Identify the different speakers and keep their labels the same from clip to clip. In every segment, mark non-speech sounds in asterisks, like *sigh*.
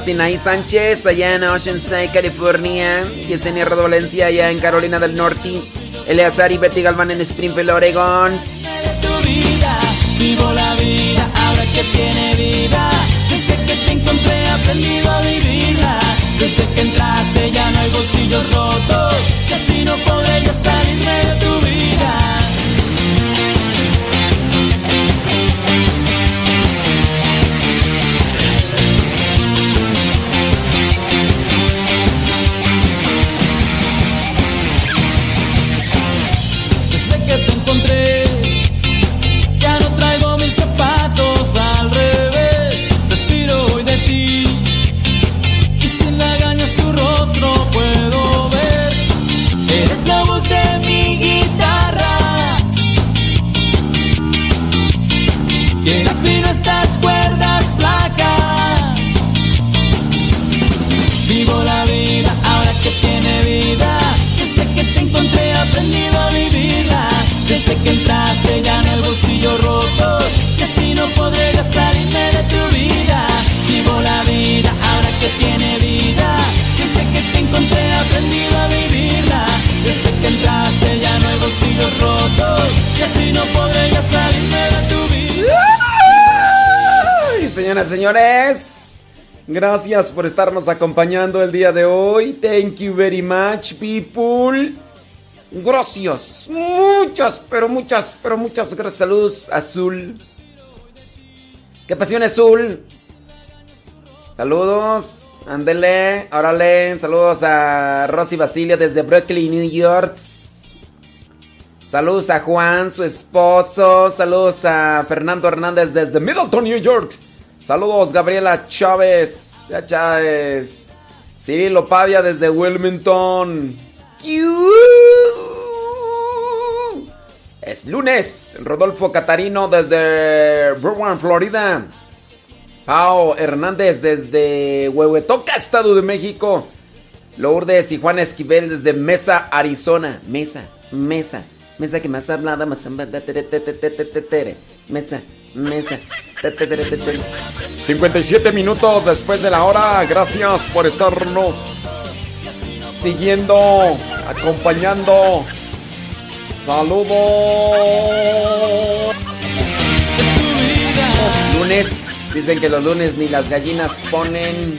Speaker 1: a Sinaí Sánchez allá en Oceanside, California. Yesenia Valencia allá en Carolina del Norte. Eleazar y Betty Galván en Springfield, Oregon.
Speaker 2: Vivo la vida ahora que tiene vida. Desde que te encontré he aprendido a vivirla. Desde que entraste ya no hay bolsillos rotos. Y así no podré yo salirme de tu vida. Ya no traigo mis zapatos al revés. Respiro hoy de ti. Y sin lagañas tu rostro puedo ver. Eres la voz de mi guitarra. Quien afina estas cuerdas flacas. Vivo la vida ahora que tiene vida. Desde que te encontré he aprendido a vivirla. Que tiene vida. Desde que te encontré he aprendido a vivirla. Desde que entraste ya no hay bolsillos rotos. Y así no podré yo salirme de tu vida.
Speaker 1: Ay, señoras y señores. Gracias por estarnos acompañando el día de hoy. Thank you very much, people. Gracias. Muchas, pero muchas, pero muchas gracias. Saludos, Azul. ¿Qué pasión, Azul? Saludos. Ándele, órale. Saludos a Rosy Basilio desde Brooklyn, New York. Saludos a Juan, su esposo. Saludos a Fernando Hernández desde Middleton, New York. Saludos, Gabriela Chávez. Chávez. Cirilo Pavia desde Wilmington. Es lunes. Rodolfo Catarino desde Broward, Florida. Pao Hernández desde Huehuetoca, Estado de México. Lourdes y Juan Esquivel desde Mesa, Arizona. Mesa, Mesa. Mesa que más hablada, más Mesa, Mesa. 57 minutos después de la hora. Gracias por estarnos siguiendo, acompañando. Saludos. Lunes. Dicen que los lunes ni las gallinas ponen.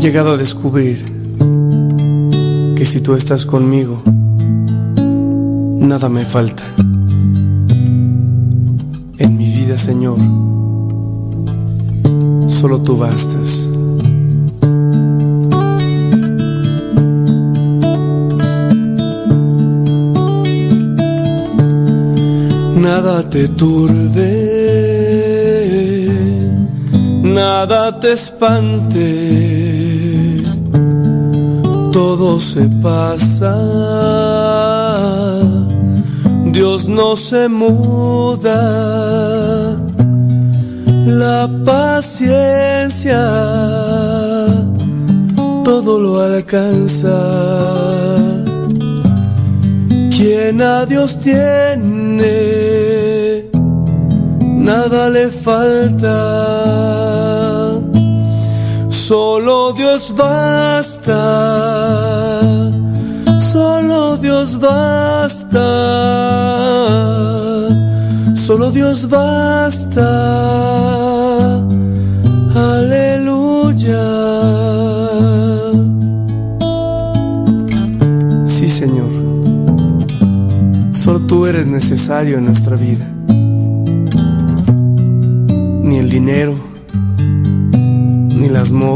Speaker 3: He llegado a descubrir que si tú estás conmigo, nada me falta. En mi vida, Señor, solo tú bastas. nada te turbe, nada te espante, todo se pasa, Dios no se muda, la paciencia todo lo alcanza. Quien a Dios tiene, nada le falta. Solo Dios basta, solo Dios basta, solo Dios basta. Aleluya. Sí, Señor, solo tú eres necesario en nuestra vida ni el dinero,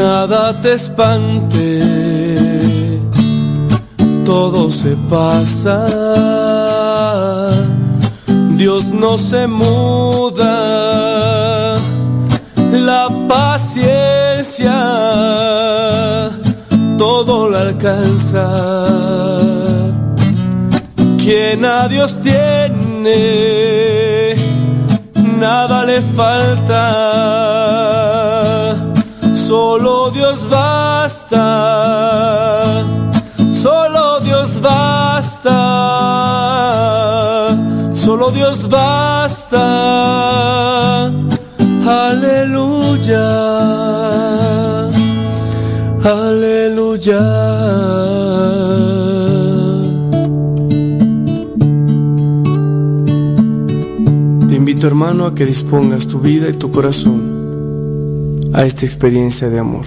Speaker 3: nada te espante, todo se pasa, Dios no se muda, la paciencia todo la alcanza, quien a Dios tiene, nada le falta Solo Dios basta, solo Dios basta, solo Dios basta. Aleluya, aleluya. Te invito hermano a que dispongas tu vida y tu corazón
Speaker 2: a esta experiencia de amor.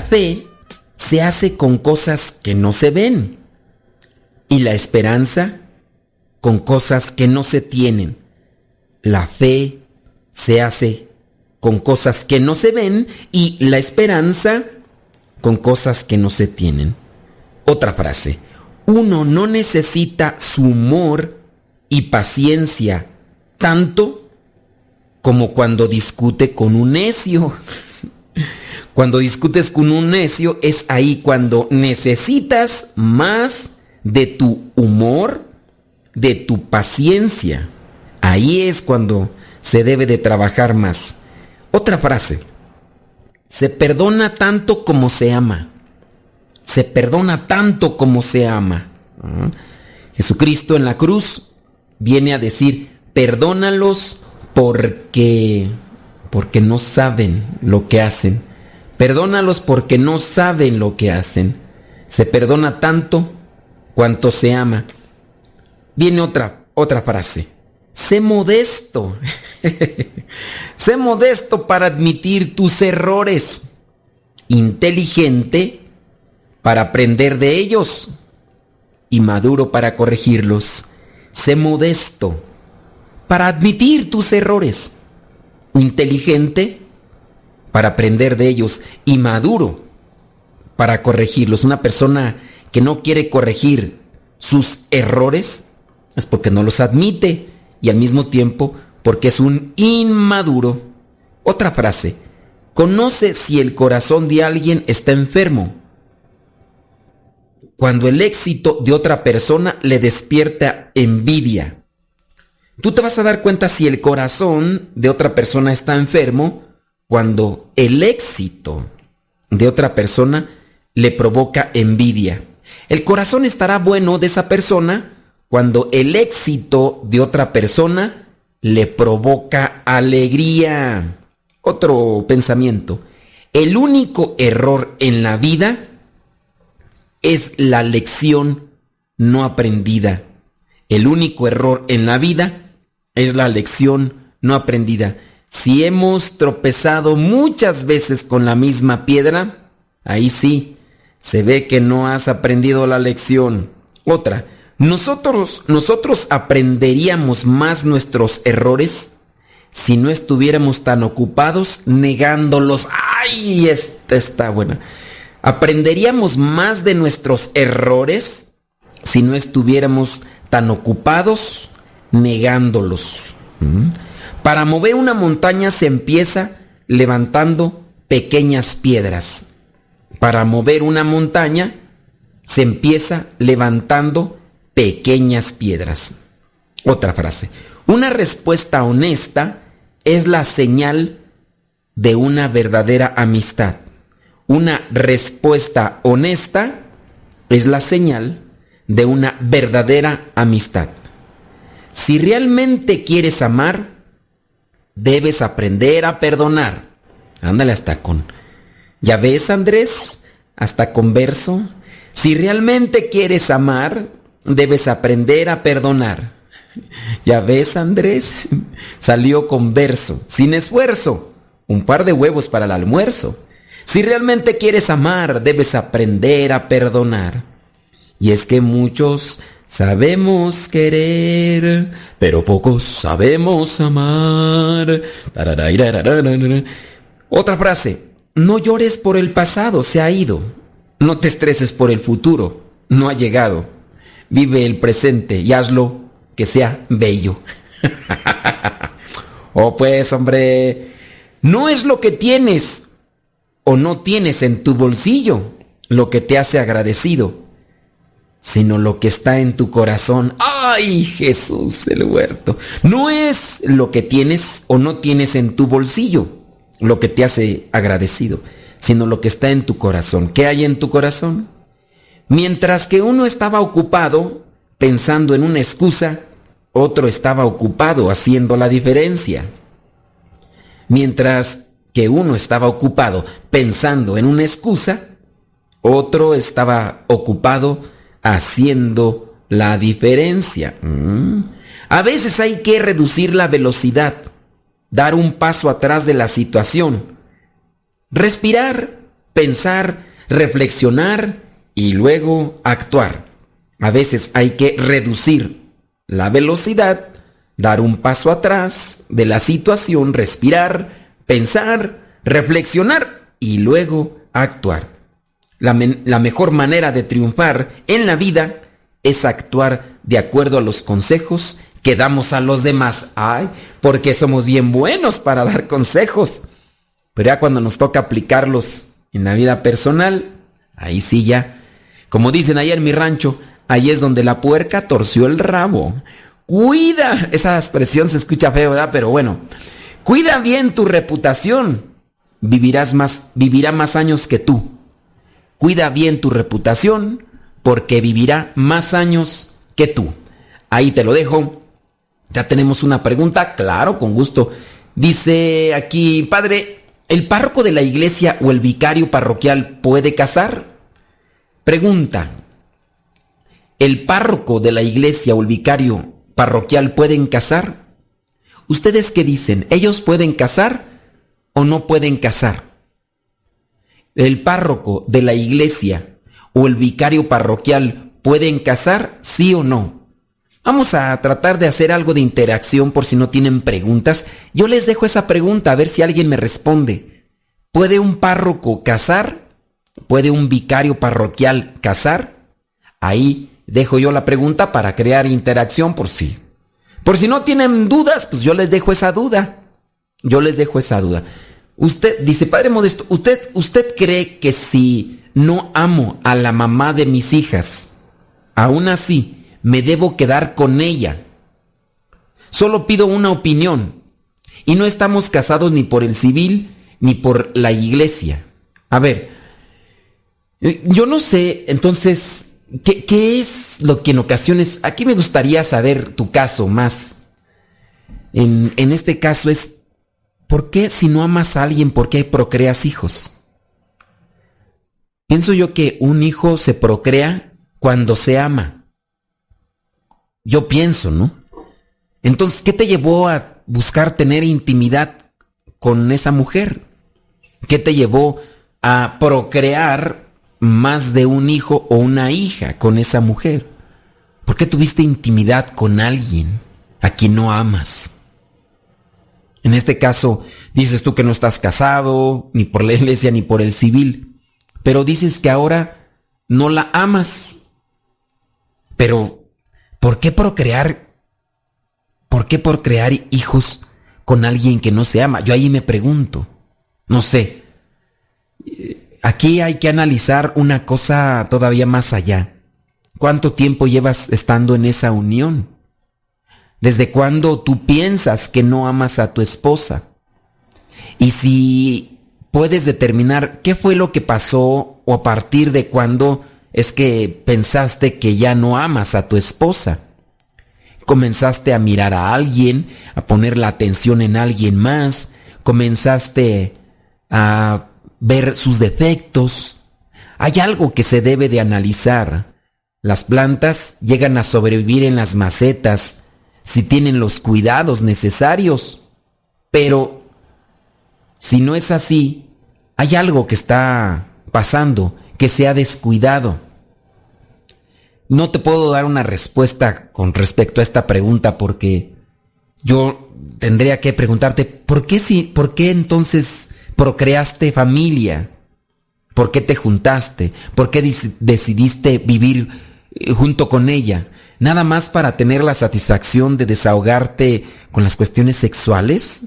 Speaker 1: fe se hace con cosas que no se ven y la esperanza con cosas que no se tienen. La fe se hace con cosas que no se ven y la esperanza con cosas que no se tienen. Otra frase. Uno no necesita su humor y paciencia tanto como cuando discute con un necio. Cuando discutes con un necio es ahí cuando necesitas más de tu humor, de tu paciencia. Ahí es cuando se debe de trabajar más. Otra frase. Se perdona tanto como se ama. Se perdona tanto como se ama. ¿Ah? Jesucristo en la cruz viene a decir, perdónalos porque porque no saben lo que hacen. Perdónalos porque no saben lo que hacen. Se perdona tanto cuanto se ama. Viene otra, otra frase. Sé modesto. *laughs* sé modesto para admitir tus errores. Inteligente para aprender de ellos. Y maduro para corregirlos. Sé modesto para admitir tus errores. Inteligente para aprender de ellos y maduro para corregirlos. Una persona que no quiere corregir sus errores es porque no los admite y al mismo tiempo porque es un inmaduro. Otra frase, conoce si el corazón de alguien está enfermo. Cuando el éxito de otra persona le despierta envidia. Tú te vas a dar cuenta si el corazón de otra persona está enfermo cuando el éxito de otra persona le provoca envidia. El corazón estará bueno de esa persona cuando el éxito de otra persona le provoca alegría. Otro pensamiento. El único error en la vida es la lección no aprendida. El único error en la vida es la lección no aprendida. Si hemos tropezado muchas veces con la misma piedra, ahí sí, se ve que no has aprendido la lección. Otra, nosotros, nosotros aprenderíamos más nuestros errores si no estuviéramos tan ocupados negándolos. ¡Ay! Esta está buena. Aprenderíamos más de nuestros errores si no estuviéramos tan ocupados negándolos. Para mover una montaña se empieza levantando pequeñas piedras. Para mover una montaña se empieza levantando pequeñas piedras. Otra frase. Una respuesta honesta es la señal de una verdadera amistad. Una respuesta honesta es la señal de una verdadera amistad. Si realmente quieres amar, debes aprender a perdonar. Ándale hasta con... ¿Ya ves, Andrés? Hasta con verso. Si realmente quieres amar, debes aprender a perdonar. *laughs* ¿Ya ves, Andrés? Salió con verso, sin esfuerzo. Un par de huevos para el almuerzo. Si realmente quieres amar, debes aprender a perdonar. Y es que muchos sabemos querer, pero pocos sabemos amar. Otra frase. No llores por el pasado, se ha ido. No te estreses por el futuro, no ha llegado. Vive el presente y hazlo que sea bello. *laughs* oh pues, hombre, no es lo que tienes o no tienes en tu bolsillo lo que te hace agradecido, sino lo que está en tu corazón. ¡Ay, Jesús el huerto! No es lo que tienes o no tienes en tu bolsillo lo que te hace agradecido, sino lo que está en tu corazón. ¿Qué hay en tu corazón? Mientras que uno estaba ocupado pensando en una excusa, otro estaba ocupado haciendo la diferencia. Mientras que uno estaba ocupado pensando en una excusa, otro estaba ocupado haciendo la diferencia. Mm. A veces hay que reducir la velocidad, dar un paso atrás de la situación, respirar, pensar, reflexionar y luego actuar. A veces hay que reducir la velocidad, dar un paso atrás de la situación, respirar, pensar, reflexionar y luego actuar. La, mejor manera de triunfar en la vida es actuar de acuerdo a los consejos que damos a los demás. Ay, porque somos bien buenos para dar consejos. Pero ya cuando nos toca aplicarlos en la vida personal, ahí sí ya como dicen ahí en mi rancho, ahí es donde la puerca torció el rabo. Cuida, esa expresión se escucha feo, ¿verdad? Pero bueno, cuida bien tu reputación. Vivirás más, vivirá más años que tú. Cuida bien tu reputación porque vivirá más años que tú. Ahí te lo dejo. Ya tenemos una pregunta, claro, con gusto. Dice aquí, padre, ¿el párroco de la iglesia o el vicario parroquial puede casar? Pregunta. ¿El párroco de la iglesia o el vicario parroquial pueden casar? ¿Ustedes qué dicen? ¿Ellos pueden casar o no pueden casar? ¿El párroco de la iglesia o el vicario parroquial pueden casar, sí o no? Vamos a tratar de hacer algo de interacción por si no tienen preguntas. Yo les dejo esa pregunta a ver si alguien me responde. ¿Puede un párroco casar? ¿Puede un vicario parroquial casar? Ahí dejo yo la pregunta para crear interacción por si. Por si no tienen dudas, pues yo les dejo esa duda. Yo les dejo esa duda. Usted, dice Padre Modesto, ¿usted, usted cree que si no amo a la mamá de mis hijas, aún así me debo quedar con ella? Solo pido una opinión. Y no estamos casados ni por el civil ni por la iglesia. A ver, yo no sé, entonces, ¿qué, es lo que en ocasiones... Aquí me gustaría saber tu caso más. En, en este caso es, ¿por qué si no amas a alguien, por qué procreas hijos? Pienso yo que un hijo se procrea cuando se ama. Yo pienso, ¿no? Entonces, ¿qué te llevó a buscar tener intimidad con esa mujer? ¿Qué te llevó a procrear más de un hijo o una hija con esa mujer? ¿Por qué tuviste intimidad con alguien a quien no amas? En este caso, dices tú que no estás casado, ni por la iglesia, ni por el civil, pero dices que ahora no la amas. Pero, ¿por qué procrear ¿Por qué por crear hijos con alguien que no se ama? Yo ahí me pregunto. No sé. Aquí hay que analizar una cosa todavía más allá. ¿Cuánto tiempo llevas estando en esa unión? ¿Desde cuándo tú piensas que no amas a tu esposa? Y si puedes determinar qué fue lo que pasó o a partir de cuándo es que pensaste que ya no amas a tu esposa comenzaste a mirar a alguien, a poner la atención en alguien más, comenzaste a ver sus defectos. Hay algo que se debe de analizar. Las plantas llegan a sobrevivir en las macetas si tienen los cuidados necesarios, pero si no es así, hay algo que está pasando, que se ha descuidado. No te puedo dar una respuesta con respecto a esta pregunta porque yo tendría que preguntarte, ¿por qué, si, ¿por qué entonces procreaste familia? ¿Por qué te juntaste? ¿Por qué decidiste vivir eh, junto con ella? ¿Nada más para tener la satisfacción de desahogarte con las cuestiones sexuales?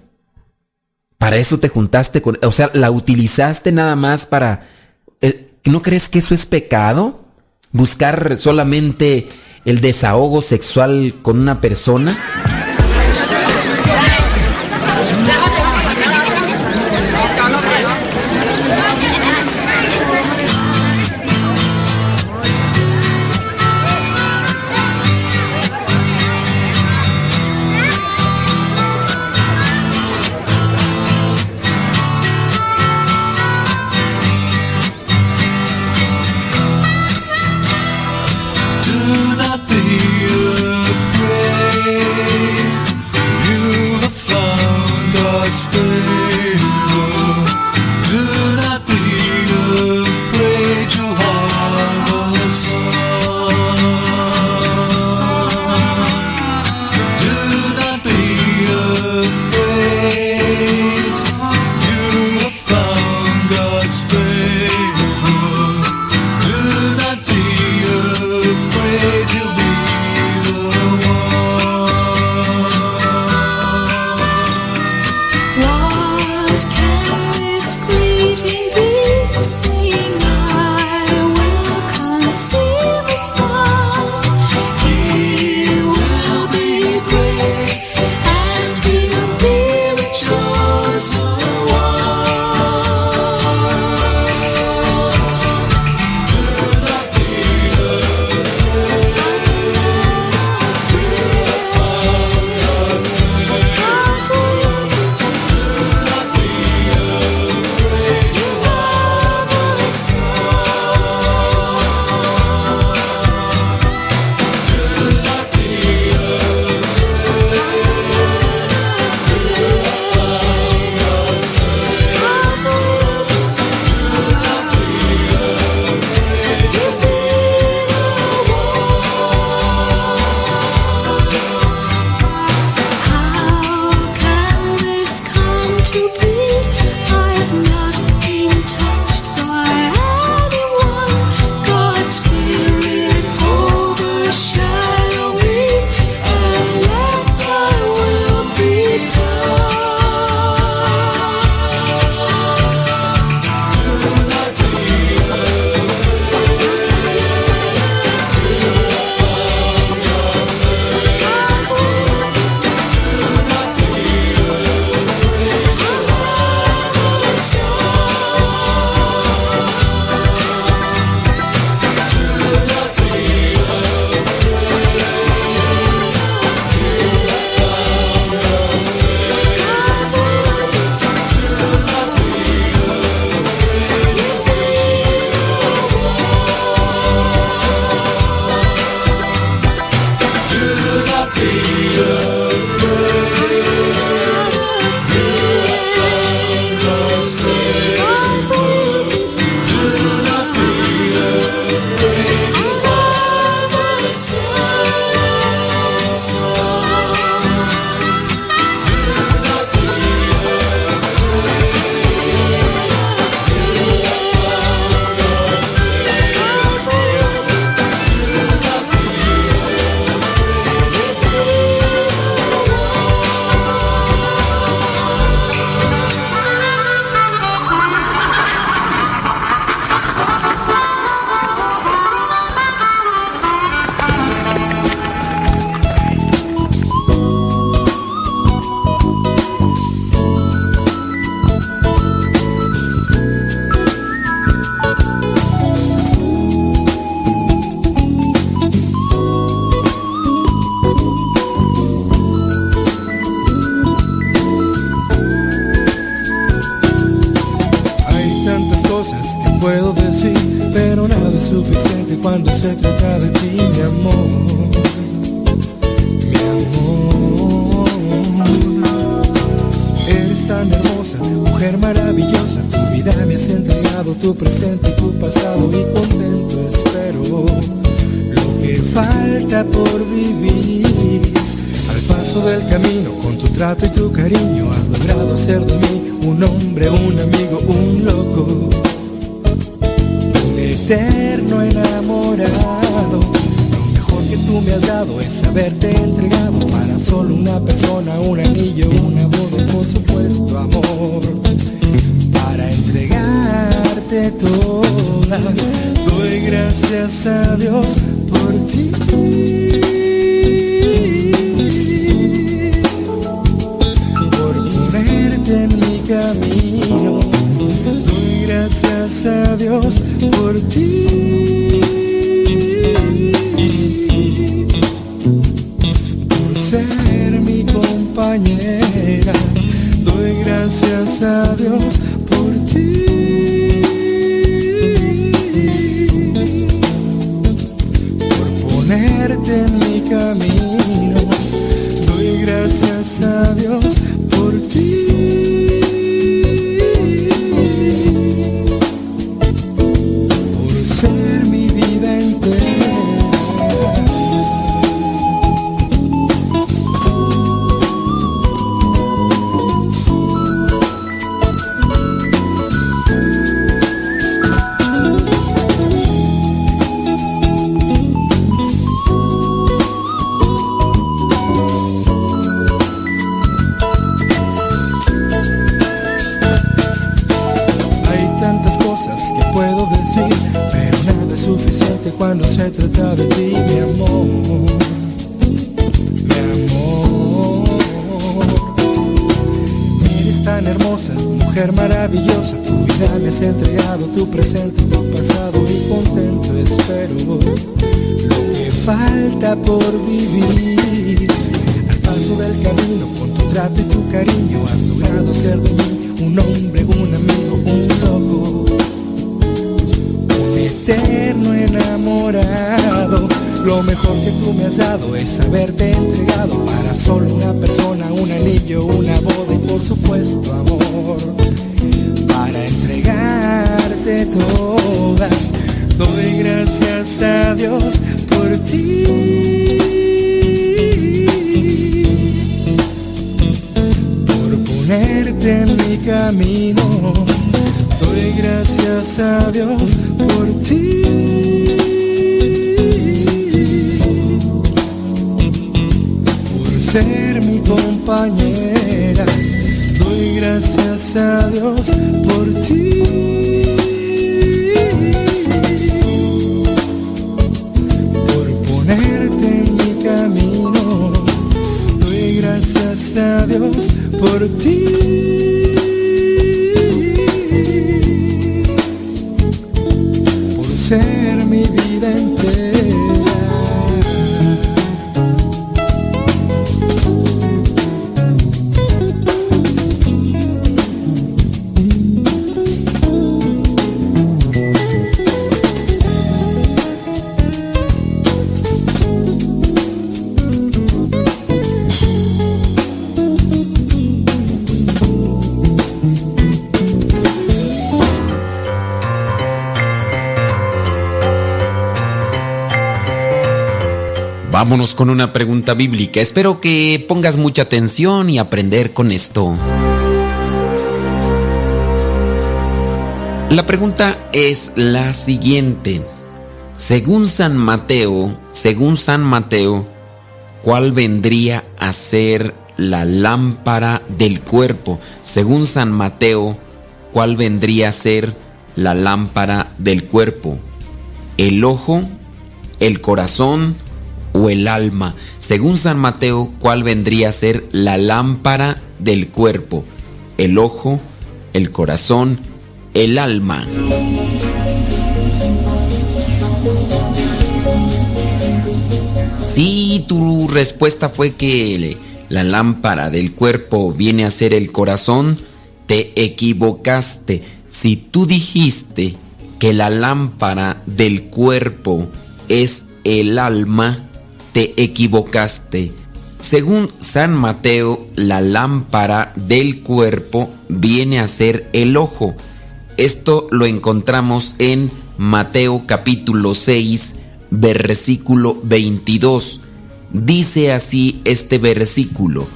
Speaker 1: ¿Para eso te juntaste con... O sea, la utilizaste nada más para... Eh, ¿No crees que eso es pecado? buscar solamente el desahogo sexual con una persona?
Speaker 4: compañera. Doy gracias a Dios por
Speaker 1: Vámonos con una pregunta bíblica. Espero que pongas mucha atención y aprender con esto. La pregunta es la siguiente. Según San Mateo, según San Mateo, ¿cuál vendría a ser la lámpara del cuerpo? Según San Mateo, ¿cuál vendría a ser la lámpara del cuerpo? ¿El ojo? ¿El corazón? o el alma. Según San Mateo, ¿cuál vendría a ser la lámpara del cuerpo? El ojo, el corazón, el alma. Si tu respuesta fue que la lámpara del cuerpo viene a ser el corazón, te equivocaste. Si tú dijiste que la lámpara del cuerpo es el alma, te equivocaste. Según San Mateo, la lámpara del cuerpo viene a ser el ojo. Esto lo encontramos en Mateo capítulo 6, versículo 22. Dice así este versículo,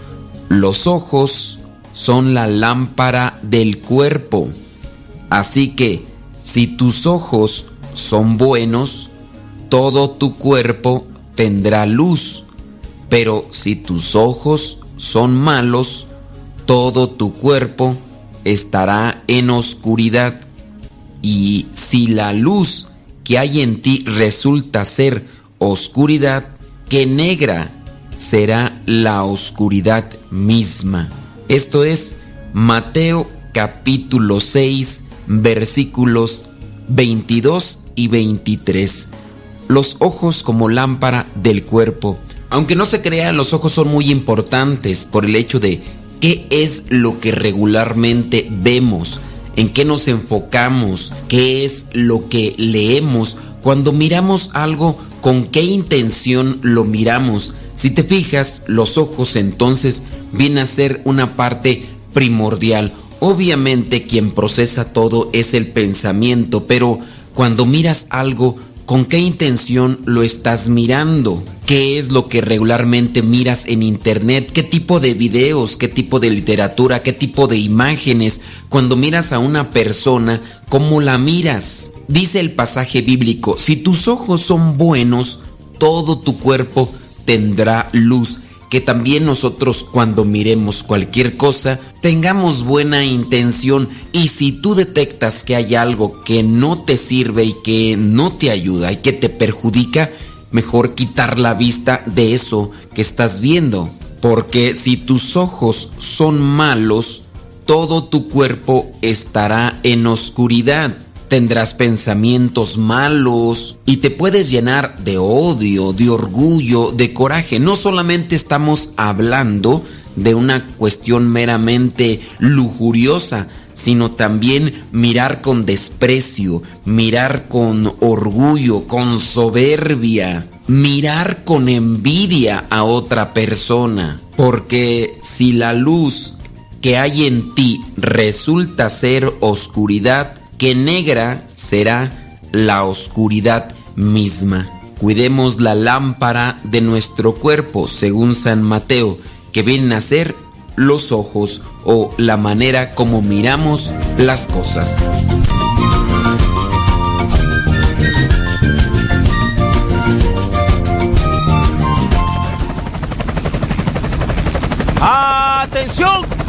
Speaker 1: los ojos son la lámpara del cuerpo. Así que si tus ojos son buenos, todo tu cuerpo tendrá luz. Pero si tus ojos son malos, todo tu cuerpo estará en oscuridad. Y si la luz que hay en ti resulta ser oscuridad, que negra será la oscuridad misma. Esto es Mateo capítulo 6 versículos 22 y 23. Los ojos como lámpara del cuerpo. Aunque no se crea, los ojos son muy importantes por el hecho de qué es lo que regularmente vemos, en qué nos enfocamos, qué es lo que leemos. Cuando miramos algo, con qué intención lo miramos. Si te fijas, los ojos entonces vienen a ser una parte primordial. Obviamente quien procesa todo es el pensamiento, pero cuando miras algo, ¿con qué intención lo estás mirando? ¿Qué es lo que regularmente miras en internet? ¿Qué tipo de videos? ¿Qué tipo de literatura? ¿Qué tipo de imágenes? Cuando miras a una persona, ¿cómo la miras? Dice el pasaje bíblico, si tus ojos son buenos, todo tu cuerpo tendrá luz que también nosotros cuando miremos cualquier cosa tengamos buena intención y si tú detectas que hay algo que no te sirve y que no te ayuda y que te perjudica, mejor quitar la vista de eso que estás viendo. Porque si tus ojos son malos, todo tu cuerpo estará en oscuridad tendrás pensamientos malos y te puedes llenar de odio, de orgullo, de coraje. No solamente estamos hablando de una cuestión meramente lujuriosa, sino también mirar con desprecio, mirar con orgullo, con soberbia, mirar con envidia a otra persona. Porque si la luz que hay en ti resulta ser oscuridad, que negra será la oscuridad misma. Cuidemos la lámpara de nuestro cuerpo, según San Mateo, que vienen a ser los ojos o la manera como miramos las cosas.
Speaker 5: ¡Atención!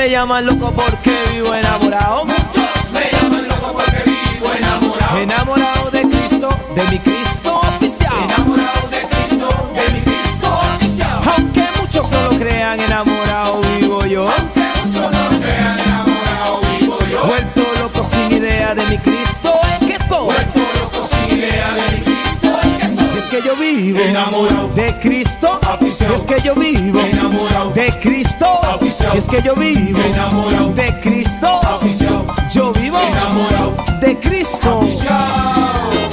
Speaker 5: Me llaman loco porque vivo enamorado.
Speaker 6: Muchos me llaman loco porque vivo enamorado.
Speaker 5: Enamorado de Cristo, de mi Cristo vivo
Speaker 6: Enamorado.
Speaker 5: de Cristo.
Speaker 6: Afición.
Speaker 5: Es que yo vivo
Speaker 6: Enamorado.
Speaker 5: de Cristo.
Speaker 6: Afición.
Speaker 5: Es que yo vivo
Speaker 6: Enamorado.
Speaker 5: de Cristo.
Speaker 6: Afición.
Speaker 5: Yo vivo
Speaker 6: Enamorado.
Speaker 5: de Cristo.
Speaker 6: Chao.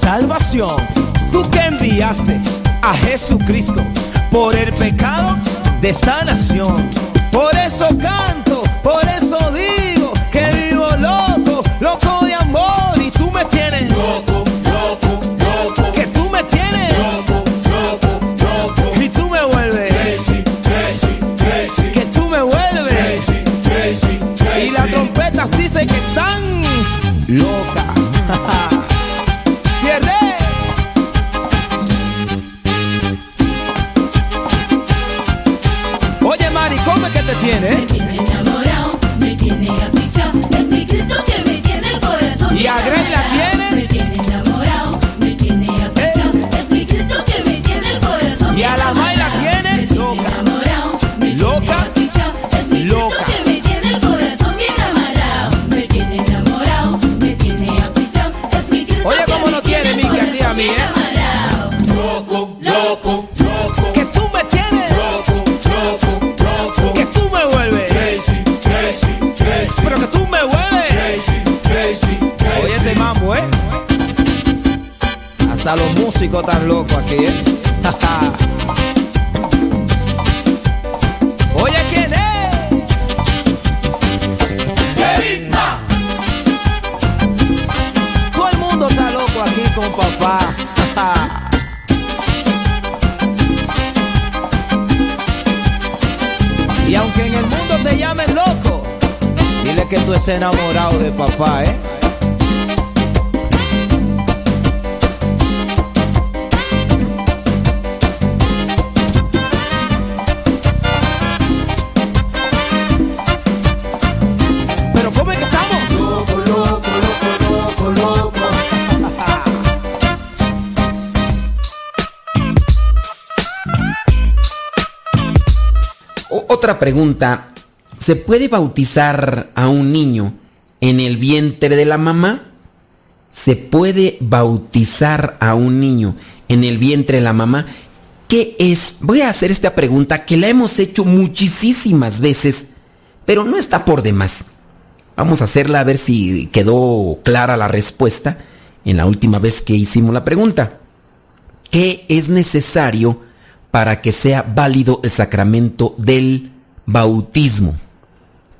Speaker 5: Salvación. Tú que enviaste a Jesucristo por el pecado de esta nación. Por eso canto, por eso digo músicos están locos aquí, ¿eh? *laughs* Oye, ¿quién es?
Speaker 7: Erina.
Speaker 5: Todo el mundo está loco aquí con papá. *laughs* y aunque en el mundo te llamen loco, dile que tú estés enamorado de papá, ¿eh?
Speaker 1: Pregunta. ¿Se puede bautizar a un niño en el vientre de la mamá? ¿Se puede bautizar a un niño en el vientre de la mamá? ¿Qué es? Voy a hacer esta pregunta que la hemos hecho muchísimas veces, pero no está por demás. Vamos a hacerla a ver si quedó clara la respuesta en la última vez que hicimos la pregunta. ¿Qué es necesario para que sea válido el sacramento del bautismo?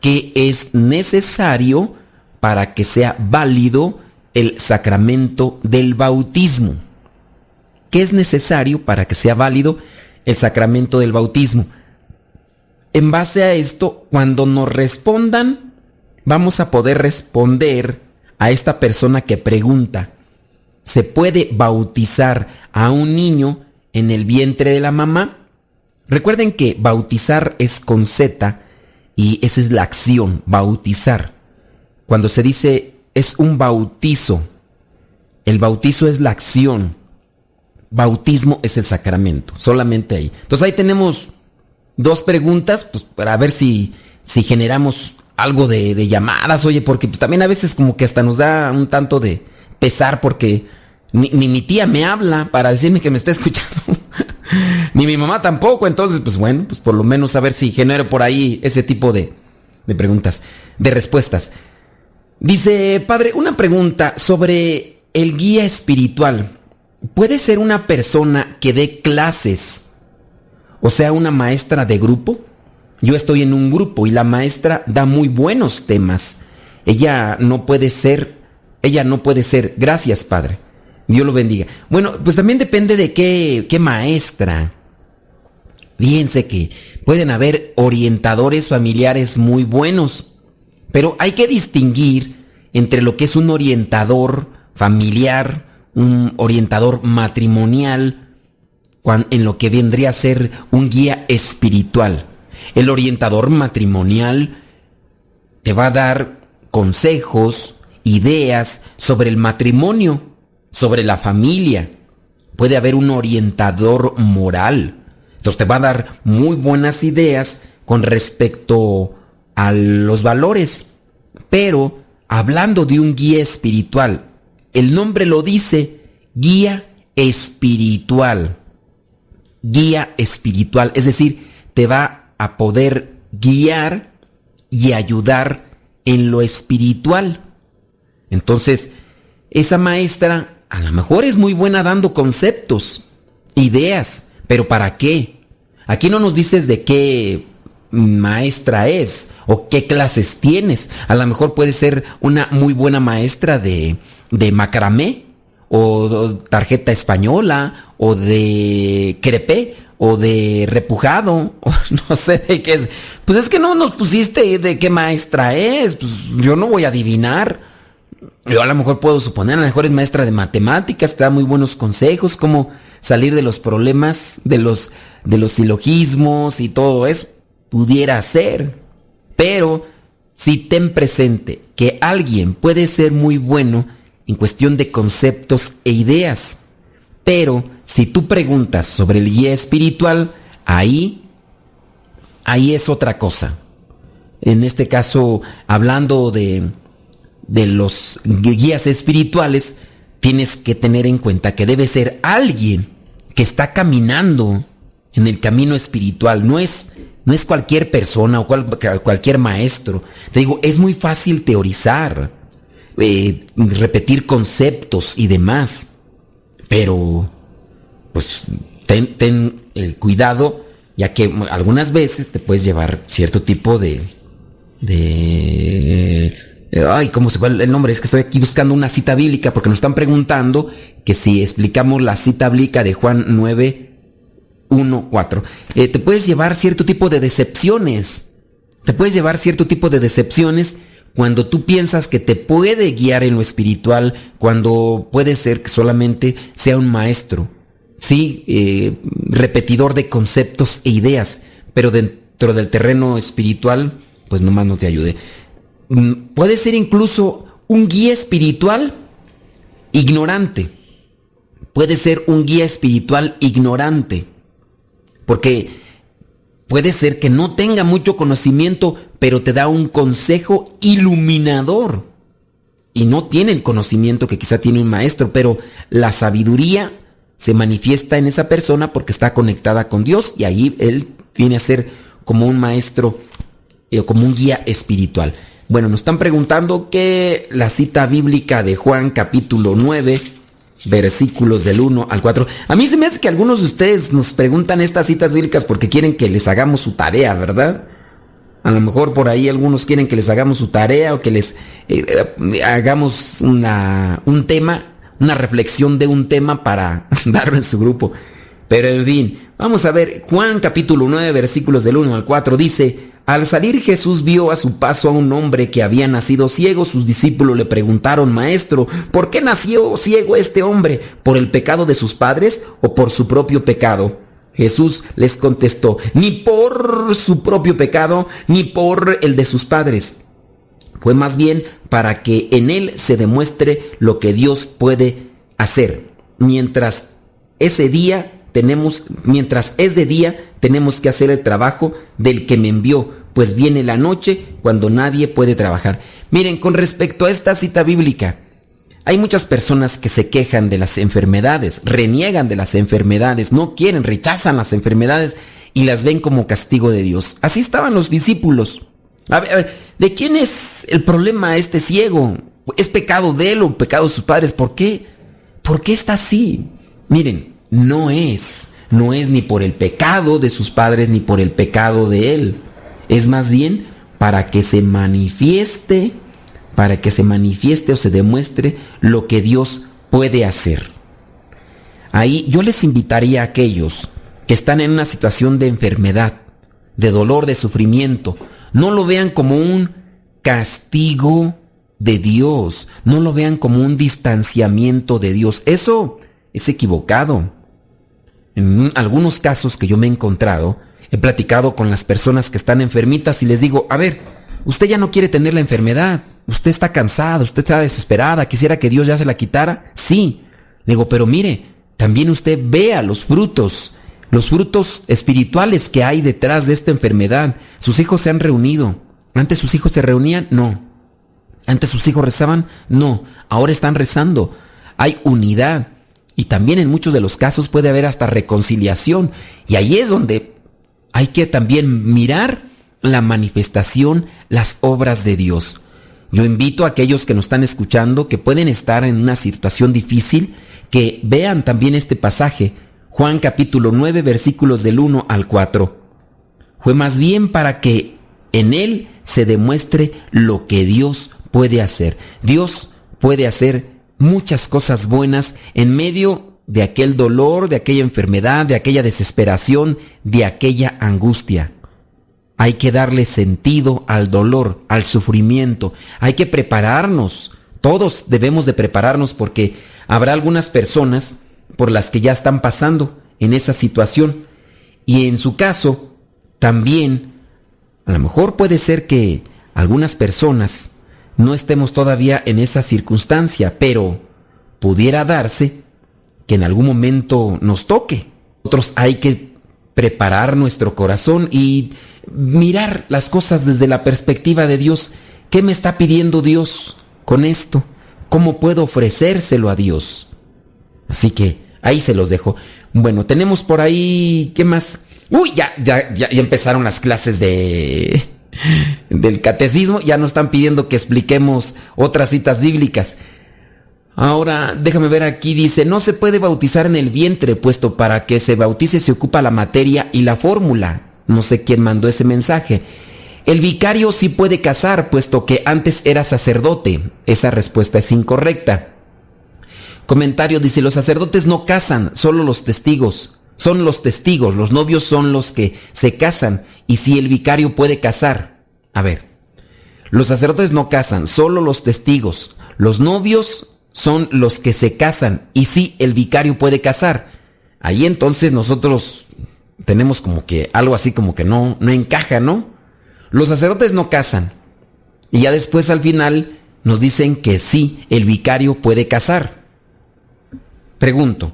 Speaker 1: ¿Qué es necesario para que sea válido el sacramento del bautismo? ¿Qué es necesario para que sea válido el sacramento del bautismo? En base a esto, cuando nos respondan, vamos a poder responder a esta persona que pregunta, ¿se puede bautizar a un niño en el vientre de la mamá? Recuerden que bautizar es con Z y esa es la acción, bautizar. Cuando se dice es un bautizo, el bautizo es la acción, bautismo es el sacramento, solamente ahí. Entonces ahí tenemos dos preguntas, pues para ver si, si generamos algo de, de llamadas, oye, porque pues, también a veces como que hasta nos da un tanto de pesar porque ni, ni mi tía me habla para decirme que me está *laughs* escuchando, *laughs* ni mi mamá tampoco, entonces pues bueno, pues por lo menos a ver si genero por ahí ese tipo de, de preguntas, de respuestas. Dice, padre, una pregunta sobre el guía espiritual. ¿Puede ser una persona que dé clases? O sea, una maestra de grupo. Yo estoy en un grupo y la maestra da muy buenos temas. Ella no puede ser, ella no puede ser. Gracias, padre. Dios lo bendiga. Bueno, pues también depende de qué, qué maestra. Fíjense que pueden haber orientadores familiares muy buenos, pero hay que distinguir entre lo que es un orientador familiar, un orientador matrimonial, en lo que vendría a ser un guía espiritual. El orientador matrimonial te va a dar consejos, ideas sobre el matrimonio, sobre la familia. Puede haber un orientador moral. Entonces te va a dar muy buenas ideas con respecto a los valores. Pero hablando de un guía espiritual, el nombre lo dice, guía espiritual. Guía espiritual, es decir, te va a poder guiar y ayudar en lo espiritual. Entonces, esa maestra a lo mejor es muy buena dando conceptos, ideas, pero ¿para qué? Aquí no nos dices de qué maestra es o qué clases tienes. A lo mejor puede ser una muy buena maestra de, de macramé o tarjeta española o de crepé o de repujado *laughs* o no sé de qué es. Pues es que no nos pusiste de qué maestra es. Pues yo no voy a adivinar. Yo a lo mejor puedo suponer, a lo mejor es maestra de matemáticas, te da muy buenos consejos, cómo salir de los problemas, de los, de los silogismos y todo eso. Pudiera ser. Pero si ten presente que alguien puede ser muy bueno en cuestión de conceptos e ideas. Pero si tú preguntas sobre el guía espiritual, ahí, ahí es otra cosa. En este caso, hablando de, de los guías espirituales, tienes que tener en cuenta que debe ser alguien que está caminando en el camino espiritual. No es, no es cualquier persona o cual, cualquier maestro. Te digo, es muy fácil teorizar, eh, repetir conceptos y demás. Pero, pues, ten, ten el cuidado, ya que algunas veces te puedes llevar cierto tipo de... de Ay, ¿cómo se va el nombre? Es que estoy aquí buscando una cita bíblica porque nos están preguntando que si explicamos la cita bíblica de Juan 9, 1, 4. Eh, te puedes llevar cierto tipo de decepciones. Te puedes llevar cierto tipo de decepciones cuando tú piensas que te puede guiar en lo espiritual, cuando puede ser que solamente sea un maestro, sí, eh, repetidor de conceptos e ideas, pero dentro del terreno espiritual, pues nomás no te ayude. Mm, puede ser incluso un guía espiritual ignorante. Puede ser un guía espiritual ignorante. Porque puede ser que no tenga mucho conocimiento, pero te da un consejo iluminador. Y no tiene el conocimiento que quizá tiene un maestro, pero la sabiduría se manifiesta en esa persona porque está conectada con Dios y ahí él viene a ser como un maestro o como un guía espiritual. Bueno, nos están preguntando que la cita bíblica de Juan capítulo 9, versículos del 1 al 4. A mí se me hace que algunos de ustedes nos preguntan estas citas bíblicas porque quieren que les hagamos su tarea, ¿verdad? A lo mejor por ahí algunos quieren que les hagamos su tarea o que les eh, eh, hagamos una, un tema, una reflexión de un tema para *laughs* darlo en su grupo. Pero en fin, vamos a ver, Juan capítulo 9, versículos del 1 al 4 dice, al salir Jesús vio a su paso a un hombre que había nacido ciego. Sus discípulos le preguntaron, Maestro, ¿por qué nació ciego este hombre? ¿Por el pecado de sus padres o por su propio pecado? Jesús les contestó, ni por su propio pecado, ni por el de sus padres. Fue más bien para que en él se demuestre lo que Dios puede hacer. Mientras ese día tenemos, mientras es de día, tenemos que hacer el trabajo del que me envió, pues viene la noche cuando nadie puede trabajar. Miren, con respecto a esta cita bíblica, hay muchas personas que se quejan de las enfermedades, reniegan de las enfermedades, no quieren, rechazan las enfermedades y las ven como castigo de Dios. Así estaban los discípulos. A ver, ¿de quién es el problema este ciego? ¿Es pecado de él o pecado de sus padres? ¿Por qué? ¿Por qué está así? Miren, no es, no es ni por el pecado de sus padres ni por el pecado de él. Es más bien para que se manifieste, para que se manifieste o se demuestre lo que Dios puede hacer. Ahí yo les invitaría a aquellos que están en una situación de enfermedad, de dolor, de sufrimiento, no lo vean como un castigo de Dios, no lo vean como un distanciamiento de Dios. Eso es equivocado. En algunos casos que yo me he encontrado, he platicado con las personas que están enfermitas y les digo, a ver, usted ya no quiere tener la enfermedad, usted está cansada, usted está desesperada, quisiera que Dios ya se la quitara. Sí, le digo, pero mire, también usted vea los frutos, los frutos espirituales que hay detrás de esta enfermedad. Sus hijos se han reunido. Antes sus hijos se reunían, no. Antes sus hijos rezaban, no. Ahora están rezando. Hay unidad. Y también en muchos de los casos puede haber hasta reconciliación. Y ahí es donde hay que también mirar la manifestación, las obras de Dios. Yo invito a aquellos que nos están escuchando, que pueden estar en una situación difícil, que vean también este pasaje, Juan capítulo 9 versículos del 1 al 4. Fue más bien para que en él se demuestre lo que Dios puede hacer. Dios puede hacer muchas cosas buenas en medio de aquel dolor, de aquella enfermedad, de aquella desesperación, de aquella angustia. Hay que darle sentido al dolor, al sufrimiento. Hay que prepararnos. Todos debemos de prepararnos porque habrá algunas personas por las que ya están pasando en esa situación. Y en su caso, también, a lo mejor puede ser que algunas personas no estemos todavía en esa circunstancia, pero pudiera darse que en algún momento nos toque. Nosotros hay que preparar nuestro corazón y mirar las cosas desde la perspectiva de Dios. ¿Qué me está pidiendo Dios con esto? ¿Cómo puedo ofrecérselo a Dios? Así que ahí se los dejo. Bueno, tenemos por ahí, ¿qué más? Uy, ya, ya, ya, ya empezaron las clases de del catecismo, ya nos están pidiendo que expliquemos otras citas bíblicas. Ahora, déjame ver aquí, dice, no se puede bautizar en el vientre, puesto para que se bautice se ocupa la materia y la fórmula. No sé quién mandó ese mensaje. El vicario sí puede casar, puesto que antes era sacerdote. Esa respuesta es incorrecta. Comentario dice, los sacerdotes no casan, solo los testigos. Son los testigos, los novios son los que se casan. Y si el vicario puede casar. A ver, los sacerdotes no casan, solo los testigos. Los novios son los que se casan. Y si el vicario puede casar. Ahí entonces nosotros tenemos como que algo así como que no, no encaja, ¿no? Los sacerdotes no casan. Y ya después al final nos dicen que sí, el vicario puede casar. Pregunto,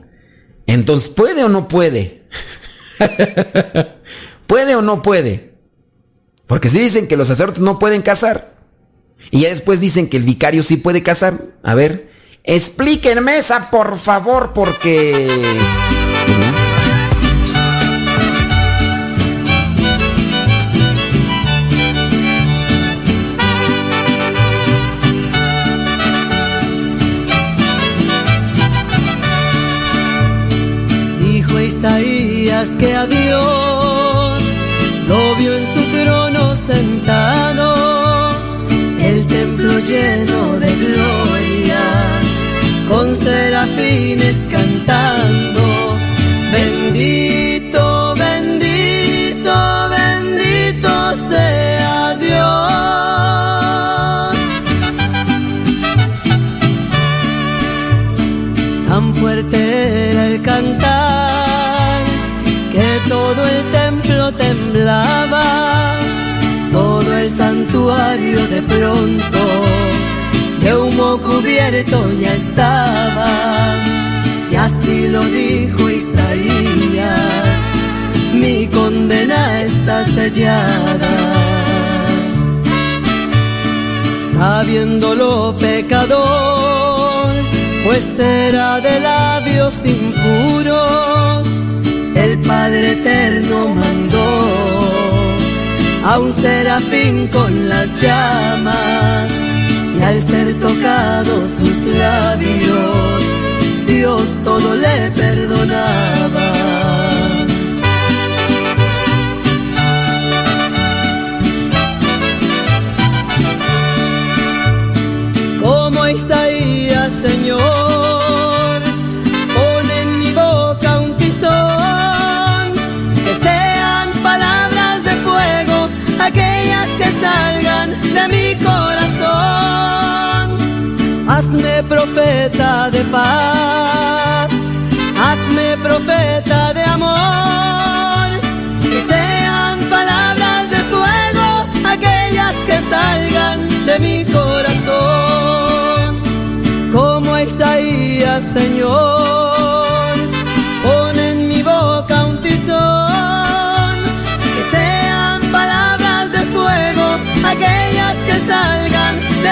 Speaker 1: entonces, ¿puede o no puede? *laughs* ¿Puede o no puede? Porque si dicen que los sacerdotes no pueden casar, y ya después dicen que el vicario sí puede casar, a ver, explíquenme esa por favor, porque... *laughs*
Speaker 8: Que a Dios. Lo vio en su trono sentado, el templo lleno de gloria, con serafines cantando, pronto de humo cubierto ya estaba. Y así lo dijo Isaías, mi condena está sellada. Sabiéndolo pecador, pues era de labios impuros, el Padre Eterno mandó a un serafín con las llamas, y al ser tocados sus labios, Dios todo le perdonaba. Mi corazón. Hazme profeta de paz, hazme profeta de amor, que sean palabras de fuego, aquellas que salgan de mi corazón como Isaías, Señor.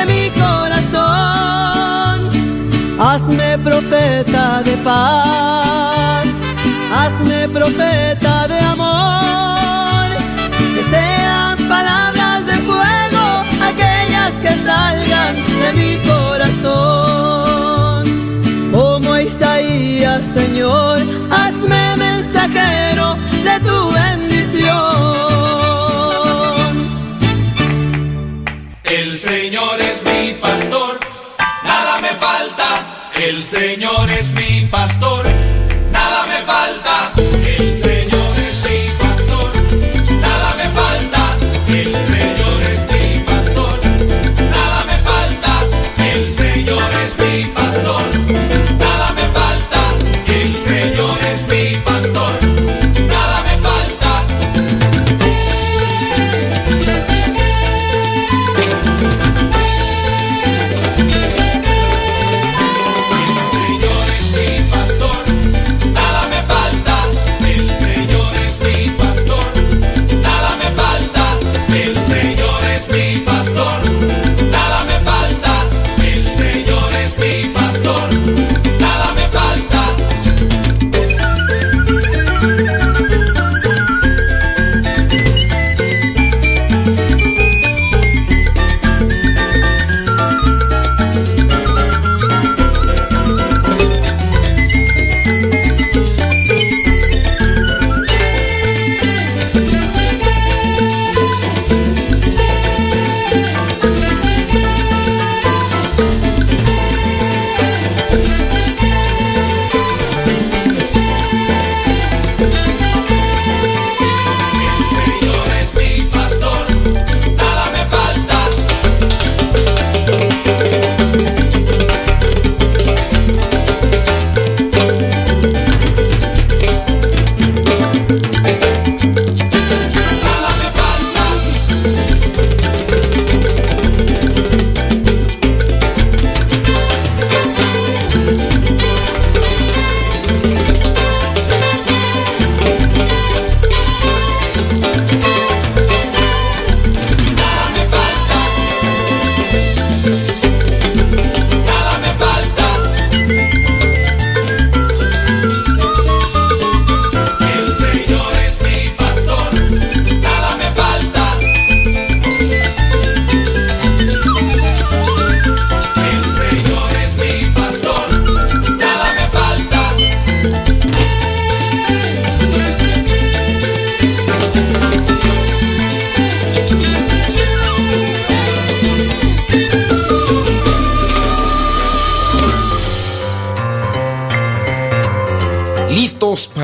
Speaker 8: mi corazón. Hazme profeta de paz, hazme profeta de amor. Que sean palabras de fuego aquellas que salgan de mi corazón. Como Isaías, Señor, hazme mensajero de tu bendición. Señor es mi
Speaker 1: pastor.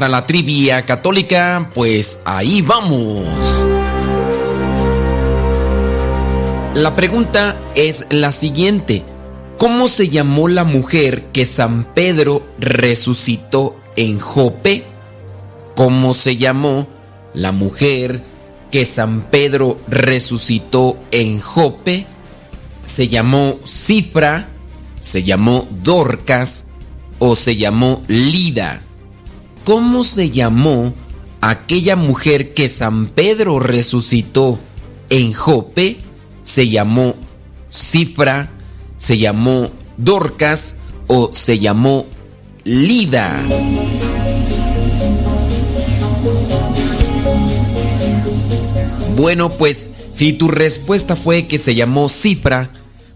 Speaker 1: Para la trivia católica? Pues ahí vamos. La pregunta es la siguiente. ¿Cómo se llamó la mujer que San Pedro resucitó en Jope? ¿Cómo se llamó la mujer que San Pedro resucitó en Jope? ¿Se llamó Cifra? ¿Se llamó Dorcas? ¿O se llamó Lida? ¿Cómo se llamó aquella mujer que San Pedro resucitó en Jope? ¿Se llamó Cifra? ¿Se llamó Dorcas? ¿O se llamó Lida? Bueno, pues si tu respuesta fue que se llamó cifra,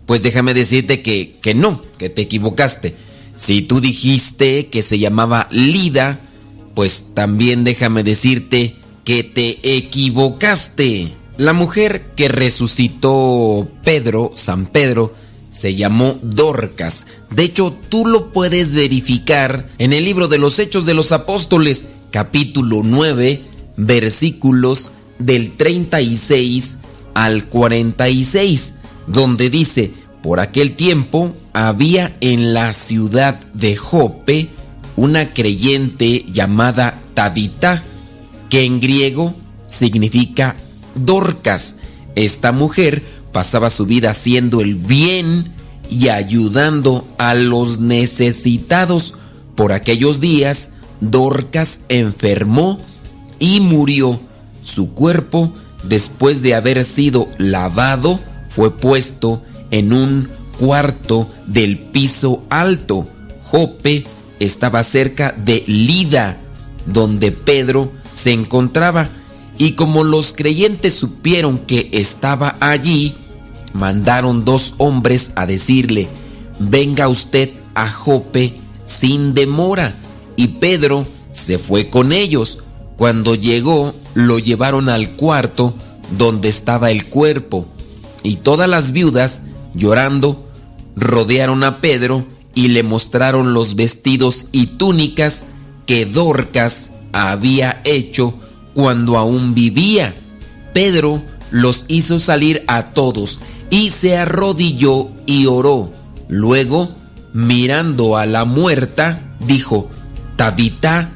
Speaker 1: pues déjame decirte que, que no, que te equivocaste. Si tú dijiste que se llamaba Lida, pues también déjame decirte que te equivocaste. La mujer que resucitó Pedro, San Pedro, se llamó Dorcas. De hecho, tú lo puedes verificar en el libro de los Hechos de los Apóstoles, capítulo 9, versículos del 36 al 46, donde dice, por aquel tiempo había en la ciudad de Jope una creyente llamada Tabita, que en griego significa Dorcas. Esta mujer pasaba su vida haciendo el bien y ayudando a los necesitados. Por aquellos días, Dorcas enfermó y murió. Su cuerpo, después de haber sido lavado, fue puesto en un cuarto del piso alto. Jope estaba cerca de Lida, donde Pedro se encontraba, y como los creyentes supieron que estaba allí, mandaron dos hombres a decirle, venga usted a Jope sin demora. Y Pedro se fue con ellos. Cuando llegó, lo llevaron al cuarto donde estaba el cuerpo. Y todas las viudas, llorando, rodearon a Pedro y le mostraron los vestidos y túnicas que Dorcas había hecho cuando aún vivía. Pedro los hizo salir a todos y se arrodilló y oró. Luego, mirando a la muerta, dijo, Tabita,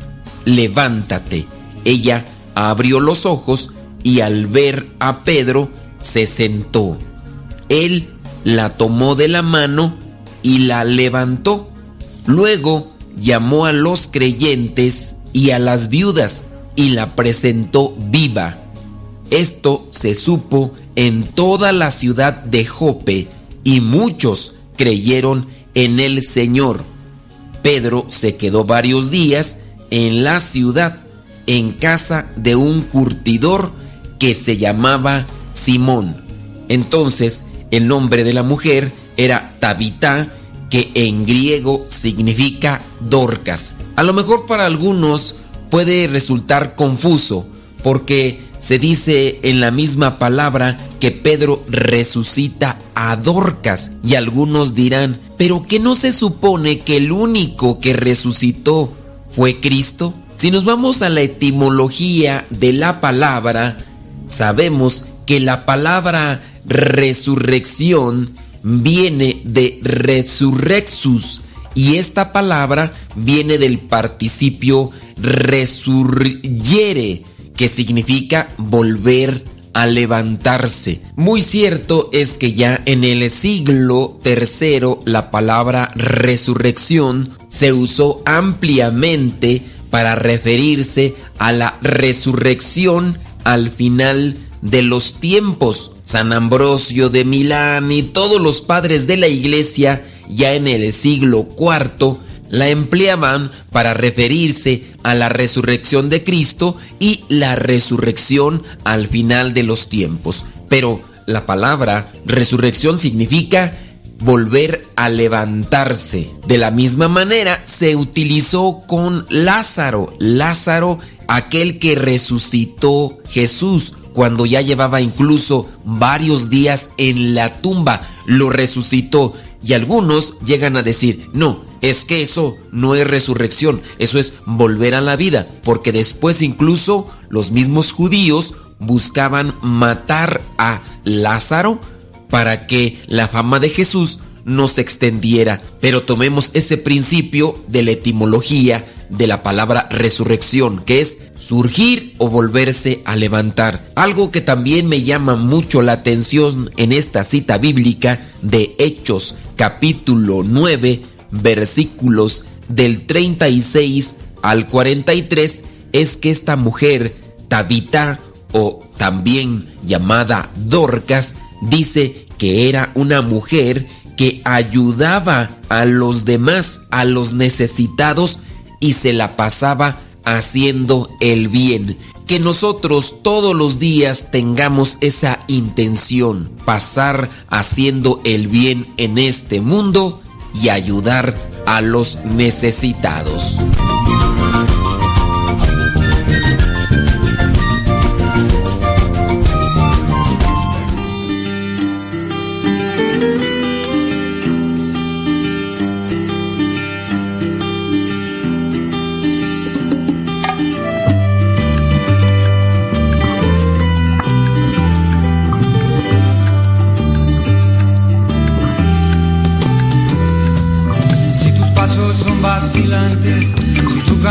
Speaker 1: levántate. Ella abrió los ojos y al ver a Pedro se sentó. Él la tomó de la mano y la levantó. Luego llamó a los creyentes y a las viudas y la presentó viva. Esto se supo en toda la ciudad de Jope y muchos creyeron en el Señor. Pedro se quedó varios días en la ciudad, en casa de un curtidor que se llamaba Simón. Entonces el nombre de la mujer era Tabitá, que en griego significa Dorcas. A lo mejor para algunos puede resultar confuso, porque se dice en la misma palabra que Pedro resucita a Dorcas y algunos dirán, pero que no se supone que el único que resucitó fue Cristo. Si nos vamos a la etimología de la palabra, sabemos que la palabra resurrección viene de resurrexus y esta palabra viene del participio resurgere que significa volver a levantarse. Muy cierto es que ya en el siglo tercero la palabra resurrección se usó ampliamente para referirse a la resurrección al final de los tiempos. San Ambrosio de Milán y todos los padres de la iglesia ya en el siglo IV la empleaban para referirse a la resurrección de Cristo y la resurrección al final de los tiempos. Pero la palabra resurrección significa volver a levantarse. De la misma manera se utilizó con Lázaro. Lázaro, aquel que resucitó Jesús cuando ya llevaba incluso varios días en la tumba, lo resucitó. Y algunos llegan a decir, no,
Speaker 9: es que eso no es resurrección, eso es volver a la vida, porque después incluso los mismos judíos buscaban matar a Lázaro para que la fama de Jesús no se extendiera. Pero tomemos ese principio de la etimología de la palabra resurrección, que es surgir o volverse a levantar. Algo que también me llama mucho la atención en esta cita bíblica de Hechos capítulo 9 versículos del 36 al 43 es que esta mujer, Tabita o también llamada Dorcas, dice que era una mujer que ayudaba a los demás, a los necesitados, y se la pasaba haciendo el bien. Que nosotros todos los días tengamos esa intención, pasar haciendo el bien en este mundo y ayudar a los necesitados.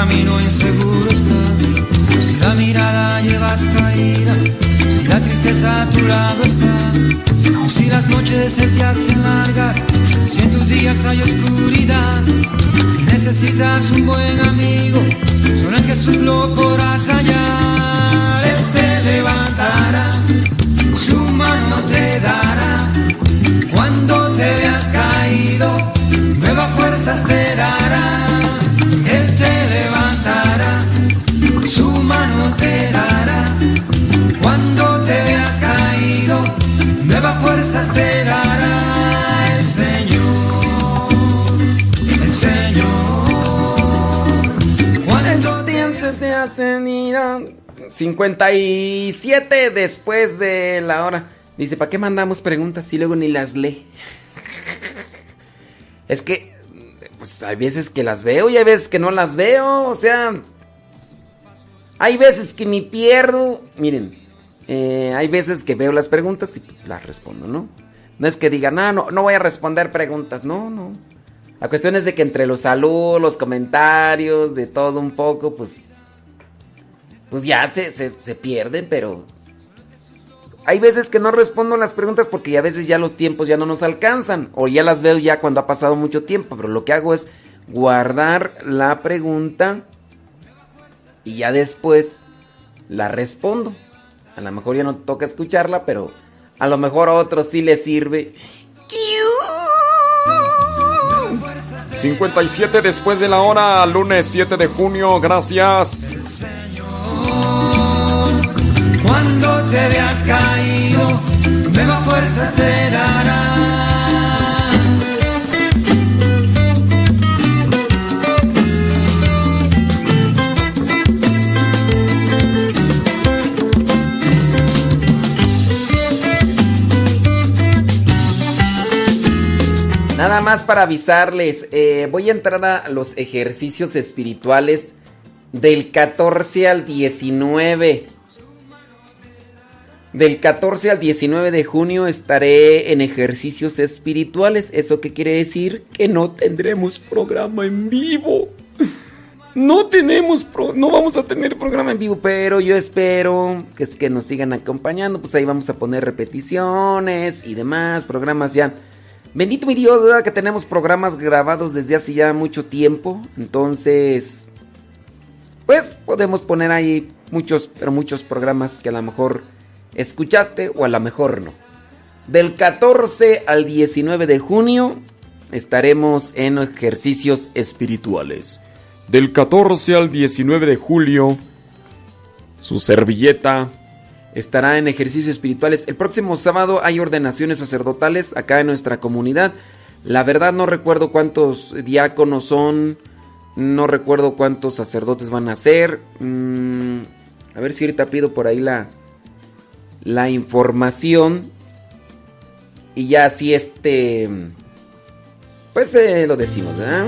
Speaker 10: Camino inseguro está, si la mirada llevas caída, si la tristeza a tu lado está, si las noches se te hacen largas, si en tus días hay oscuridad, si necesitas un buen amigo, solo en Jesús lo
Speaker 1: 57 después de la hora. Dice, ¿para qué mandamos preguntas si luego ni las lee? *laughs* Es que, pues hay veces que las veo y hay veces que no las veo. O sea, hay veces que me pierdo. Miren, eh, hay veces que veo las preguntas y pues, las respondo, ¿no? No es que digan, "Ah, no, no voy a responder preguntas. No, no. La cuestión es de que entre los saludos, los comentarios, de todo un poco, pues. Pues ya se, se, pierden, pero. Hay veces que no respondo las preguntas porque a veces ya los tiempos ya no nos alcanzan. O ya las veo ya cuando ha pasado mucho tiempo. Pero lo que hago es guardar la pregunta. Y ya después la respondo. A lo mejor ya no toca escucharla, pero a lo mejor a otros sí les sirve.
Speaker 11: 57 después de la hora, lunes 7 de junio, gracias.
Speaker 10: Cuando te veas caído, nuevas fuerzas te dará.
Speaker 1: Nada más para avisarles, eh, voy a entrar a los ejercicios espirituales del 14 al 19. Del 14 al 19 de junio estaré en ejercicios espirituales. ¿Eso qué quiere decir? Que no tendremos programa en vivo. No tenemos, pro- no vamos a tener programa en vivo, pero yo espero que es que nos sigan acompañando. Pues ahí vamos a poner repeticiones y demás, programas ya. Bendito mi Dios, ¿verdad? Que tenemos programas grabados desde hace ya mucho tiempo. Entonces, pues podemos poner ahí muchos, pero muchos programas que a lo mejor escuchaste o a lo mejor no. Del 14 al 19 de junio estaremos en ejercicios espirituales.
Speaker 11: Del 14 al 19 de julio, su servilleta
Speaker 1: estará en ejercicios espirituales. El próximo sábado hay ordenaciones sacerdotales acá en nuestra comunidad. La verdad no recuerdo cuántos diáconos son, no recuerdo cuántos sacerdotes van a ser. Mm, a ver si ahorita pido por ahí la, la información. Y ya así este... Pues eh, lo decimos, ¿verdad?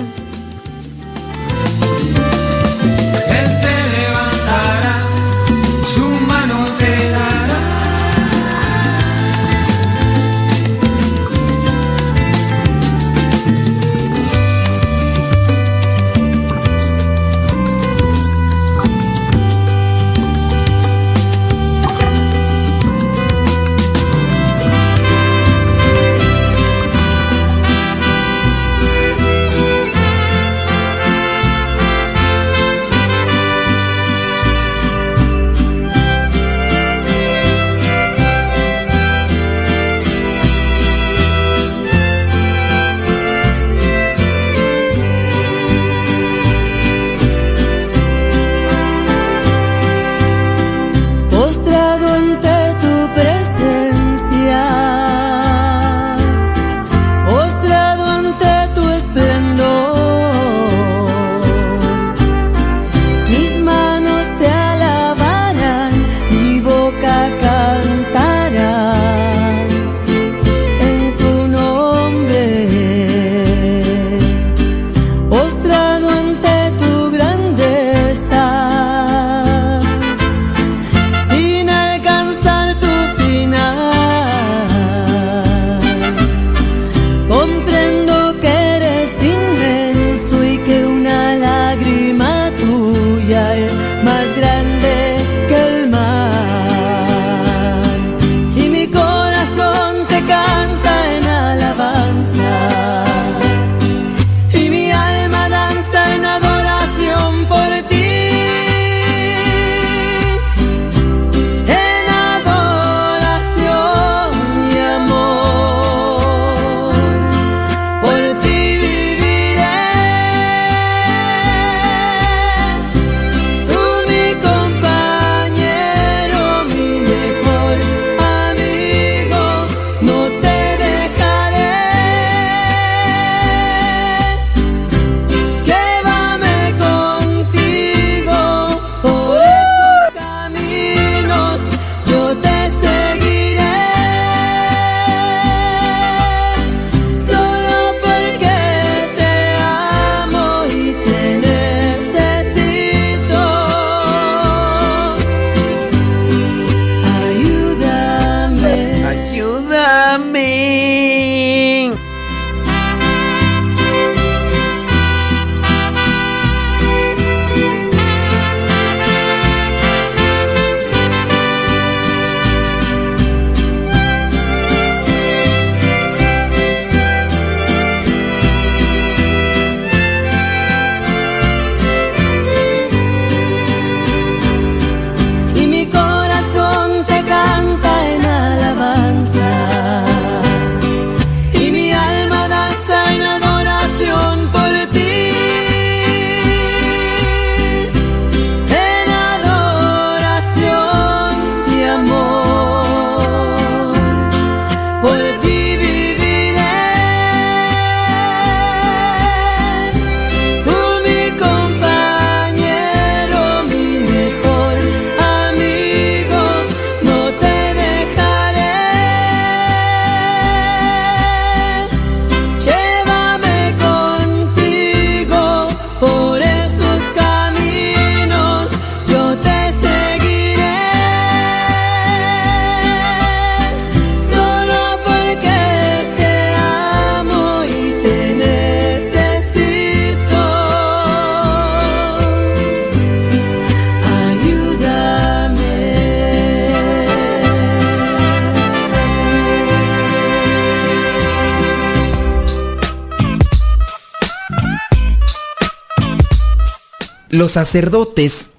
Speaker 1: Los sacerdotes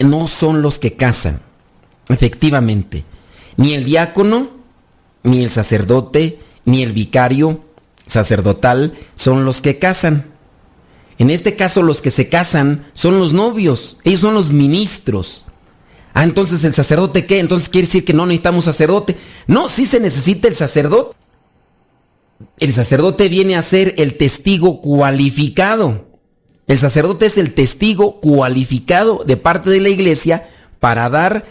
Speaker 1: no son los que casan, efectivamente. Ni el diácono, ni el sacerdote, ni el vicario sacerdotal son los que casan. En este caso los que se casan son los novios, ellos son los ministros. Ah, entonces el sacerdote qué? Entonces quiere decir que no necesitamos sacerdote. No, sí se necesita el sacerdote. El sacerdote viene a ser el testigo cualificado. El sacerdote es el testigo cualificado de parte de la iglesia para dar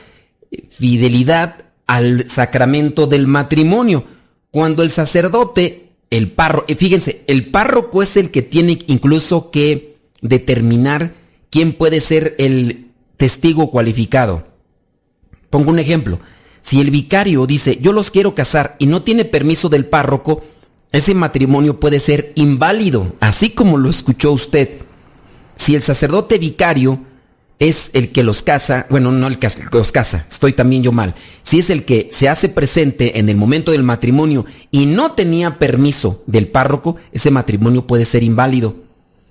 Speaker 1: fidelidad al sacramento del matrimonio. Cuando el sacerdote el párroco, fíjense, el párroco es el que tiene incluso que determinar quién puede ser el testigo cualificado. Pongo un ejemplo. Si el vicario dice, yo los quiero casar y no tiene permiso del párroco, ese matrimonio puede ser inválido, así como lo escuchó usted. Si el sacerdote vicario es el que los casa, bueno, no el que los casa, estoy también yo mal. Si es el que se hace presente en el momento del matrimonio y no tenía permiso del párroco, ese matrimonio puede ser inválido.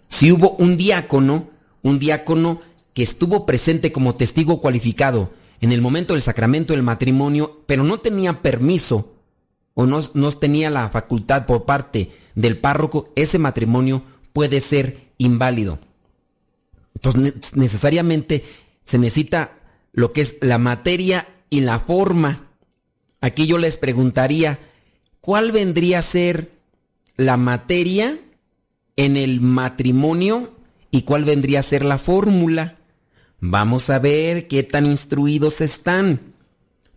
Speaker 1: Si hubo un diácono, un diácono que estuvo presente como testigo cualificado en el momento del sacramento del matrimonio, pero no tenía permiso o no, no tenía la facultad por parte del párroco, ese matrimonio puede ser inválido. Entonces necesariamente se necesita lo que es la materia y la forma. Aquí yo les preguntaría, ¿cuál vendría a ser la materia en el matrimonio y cuál vendría a ser la fórmula? Vamos a ver qué tan instruidos están.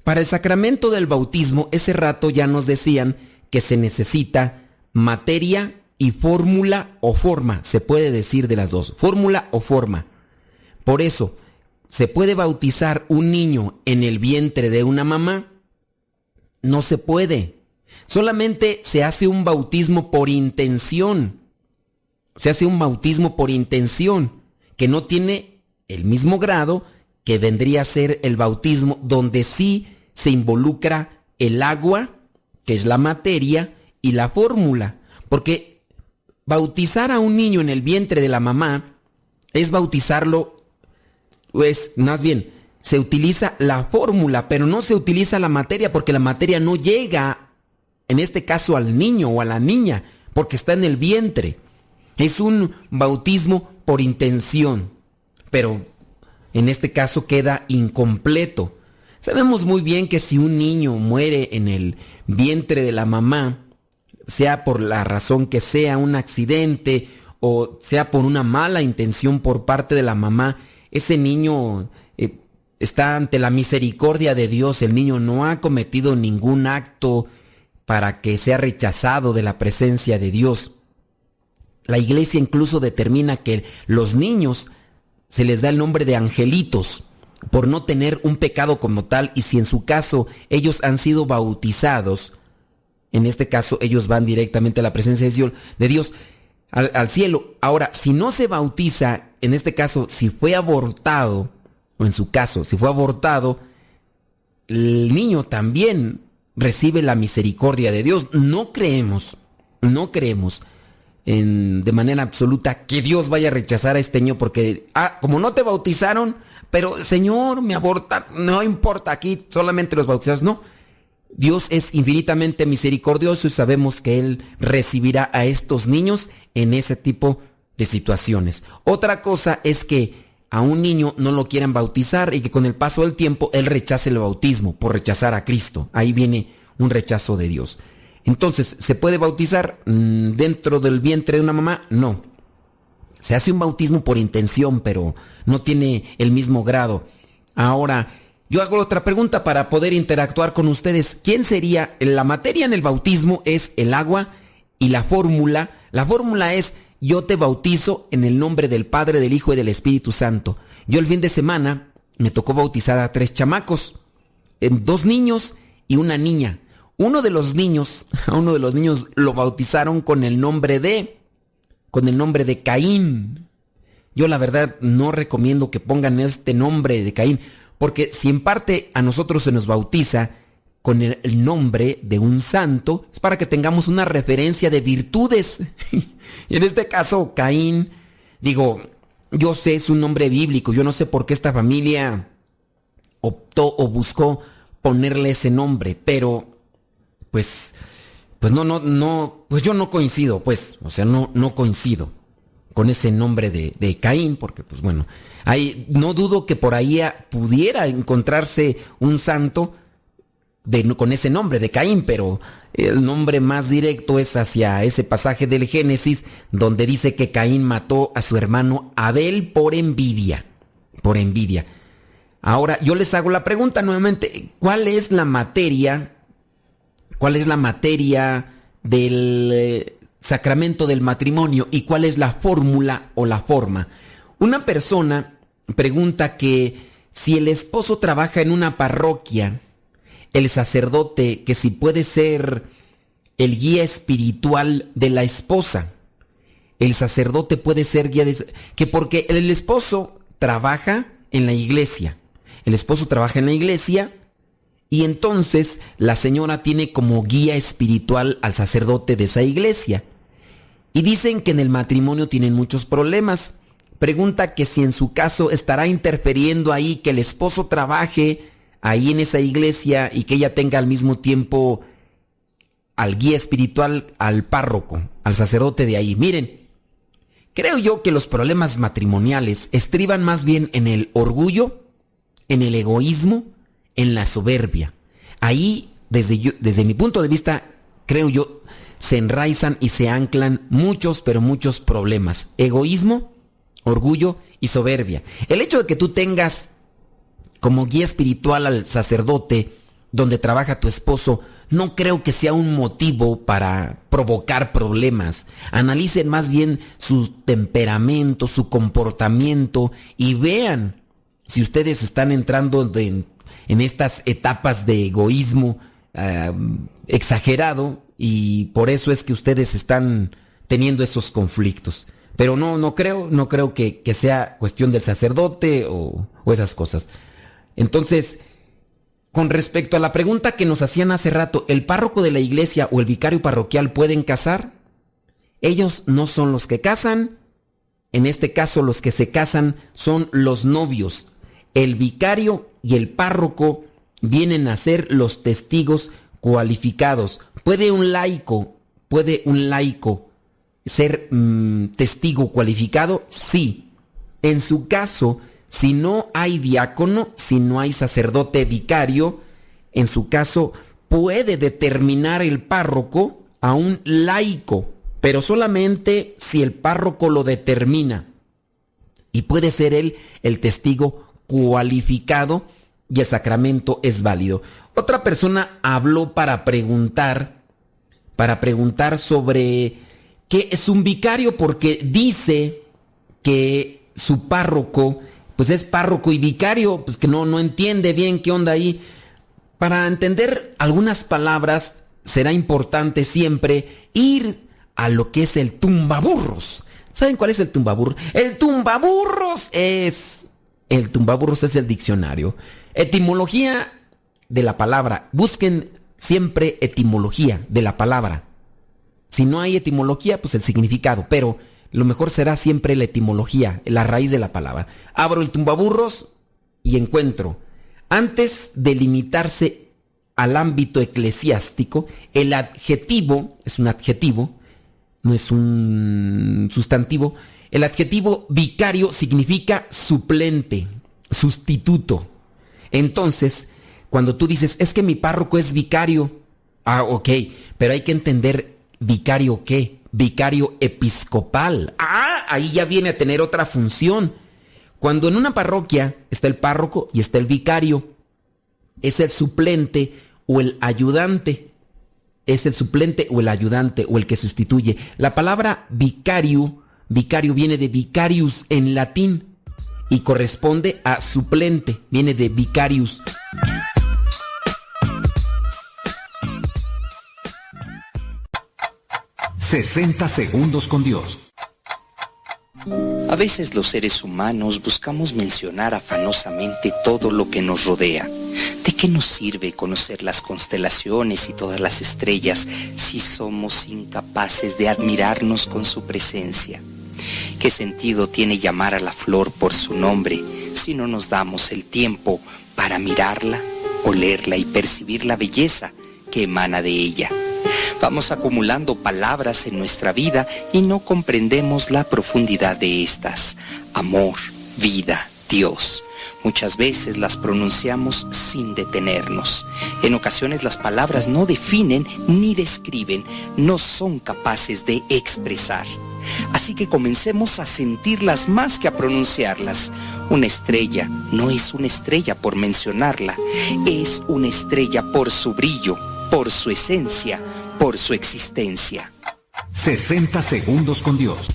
Speaker 1: Para el sacramento del bautismo, ese rato ya nos decían que se necesita materia y fórmula o forma, se puede decir de las dos, fórmula o forma. Por eso, ¿se puede bautizar un niño en el vientre de una mamá? No se puede. Solamente se hace un bautismo por intención. Se hace un bautismo por intención, que no tiene el mismo grado que vendría a ser el bautismo donde sí se involucra el agua, que es la materia, y la fórmula. Porque bautizar a un niño en el vientre de la mamá es bautizarlo, pues más bien, se utiliza la fórmula, pero no se utiliza la materia porque la materia no llega, en este caso, al niño o a la niña, porque está en el vientre. Es un bautismo por intención, pero en este caso queda incompleto. Sabemos muy bien que si un niño muere en el vientre de la mamá, sea por la razón que sea, un accidente o sea por una mala intención por parte de la mamá, ese niño eh, está ante la misericordia de Dios, el niño no ha cometido ningún acto para que sea rechazado de la presencia de Dios. La iglesia incluso determina que los niños se les da el nombre de angelitos por no tener un pecado como tal y si en su caso ellos han sido bautizados, en este caso, ellos van directamente a la presencia de Dios, al, cielo. Ahora, si no se bautiza, en este caso, si fue abortado, o en su caso, si fue abortado, el niño también recibe la misericordia de Dios. No creemos, no creemos de manera absoluta que Dios vaya a rechazar a este niño porque, ah, como no te bautizaron, pero Señor, me aborta, no importa aquí, solamente los bautizados, no. Dios es infinitamente misericordioso y sabemos que Él recibirá a estos niños en ese tipo de situaciones. Otra cosa es que a un niño no lo quieran bautizar y que con el paso del tiempo Él rechace el bautismo por rechazar a Cristo. Ahí viene un rechazo de Dios. Entonces, ¿se puede bautizar mm, dentro del vientre de una mamá? No. Se hace un bautismo por intención, pero no tiene el mismo grado. Ahora, yo hago otra pregunta para poder interactuar con ustedes. ¿Quién sería? La materia en el bautismo es el agua y la fórmula. La fórmula es yo te bautizo en el nombre del Padre, del Hijo y del Espíritu Santo. Yo el fin de semana me tocó bautizar a tres chamacos, dos niños y una niña. Uno de los niños, a *laughs* uno de los niños lo bautizaron con el nombre de, con el nombre de Caín. Yo la verdad no recomiendo que pongan este nombre de Caín, porque si en parte a nosotros se nos bautiza con el, nombre de un santo, es para que tengamos una referencia de virtudes. *laughs* y en este caso, Caín, digo, yo sé, es un nombre bíblico. Yo no sé por qué esta familia optó o buscó ponerle ese nombre, pero pues, pues no, no, no, pues yo no coincido, pues, o sea, no, no coincido con ese nombre de, de Caín, porque pues bueno, no dudo que por ahí pudiera encontrarse un santo con ese nombre de Caín, pero el nombre más directo es hacia ese pasaje del Génesis donde dice que Caín mató a su hermano Abel por envidia, por envidia. Ahora yo les hago la pregunta nuevamente, ¿cuál es la materia? ¿Cuál es la materia del eh, sacramento del matrimonio y cuál es la fórmula o la forma? Una persona pregunta que si el esposo trabaja en una parroquia, el sacerdote que si puede ser el guía espiritual de la esposa. El sacerdote puede ser guía de... Que porque el esposo trabaja en la iglesia. El esposo trabaja en la iglesia y entonces la señora tiene como guía espiritual al sacerdote de esa iglesia. Y dicen que en el matrimonio tienen muchos problemas. Pregunta que si en su caso estará interfiriendo ahí que el esposo trabaje ahí en esa iglesia y que ella tenga al mismo tiempo al guía espiritual, al párroco, al sacerdote de ahí. Miren, creo yo que los problemas matrimoniales estriban más bien en el orgullo, en el egoísmo, en la soberbia. Ahí, desde, yo- desde mi punto de vista, creo yo, se enraizan y se anclan muchos, pero muchos problemas. Egoísmo, orgullo y soberbia. El hecho de que tú tengas como guía espiritual al sacerdote donde trabaja tu esposo, no creo que sea un motivo para provocar problemas. Analicen más bien su temperamento, su comportamiento y vean si ustedes están entrando en estas etapas de egoísmo ah, exagerado y por eso es que ustedes están teniendo esos conflictos. Pero no, no creo, no creo que, que sea cuestión del sacerdote o, o esas cosas. Entonces, con respecto a la pregunta que nos hacían hace rato, ¿el párroco de la iglesia o el vicario parroquial pueden casar? Ellos no son los que casan. En este caso, los que se casan son los novios. El vicario y el párroco vienen a ser los testigos cualificados. ¿Puede un laico, puede un laico ser mm, testigo cualificado? Sí. En su caso, si no hay diácono, si no hay sacerdote vicario, en su caso puede determinar el párroco a un laico, pero solamente si el párroco lo determina. Y puede ser él el testigo cualificado y el sacramento es válido. Otra persona habló para preguntar, para preguntar sobre qué es un vicario porque dice que su párroco, pues es párroco y vicario, pues que no, no entiende bien qué onda ahí. Para entender algunas palabras será importante siempre ir a lo que es el tumbaburros. ¿Saben cuál es el tumbaburros? El tumbaburros es... El tumbaburros es el diccionario. Etimología de la palabra. Busquen siempre etimología de la palabra. Si no hay etimología, pues el significado, pero lo mejor será siempre la etimología, la raíz de la palabra. Abro el tumbaburros y encuentro, antes de limitarse al ámbito eclesiástico, el adjetivo, es un adjetivo, no es un sustantivo, el adjetivo vicario significa suplente, sustituto. Entonces, cuando tú dices, es que mi párroco es vicario, ah, ok, pero hay que entender vicario qué, vicario episcopal. Ah, ahí ya viene a tener otra función. Cuando en una parroquia está el párroco y está el vicario, es el suplente o el ayudante. Es el suplente o el ayudante o el que sustituye. La palabra vicario, vicario viene de vicarius en latín y corresponde a suplente, viene de vicarius.
Speaker 12: 60 segundos con Dios.
Speaker 13: A veces los seres humanos buscamos mencionar afanosamente todo lo que nos rodea. ¿De qué nos sirve conocer las constelaciones y todas las estrellas si somos incapaces de admirarnos con su presencia? ¿Qué sentido tiene llamar a la flor por su nombre si no nos damos el tiempo para mirarla, olerla y percibir la belleza que emana de ella? Vamos acumulando palabras en nuestra vida y no comprendemos la profundidad de estas. Amor, vida, Dios. Muchas veces las pronunciamos sin detenernos. En ocasiones las palabras no definen ni describen, no son capaces de expresar. Así que comencemos a sentirlas más que a pronunciarlas. Una estrella no es una estrella por mencionarla, es una estrella por su brillo, por su esencia, por su existencia.
Speaker 12: 60 segundos con Dios.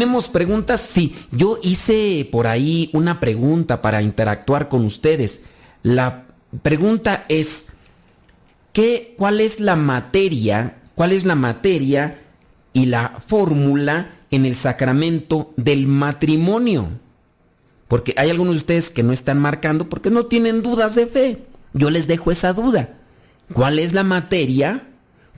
Speaker 1: ¿Tenemos preguntas? Sí, yo hice por ahí una pregunta para interactuar con ustedes. La pregunta es, ¿qué, ¿cuál es la materia, cuál es la materia y la fórmula en el sacramento del matrimonio? Porque hay algunos de ustedes que no están marcando porque no tienen dudas de fe. Yo les dejo esa duda. ¿Cuál es la materia?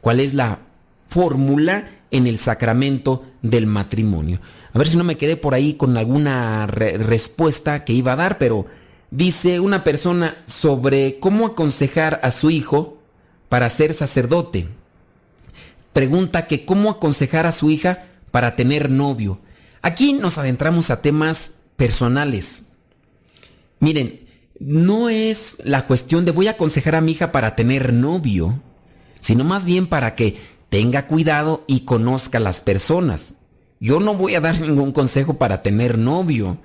Speaker 1: ¿Cuál es la fórmula en el sacramento del matrimonio? A ver si no me quedé por ahí con alguna re- respuesta que iba a dar, pero dice una persona sobre cómo aconsejar a su hijo para ser sacerdote. Pregunta que cómo aconsejar a su hija para tener novio. Aquí nos adentramos a temas personales. Miren, no es la cuestión de voy a aconsejar a mi hija para tener novio, sino más bien para que tenga cuidado y conozca a las personas. Yo no voy a dar ningún consejo para tener novio,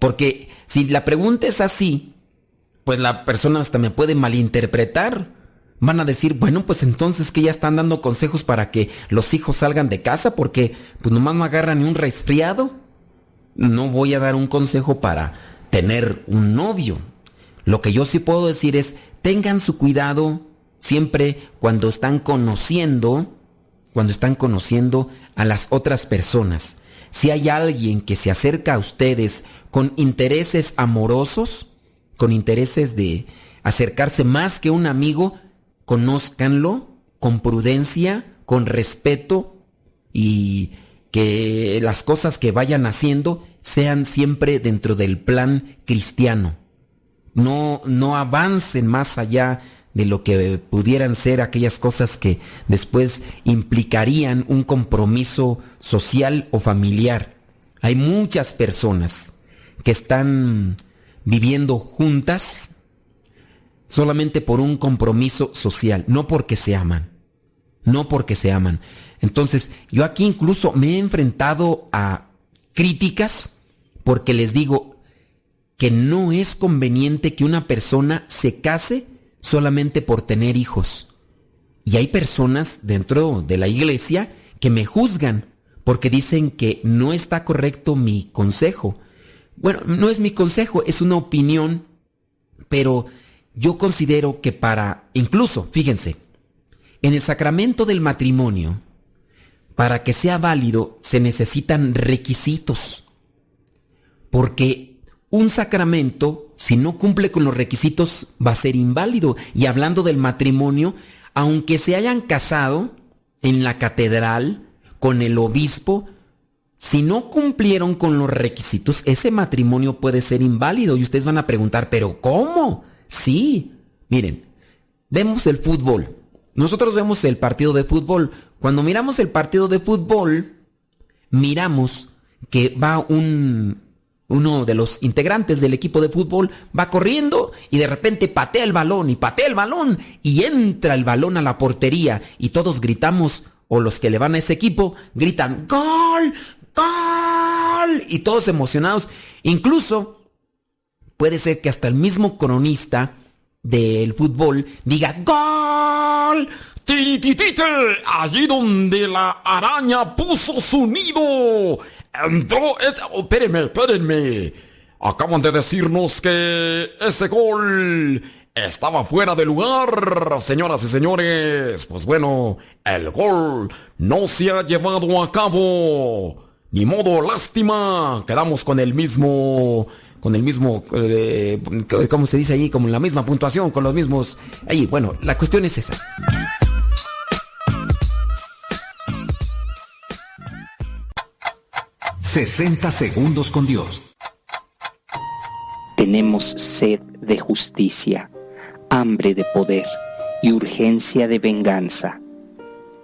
Speaker 1: porque si la pregunta es así, pues la persona hasta me puede malinterpretar. Van a decir, bueno, pues entonces que ya están dando consejos para que los hijos salgan de casa porque pues nomás no agarran ni un resfriado. no voy a dar un consejo para tener un novio. Lo que yo sí puedo decir es, tengan su cuidado siempre cuando están conociendo, cuando están conociendo a las otras personas. Si hay alguien que se acerca a ustedes con intereses amorosos, con intereses de acercarse más que un amigo, conózcanlo con prudencia, con respeto y que las cosas que vayan haciendo sean siempre dentro del plan cristiano. No, no avancen más allá de lo que pudieran ser aquellas cosas que después implicarían un compromiso social o familiar. Hay muchas personas que están viviendo juntas solamente por un compromiso social, no porque se aman, no porque se aman. Entonces, yo aquí incluso me he enfrentado a críticas porque les digo que no es conveniente que una persona se case solamente por tener hijos. Y hay personas dentro de la iglesia que me juzgan porque dicen que no está correcto mi consejo. Bueno, no es mi consejo, es una opinión, pero yo considero que para, incluso, fíjense, en el sacramento del matrimonio, para que sea válido se necesitan requisitos. Porque un sacramento, si no cumple con los requisitos, va a ser inválido. Y hablando del matrimonio, aunque se hayan casado en la catedral con el obispo, si no cumplieron con los requisitos, ese matrimonio puede ser inválido. Y ustedes van a preguntar, ¿pero cómo? Sí, miren, vemos el fútbol. Nosotros vemos el partido de fútbol. Cuando miramos el partido de fútbol, miramos que va un uno de los integrantes del equipo de fútbol va corriendo y de repente patea el balón y patea el balón y entra el balón a la portería y todos gritamos o los que le van a ese equipo gritan gol, gol y todos emocionados. Incluso puede ser que hasta el mismo cronista del fútbol diga ¡Gol!
Speaker 11: Tititite, allí donde la araña puso su nido. Entró ese... oh, espérenme, espérenme. Acaban de decirnos que ese gol estaba fuera de lugar, señoras y señores. Pues bueno, el gol no se ha llevado a cabo. Ni modo, lástima. Quedamos con el mismo con el mismo, eh, ¿cómo se dice allí? Como la misma puntuación, con los mismos... Ahí, bueno, la cuestión es esa.
Speaker 14: ...60 segundos con Dios.
Speaker 13: Tenemos sed de justicia, hambre de poder y urgencia de venganza.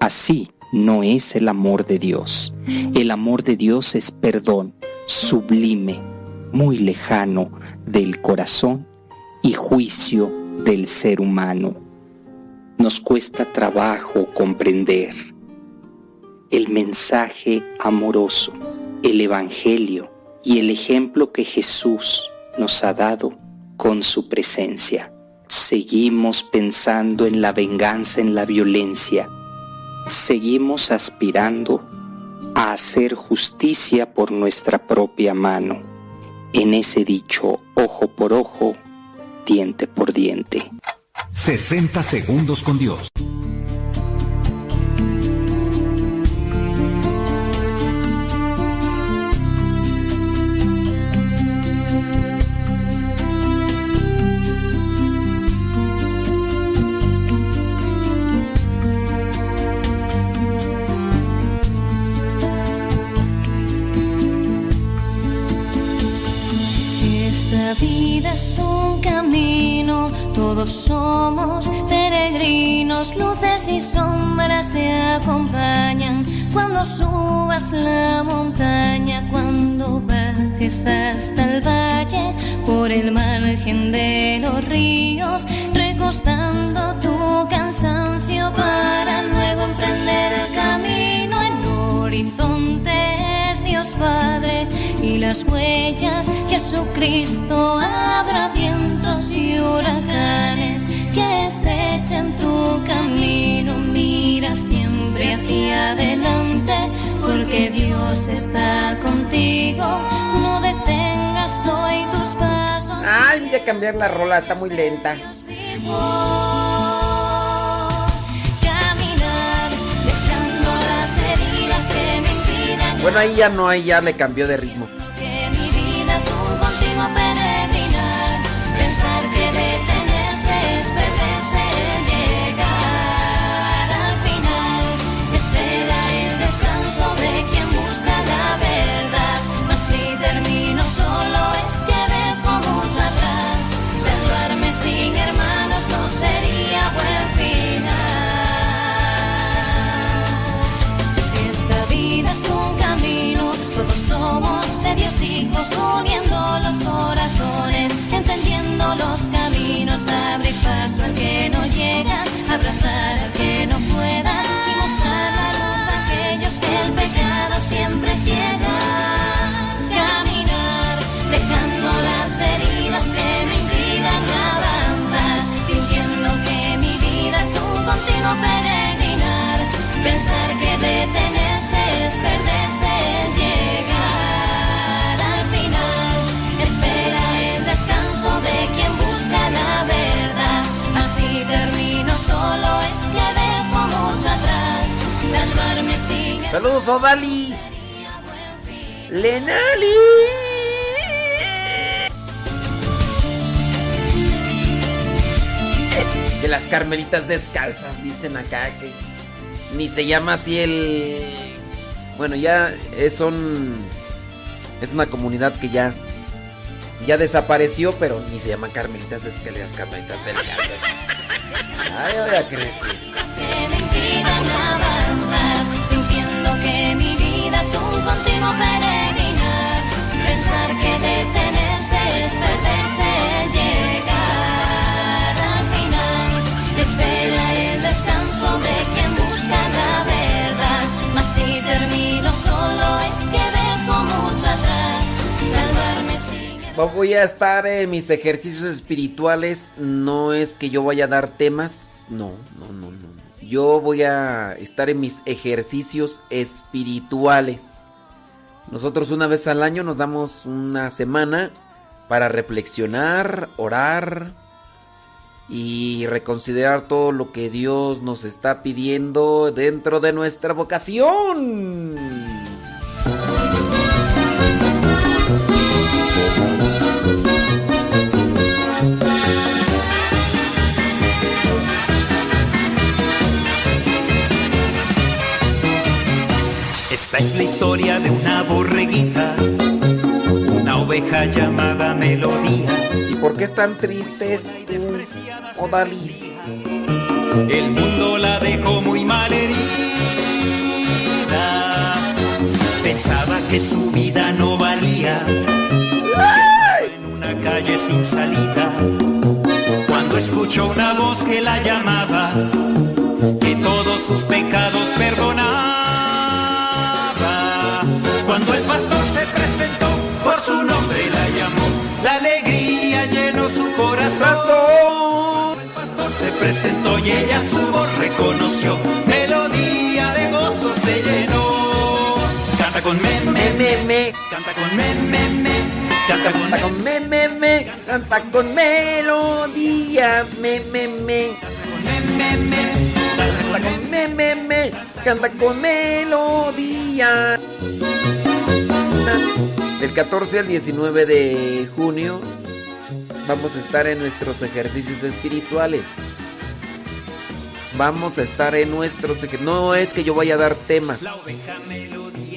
Speaker 13: Así no es el amor de Dios. El amor de Dios es perdón, sublime, muy lejano del corazón y juicio del ser humano. Nos cuesta trabajo comprender el mensaje amoroso, el Evangelio y el ejemplo que Jesús nos ha dado con su presencia. Seguimos pensando en la venganza, en la violencia. Seguimos aspirando a hacer justicia por nuestra propia mano en ese dicho ojo por ojo, diente por diente.
Speaker 14: 60 segundos con Dios.
Speaker 15: Somos peregrinos, luces y sombras te acompañan. Cuando subas la montaña, cuando bajes hasta el valle, por el margen de los ríos, recostando tu cansancio para luego emprender el camino. Las huellas Jesucristo abra vientos y huracanes que estrechen tu camino mira siempre hacia adelante porque que Dios está contigo. No detengas hoy tus pasos.
Speaker 1: Ay, voy a cambiar la rola, está muy lenta. Bueno, ahí ya no, ahí ya le cambió de ritmo.
Speaker 15: Hijos, uniendo los corazones, encendiendo los caminos, abrir paso al que no llega, abrazar al que no pueda y mostrar la luz aquellos que el pecado siempre ciega. Caminar, dejando las heridas que me impidan avanzar, sintiendo que mi vida es un continuo peregrinar, pensar que detenerse
Speaker 1: Saludos, Odalis. Lenali. De las carmelitas descalzas, dicen acá que ni se llama así el. Bueno, ya es, son. Es una comunidad que ya. Ya desapareció, pero ni se llaman carmelitas descalzas, carmelitas descalzas. Ay, voy a creer que-
Speaker 15: que mi vida es un continuo peregrinar, pensar que detenerse es perderse llegar al final, espera el descanso de quien busca la verdad, mas si termino solo es que dejo mucho atrás, salvarme sin
Speaker 1: Voy a estar en mis ejercicios espirituales. No es que yo vaya a dar temas. No, no, no, no. Yo voy a estar en mis ejercicios espirituales. Nosotros una vez al año nos damos una semana para reflexionar, orar y reconsiderar todo lo que Dios nos está pidiendo dentro de nuestra vocación.
Speaker 16: Esta es la historia de una borreguita, una oveja llamada Melodía.
Speaker 1: ¿Y por qué están tristes Odalis?
Speaker 16: El mundo la dejó muy mal herida. Pensaba que su vida no valía. que en una calle sin salida. Cuando escuchó una voz que la llamaba, que todos sus pecados perdonaba. Cuando el pastor se presentó, por su nombre la llamó. La alegría llenó su corazón. El pastor se presentó y ella su voz reconoció. Melodía de gozo se llenó. Canta con me, me,
Speaker 1: me, me.
Speaker 16: Canta con me, me, me. Canta con
Speaker 1: Canta con me, me, me. Canta con melodía. Me, me, me. Canta con me, me, me. Canta con melodía. Del 14 al 19 de junio vamos a estar en nuestros ejercicios espirituales. Vamos a estar en nuestros ejer- No es que yo vaya a dar temas.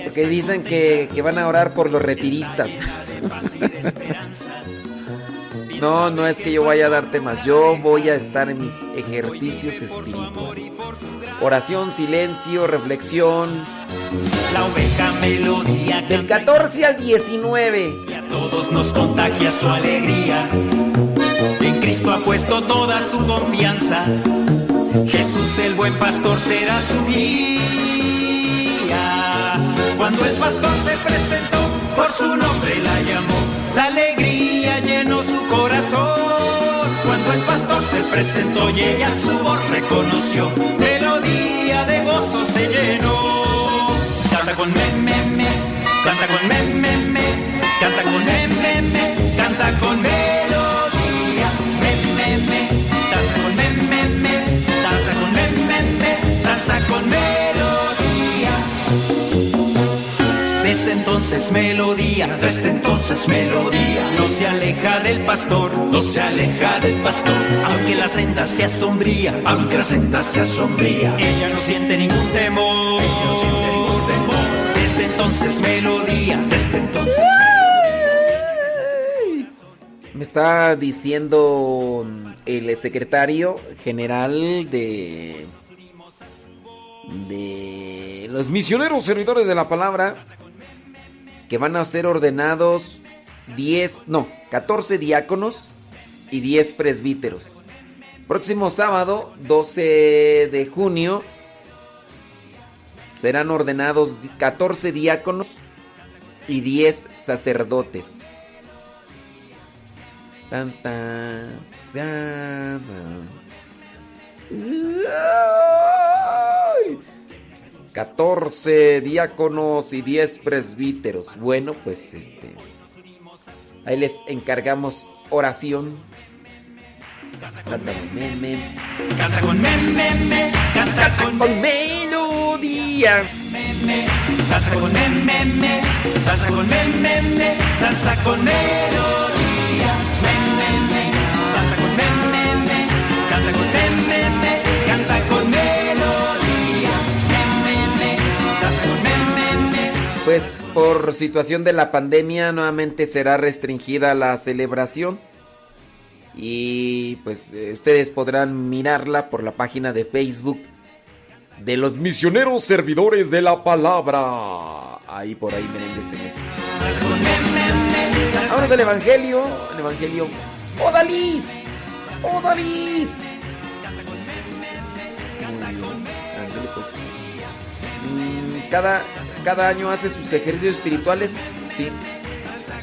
Speaker 1: Porque dicen que, que van a orar por los retiristas. *laughs* *laughs* No, no es que yo vaya a dar temas. Yo voy a estar en mis ejercicios espirituales. Oración, silencio, reflexión.
Speaker 16: La oveja melodía
Speaker 1: Del 14 al 19.
Speaker 16: todos nos contagia su alegría. En Cristo ha puesto toda su confianza. Jesús el buen pastor será su guía. Cuando el pastor se presentó, por su nombre la llamó. La alegría llenó su corazón. Cuando el pastor se presentó y ella su voz reconoció, melodía de gozo se llenó. Canta con me, me, canta con me, me, canta con me, me, canta con melodía. Me, me, me, danza con me, me, me, danza con me, me, me, danza con melodía. Entonces melodía, desde entonces melodía. No se aleja del pastor, no se aleja del pastor. Aunque la senda sea sombría, aunque la senda sea sombría. Ella no siente ningún temor, ella no siente ningún temor. Desde entonces melodía, desde entonces
Speaker 1: Me está diciendo el secretario general de de los misioneros servidores de la palabra que van a ser ordenados 10, no, 14 diáconos y 10 presbíteros. Próximo sábado, 12 de junio, serán ordenados 14 diáconos y 10 sacerdotes. Tan, tan, tan. 14 diáconos y 10 presbíteros. Bueno, pues este. Ahí les encargamos oración. Canta con meme.
Speaker 16: Canta con meme, canta con,
Speaker 1: melodía.
Speaker 16: Danza con meme, danza con meme, danza con melodía. Meme, danza con meme, canta con meme,
Speaker 1: Pues por situación de la pandemia nuevamente será restringida la celebración. Y pues eh, ustedes podrán mirarla por la página de Facebook de los misioneros servidores de la palabra. Ahí por ahí miren este mes. Ahora el Evangelio. El Evangelio. ¡Odalis! ¡Odalis! Ándale, pues. Mm, Cada, cada año hace sus ejercicios espirituales. Sí.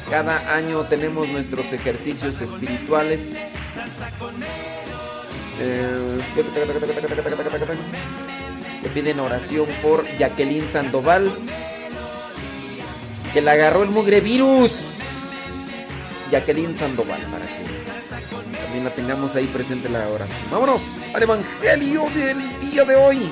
Speaker 1: Cada año tenemos nuestros ejercicios espirituales. Eh, piden oración por Jacqueline Sandoval. Que le agarró el mugre virus. Jacqueline Sandoval, para que también la tengamos ahí presente en la oración. Vámonos al Evangelio del día de hoy.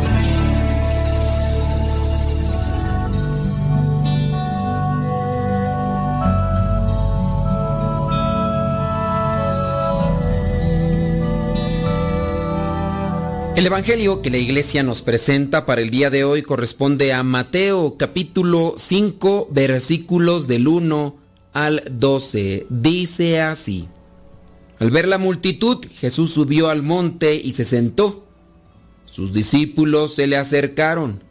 Speaker 1: El Evangelio que la iglesia nos presenta para el día de hoy corresponde a Mateo capítulo 5 versículos del 1 al 12. Dice así. Al ver la multitud, Jesús subió al monte y se sentó. Sus discípulos se le acercaron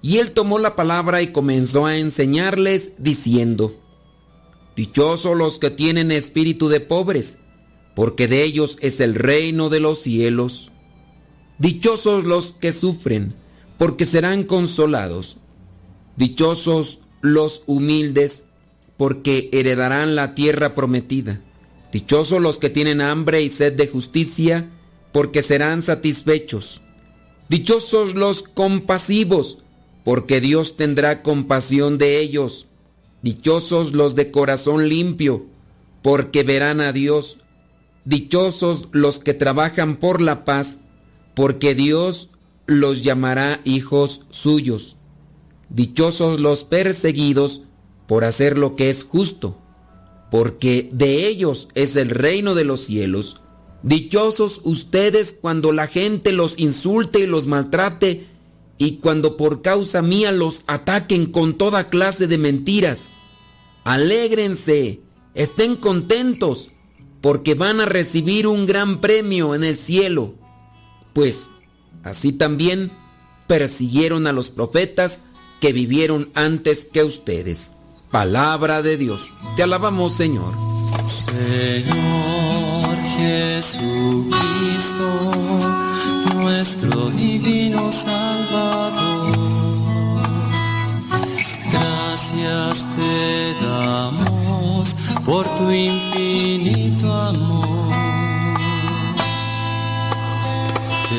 Speaker 1: y él tomó la palabra y comenzó a enseñarles diciendo, Dichosos los que tienen espíritu de pobres, porque de ellos es el reino de los cielos. Dichosos los que sufren, porque serán consolados. Dichosos los humildes, porque heredarán la tierra prometida. Dichosos los que tienen hambre y sed de justicia, porque serán satisfechos. Dichosos los compasivos, porque Dios tendrá compasión de ellos. Dichosos los de corazón limpio, porque verán a Dios. Dichosos los que trabajan por la paz, porque Dios los llamará hijos suyos. Dichosos los perseguidos por hacer lo que es justo, porque de ellos es el reino de los cielos. Dichosos ustedes cuando la gente los insulte y los maltrate, y cuando por causa mía los ataquen con toda clase de mentiras. Alégrense, estén contentos, porque van a recibir un gran premio en el cielo pues así también persiguieron a los profetas que vivieron antes que ustedes. Palabra de Dios. Te alabamos, Señor.
Speaker 17: Señor Jesucristo, nuestro divino Salvador. Gracias te damos por tu infinito amor.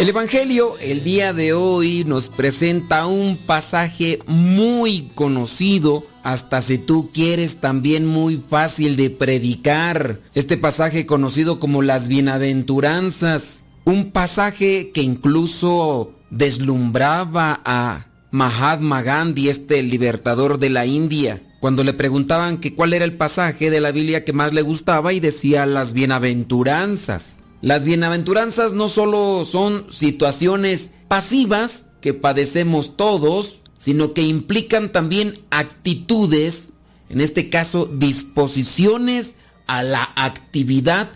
Speaker 17: El
Speaker 1: Evangelio el día de hoy nos presenta un pasaje muy conocido, hasta si tú quieres también muy fácil de predicar. Este pasaje conocido como las bienaventuranzas, un pasaje que incluso deslumbraba a Mahatma Gandhi, este libertador de la India, cuando le preguntaban que cuál era el pasaje de la Biblia que más le gustaba y decía las bienaventuranzas. Las bienaventuranzas no solo son situaciones pasivas que padecemos todos, sino que implican también actitudes, en este caso disposiciones a la actividad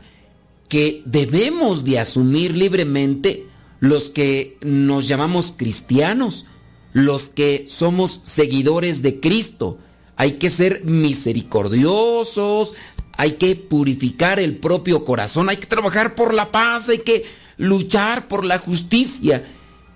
Speaker 1: que debemos de asumir libremente los que nos llamamos cristianos, los que somos seguidores de Cristo. Hay que ser misericordiosos, hay que purificar el propio corazón, hay que trabajar por la paz, hay que luchar por la justicia.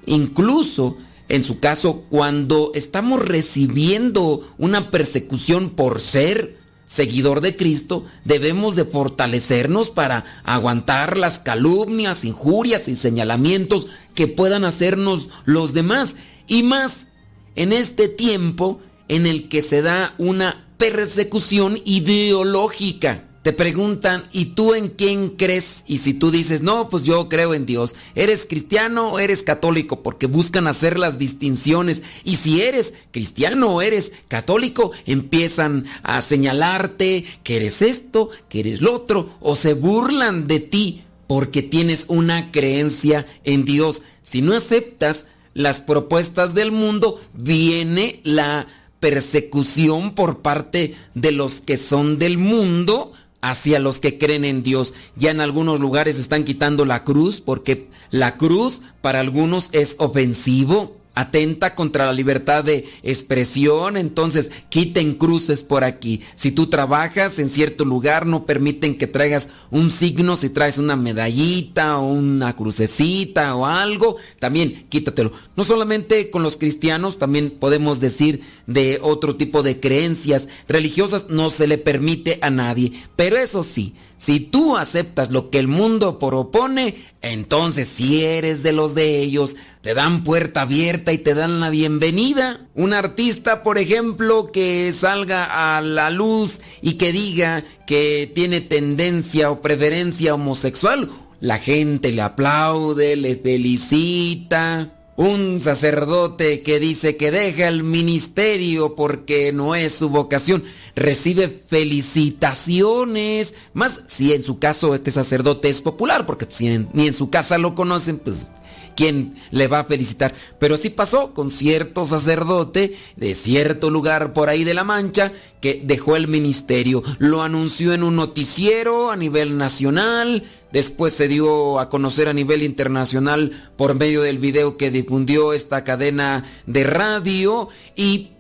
Speaker 1: Incluso, en su caso, cuando estamos recibiendo una persecución por ser seguidor de Cristo, debemos de fortalecernos para aguantar las calumnias, injurias y señalamientos que puedan hacernos los demás. Y más en este tiempo en el que se da una persecución ideológica. Te preguntan, ¿y tú en quién crees? Y si tú dices, no, pues yo creo en Dios, ¿eres cristiano o eres católico? Porque buscan hacer las distinciones. Y si eres cristiano o eres católico, empiezan a señalarte que eres esto, que eres lo otro, o se burlan de ti porque tienes una creencia en Dios. Si no aceptas las propuestas del mundo, viene la persecución por parte de los que son del mundo hacia los que creen en Dios. Ya en algunos lugares están quitando la cruz porque la cruz para algunos es ofensivo, atenta contra la libertad de expresión, entonces quiten cruces por aquí. Si tú trabajas en cierto lugar, no permiten que traigas un signo, si traes una medallita o una crucecita o algo, también quítatelo. No solamente con los cristianos, también podemos decir de otro tipo de creencias religiosas, no se le permite a nadie. Pero eso sí, si tú aceptas lo que el mundo propone, entonces si eres de los de ellos, te dan puerta abierta y te dan la bienvenida. Un artista, por ejemplo, que salga a la luz y que diga que tiene tendencia o preferencia homosexual, la gente le aplaude, le felicita. Un sacerdote que dice que deja el ministerio porque no es su vocación, recibe felicitaciones. Más si en su caso este sacerdote es popular, porque si ni en su casa lo conocen, pues ¿quién le va a felicitar? Pero sí pasó con cierto sacerdote de cierto lugar por ahí de la Mancha que dejó el ministerio, lo anunció en un noticiero a nivel nacional, después se dio a conocer a nivel internacional por medio del video que difundió esta cadena de radio y,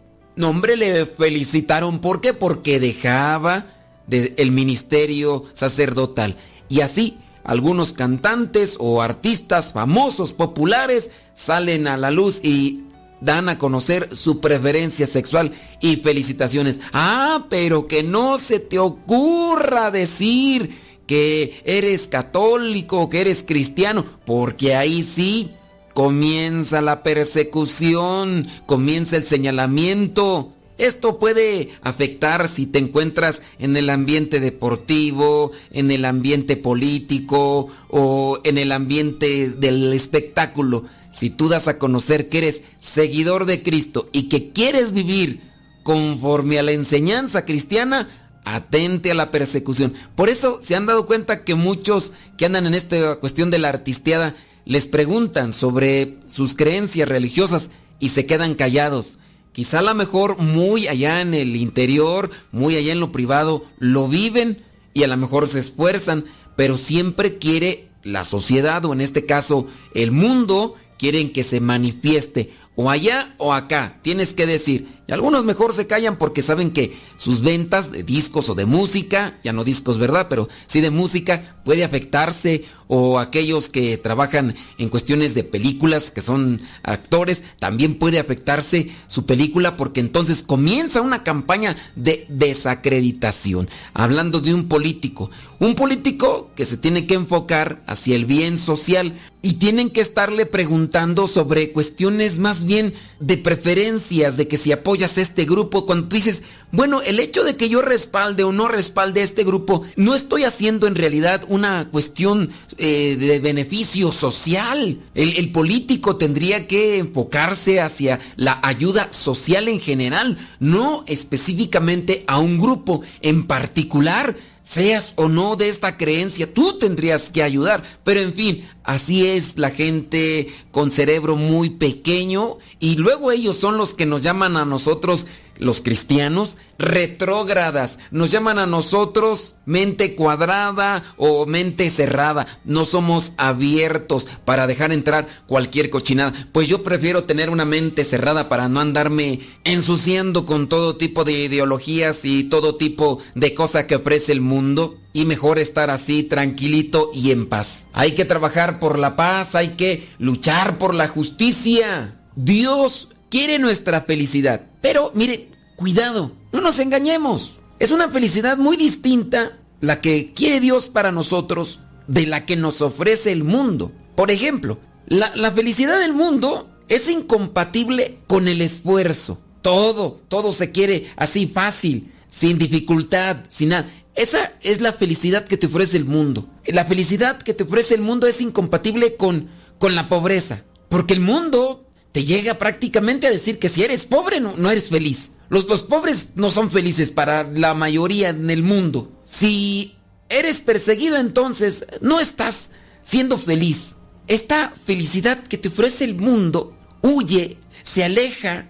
Speaker 1: hombre, le felicitaron. ¿Por qué? Porque dejaba de- el ministerio sacerdotal. Y así, algunos cantantes o artistas famosos, populares, salen a la luz y dan a conocer su preferencia sexual y felicitaciones. Ah, pero que no se te ocurra decir que eres católico, que eres cristiano, porque ahí sí comienza la persecución, comienza el señalamiento. Esto puede afectar si te encuentras en el ambiente deportivo, en el ambiente político o en el ambiente del espectáculo. Si tú das a conocer que eres seguidor de Cristo y que quieres vivir conforme a la enseñanza cristiana, atente a la persecución. Por eso se han dado cuenta que muchos que andan en esta cuestión de la artisteada les preguntan sobre sus creencias religiosas y se quedan callados. Quizá a lo mejor muy allá en el interior, muy allá en lo privado, lo viven y a lo mejor se esfuerzan, pero siempre quiere la sociedad o en este caso el mundo, quieren que se manifieste o allá o acá, tienes que decir. Y algunos mejor se callan porque saben que sus ventas de discos o de música, ya no discos, ¿verdad? Pero sí de música, puede afectarse. O aquellos que trabajan en cuestiones de películas, que son actores, también puede afectarse su película porque entonces comienza una campaña de desacreditación. Hablando de un político. Un político que se tiene que enfocar hacia el bien social y tienen que estarle preguntando sobre cuestiones más bien de preferencias, de que si apoyas este grupo, cuando tú dices, bueno, el hecho de que yo respalde o no respalde a este grupo, no estoy haciendo en realidad una cuestión eh, de beneficio social. El político tendría que enfocarse hacia la ayuda social en general, no específicamente a un grupo en particular seas o no de esta creencia, tú tendrías que ayudar. Pero en fin, así es la gente con cerebro muy pequeño y luego ellos son los que nos llaman a nosotros los cristianos retrógradas. Nos llaman a nosotros mente cuadrada o mente cerrada. No somos abiertos para dejar entrar cualquier cochinada. Pues yo prefiero tener una mente cerrada para no andarme ensuciando con todo tipo de ideologías y todo tipo de cosas que ofrece el mundo. Y mejor estar así tranquilito y en paz. Hay que trabajar por la paz, hay que luchar por la justicia. Dios quiere nuestra felicidad. Pero mire, cuidado, no nos engañemos. Es una felicidad muy distinta la que quiere Dios para nosotros de la que nos ofrece el mundo. Por ejemplo, la, la felicidad del mundo es incompatible con el esfuerzo. Todo, todo se quiere así fácil, sin dificultad, sin nada. Esa es la felicidad que te ofrece el mundo. La felicidad que te ofrece el mundo es incompatible con, con la pobreza. Porque el mundo te llega prácticamente a decir que si eres pobre no, no eres feliz. Los, los, pobres no son felices para la mayoría en el mundo. Si eres perseguido entonces no estás siendo feliz. Esta felicidad que te ofrece el mundo huye, se aleja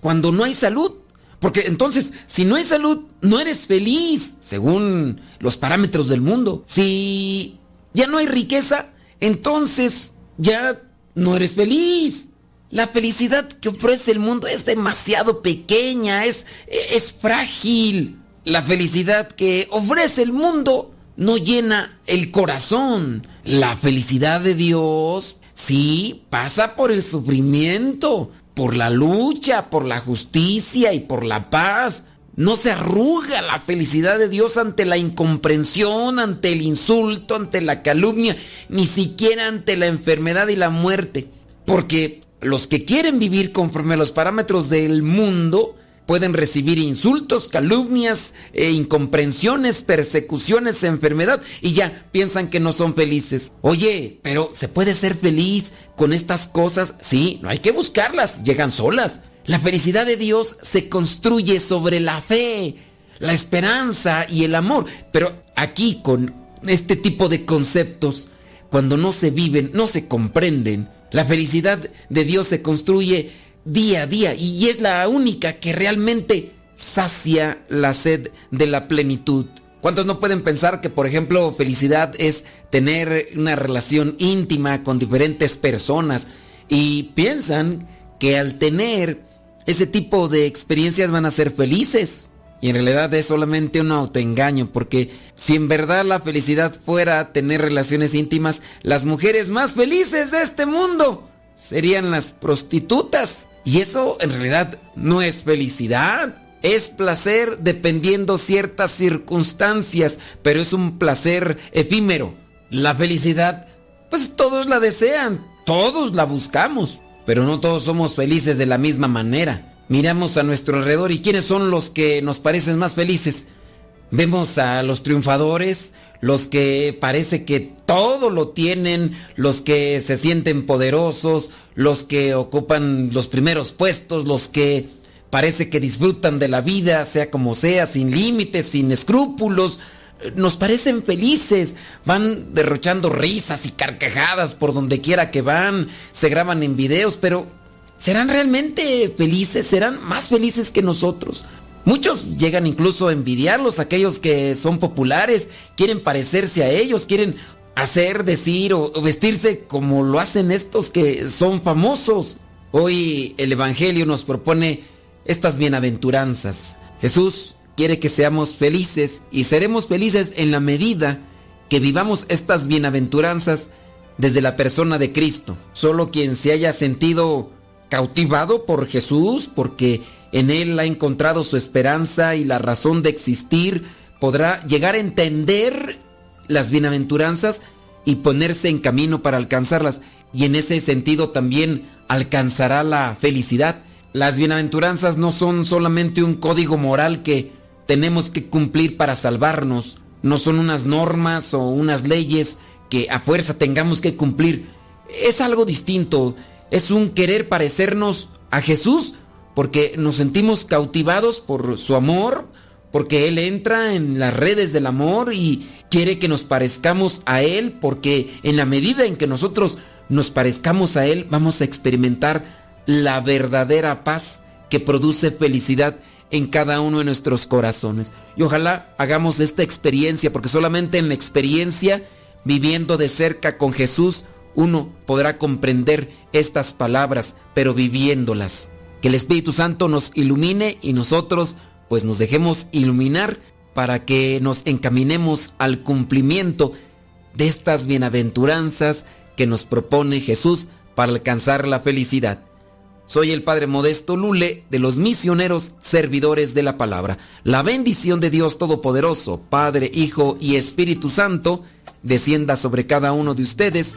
Speaker 1: cuando no hay salud. Porque entonces, si no hay salud, no eres feliz, según los parámetros del mundo. Si ya no hay riqueza, entonces ya no eres feliz. La felicidad que ofrece el mundo es demasiado pequeña, es, es frágil. La felicidad que ofrece el mundo no llena el corazón. La felicidad de Dios, sí, pasa por el sufrimiento, por la lucha, por la justicia y por la paz. No se arruga la felicidad de Dios ante la incomprensión, ante el insulto, ante la calumnia, ni siquiera ante la enfermedad y la muerte. Porque los que quieren vivir conforme a los parámetros del mundo pueden recibir insultos, calumnias, eh, incomprensiones, persecuciones, enfermedad y ya piensan que no son felices. Oye, pero ¿se puede ser feliz con estas cosas? Sí, no hay que buscarlas, llegan solas. La felicidad de Dios se construye sobre la fe, la esperanza y el amor. Pero aquí con este tipo de conceptos, cuando no se viven, no se comprenden, la felicidad de Dios se construye día a día y es la única que realmente sacia la sed de la plenitud. ¿Cuántos no pueden pensar que, por ejemplo, felicidad es tener una relación íntima con diferentes personas y piensan que al tener ese tipo de experiencias van a ser felices? Y en realidad es solamente un autoengaño, porque si en verdad la felicidad fuera tener relaciones íntimas, las mujeres más felices de este mundo serían las prostitutas. Y eso en realidad no es felicidad. Es placer dependiendo ciertas circunstancias, pero es un placer efímero. La felicidad, pues todos la desean, todos la buscamos, pero no todos somos felices de la misma manera miramos a nuestro alrededor y quiénes son los que nos parecen más felices. Vemos a los triunfadores, los que parece que todo lo tienen, los que se sienten poderosos, los que ocupan los primeros puestos, los que parece que disfrutan de la vida, sea como sea, sin límites, sin escrúpulos. Nos parecen felices, van derrochando risas y carcajadas por donde quiera que van, se graban en videos, pero ¿serán realmente felices? ¿Serán más felices que nosotros? Muchos llegan incluso a envidiarlos, aquellos que son populares, quieren parecerse a ellos, quieren hacer, decir o, vestirse como lo hacen estos que son famosos. Hoy el Evangelio nos propone estas bienaventuranzas. Jesús quiere que seamos felices y seremos felices en la medida que vivamos estas bienaventuranzas desde la persona de Cristo. Solo quien se haya sentido cautivado por Jesús, porque en Él ha encontrado su esperanza y la razón de existir, podrá llegar a entender las bienaventuranzas y ponerse en camino para alcanzarlas. Y en ese sentido también alcanzará la felicidad. Las bienaventuranzas no son solamente un código moral que tenemos que cumplir para salvarnos, no son unas normas o unas leyes que a fuerza tengamos que cumplir. Es algo distinto, es un querer parecernos a Jesús porque nos sentimos cautivados por su amor, porque Él entra en las redes del amor y quiere que nos parezcamos a Él, porque en la medida en que nosotros nos parezcamos a Él, vamos a experimentar la verdadera paz que produce felicidad en cada uno de nuestros corazones. Y ojalá hagamos esta experiencia, porque solamente en la experiencia, viviendo de cerca con Jesús, uno podrá comprender estas palabras, pero viviéndolas. Que el Espíritu Santo nos ilumine y nosotros pues nos dejemos iluminar para que nos encaminemos al cumplimiento de estas bienaventuranzas que nos propone Jesús para alcanzar la felicidad. Soy el Padre Modesto Lule de los misioneros servidores de la palabra. La bendición de Dios Todopoderoso, Padre, Hijo y Espíritu Santo, descienda sobre cada uno de ustedes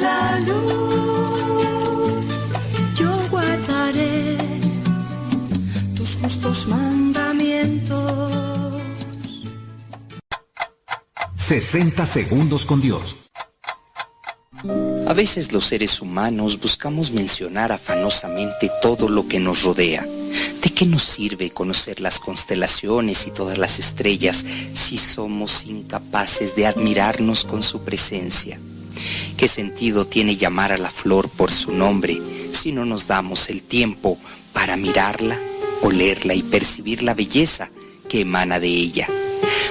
Speaker 18: La luz. Yo guardaré tus justos mandamientos.
Speaker 19: 60 segundos con Dios.
Speaker 13: A veces los seres humanos buscamos mencionar afanosamente todo lo que nos rodea. ¿De qué nos sirve conocer las constelaciones y todas las estrellas si somos incapaces de admirarnos con su presencia? ¿Qué sentido tiene llamar a la flor por su nombre si no nos damos el tiempo para mirarla, olerla y percibir la belleza que emana de ella?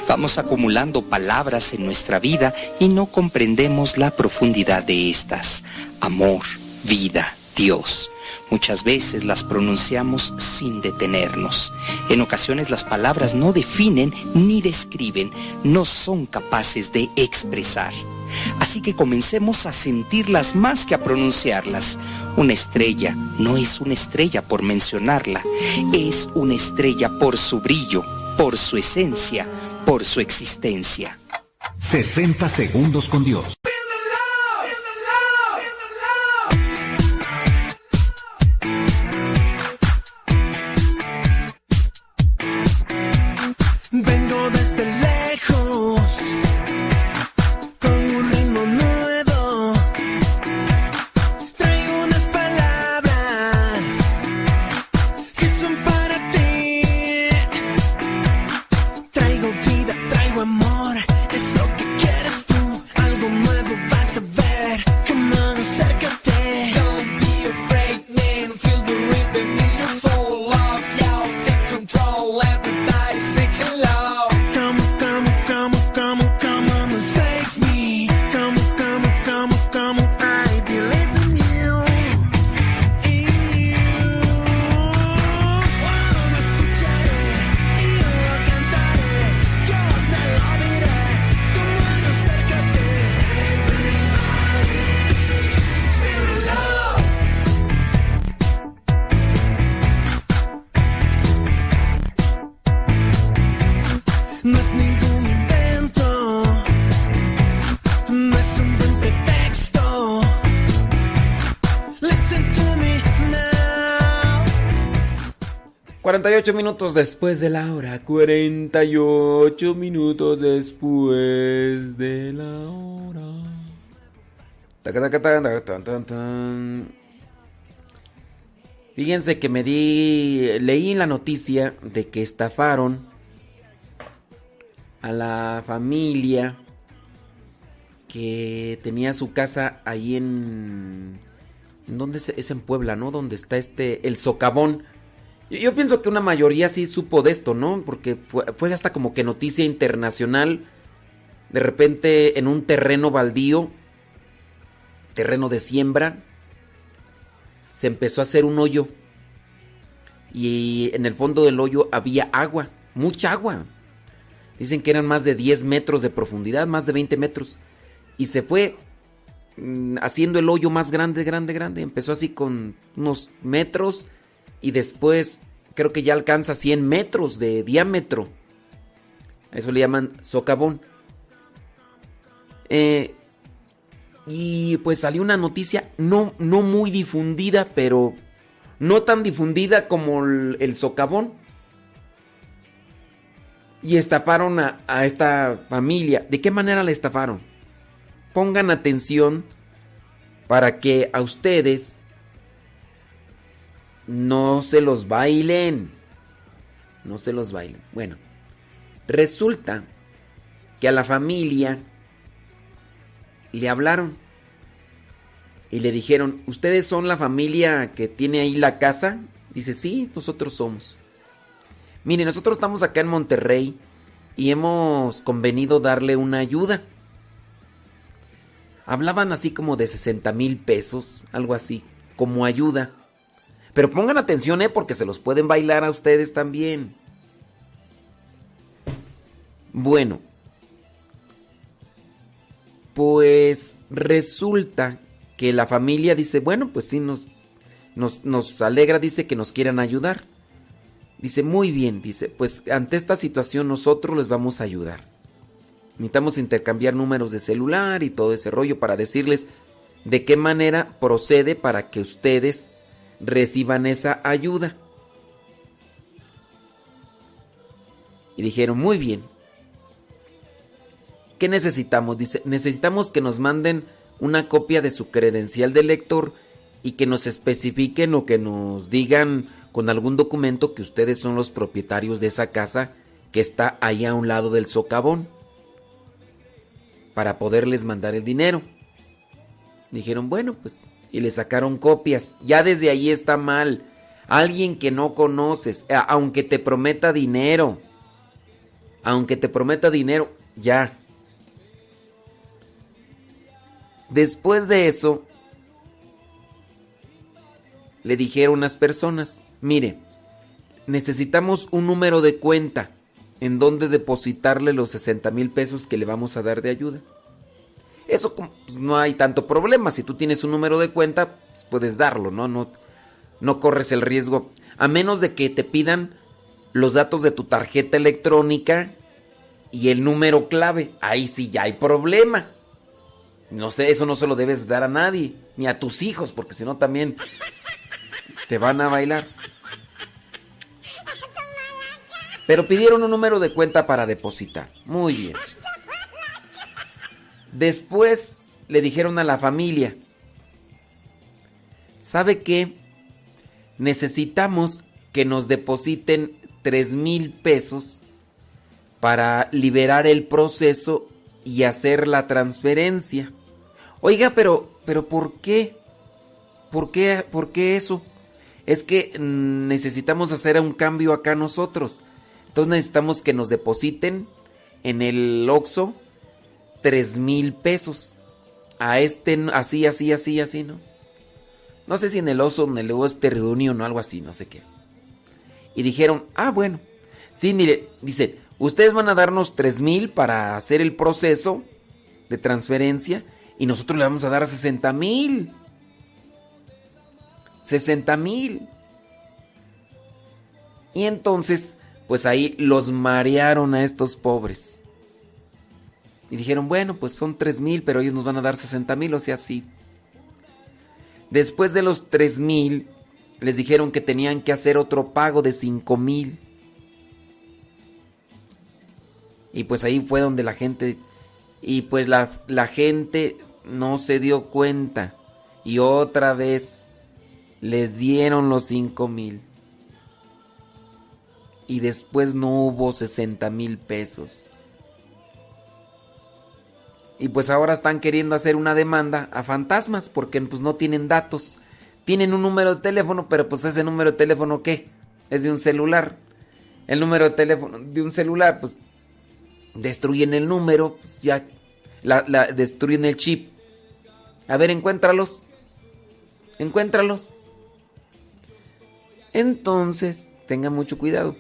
Speaker 13: Vamos acumulando palabras en nuestra vida y no comprendemos la profundidad de estas. Amor, vida, Dios. Muchas veces las pronunciamos sin detenernos. En ocasiones las palabras no definen ni describen, no son capaces de expresar. Así que comencemos a sentirlas más que a pronunciarlas. Una estrella no es una estrella por mencionarla, es una estrella por su brillo, por su esencia, por su existencia.
Speaker 19: 60 segundos con Dios.
Speaker 1: Minutos después de la hora. 48 minutos después de la hora. Fíjense que me di. Leí la noticia de que estafaron a la familia que tenía su casa ahí en. ¿en ¿Dónde es? Es en Puebla, ¿no? Donde está este. El socavón. Yo, pienso que una mayoría sí supo de esto, ¿no? Porque fue, fue hasta como que noticia internacional. De repente en un terreno baldío, terreno de siembra, se empezó a hacer un hoyo. Y en el fondo del hoyo había agua, mucha agua. Dicen que eran más de 10 metros de profundidad, más de 20 metros. Y se fue mm, haciendo el hoyo más grande, grande, grande. Empezó así con unos metros y después creo que ya alcanza 100 metros de diámetro. Eso le llaman socavón. Eh, y pues salió una noticia no, no muy difundida, pero no tan difundida como el, socavón. Y estafaron a, a esta familia. ¿De qué manera la estafaron? Pongan atención para que a ustedes no se los bailen. No se los bailen. Bueno, resulta que a la familia le hablaron y le dijeron, ¿ustedes son la familia que tiene ahí la casa? Dice, sí, nosotros somos. Mire, nosotros estamos acá en Monterrey y hemos convenido darle una ayuda. Hablaban así como de 60 mil pesos, algo así, como ayuda. Pero pongan atención, ¿eh? Porque se los pueden bailar a ustedes también. Bueno. Pues resulta que la familia dice, bueno, pues sí, nos, nos, nos alegra, dice que nos quieran ayudar. Dice, muy bien, dice, pues ante esta situación nosotros les vamos a ayudar. Necesitamos intercambiar números de celular y todo ese rollo para decirles de qué manera procede para que ustedes reciban esa ayuda. Y dijeron, muy bien. ¿Qué necesitamos? Dice, necesitamos que nos manden una copia de su credencial de lector y que nos especifiquen o que nos digan con algún documento que ustedes son los propietarios de esa casa que está ahí a un lado del socavón para poderles mandar el dinero. Dijeron, bueno, pues, y le sacaron copias. Ya desde ahí está mal. Alguien que no conoces, a- aunque te prometa dinero, aunque te prometa dinero, ya. Después de eso, le dijeron unas personas, mire, necesitamos un número de cuenta en donde depositarle los 60 mil pesos que le vamos a dar de ayuda. Eso pues, no hay tanto problema, si tú tienes un número de cuenta, pues, puedes darlo, ¿no? ¿no? No corres el riesgo, a menos de que te pidan los datos de tu tarjeta electrónica y el número clave, ahí sí ya hay problema. No sé, eso no se lo debes dar a nadie, ni a tus hijos, porque si no también te van a bailar. Pero pidieron un número de cuenta para depositar. Muy bien. Después le dijeron a la familia, ¿sabe qué? Necesitamos que nos depositen 3 mil pesos para liberar el proceso y hacer la transferencia. Oiga, pero, pero ¿por qué? ¿Por qué, por qué eso? Es que mm, necesitamos hacer un cambio acá nosotros. Entonces necesitamos que nos depositen en el OXO tres mil pesos. A este, así, así, así, así, ¿no? No sé si en el OXO, en el Oeste Reunión o algo así, no sé qué. Y dijeron, ah, bueno. Sí, mire, dice, ustedes van a darnos tres mil para hacer el proceso de transferencia y nosotros le vamos a dar 60 mil. 60 mil. Y entonces, pues ahí los marearon a estos pobres. Y dijeron, bueno, pues son 3 mil, pero ellos nos van a dar 60 mil, o sea, sí. Después de los 3 mil, les dijeron que tenían que hacer otro pago de 5 mil. Y pues ahí fue donde la gente... Y pues la, la gente no se dio cuenta. Y otra vez les dieron los 5 mil. Y después no hubo 60 mil pesos. Y pues ahora están queriendo hacer una demanda a fantasmas porque pues no tienen datos. Tienen un número de teléfono, pero pues ese número de teléfono ¿qué? Es de un celular. El número de teléfono de un celular, pues destruyen el número, pues ya la, destruyen el chip. A ver, encuéntralos. Encuéntralos. Entonces, tengan mucho cuidado.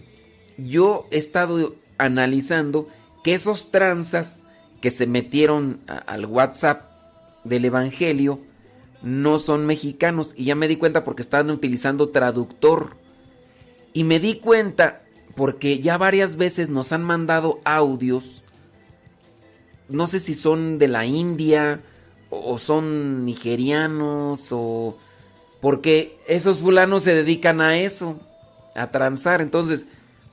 Speaker 1: Yo he estado analizando que esos tranzas que se metieron al WhatsApp del Evangelio no son mexicanos. Y ya me di cuenta porque estaban utilizando traductor. Y me di cuenta porque ya varias veces nos han mandado audios. No sé si son de la India o son nigerianos o... Porque esos fulanos se dedican a eso, a transar. Entonces,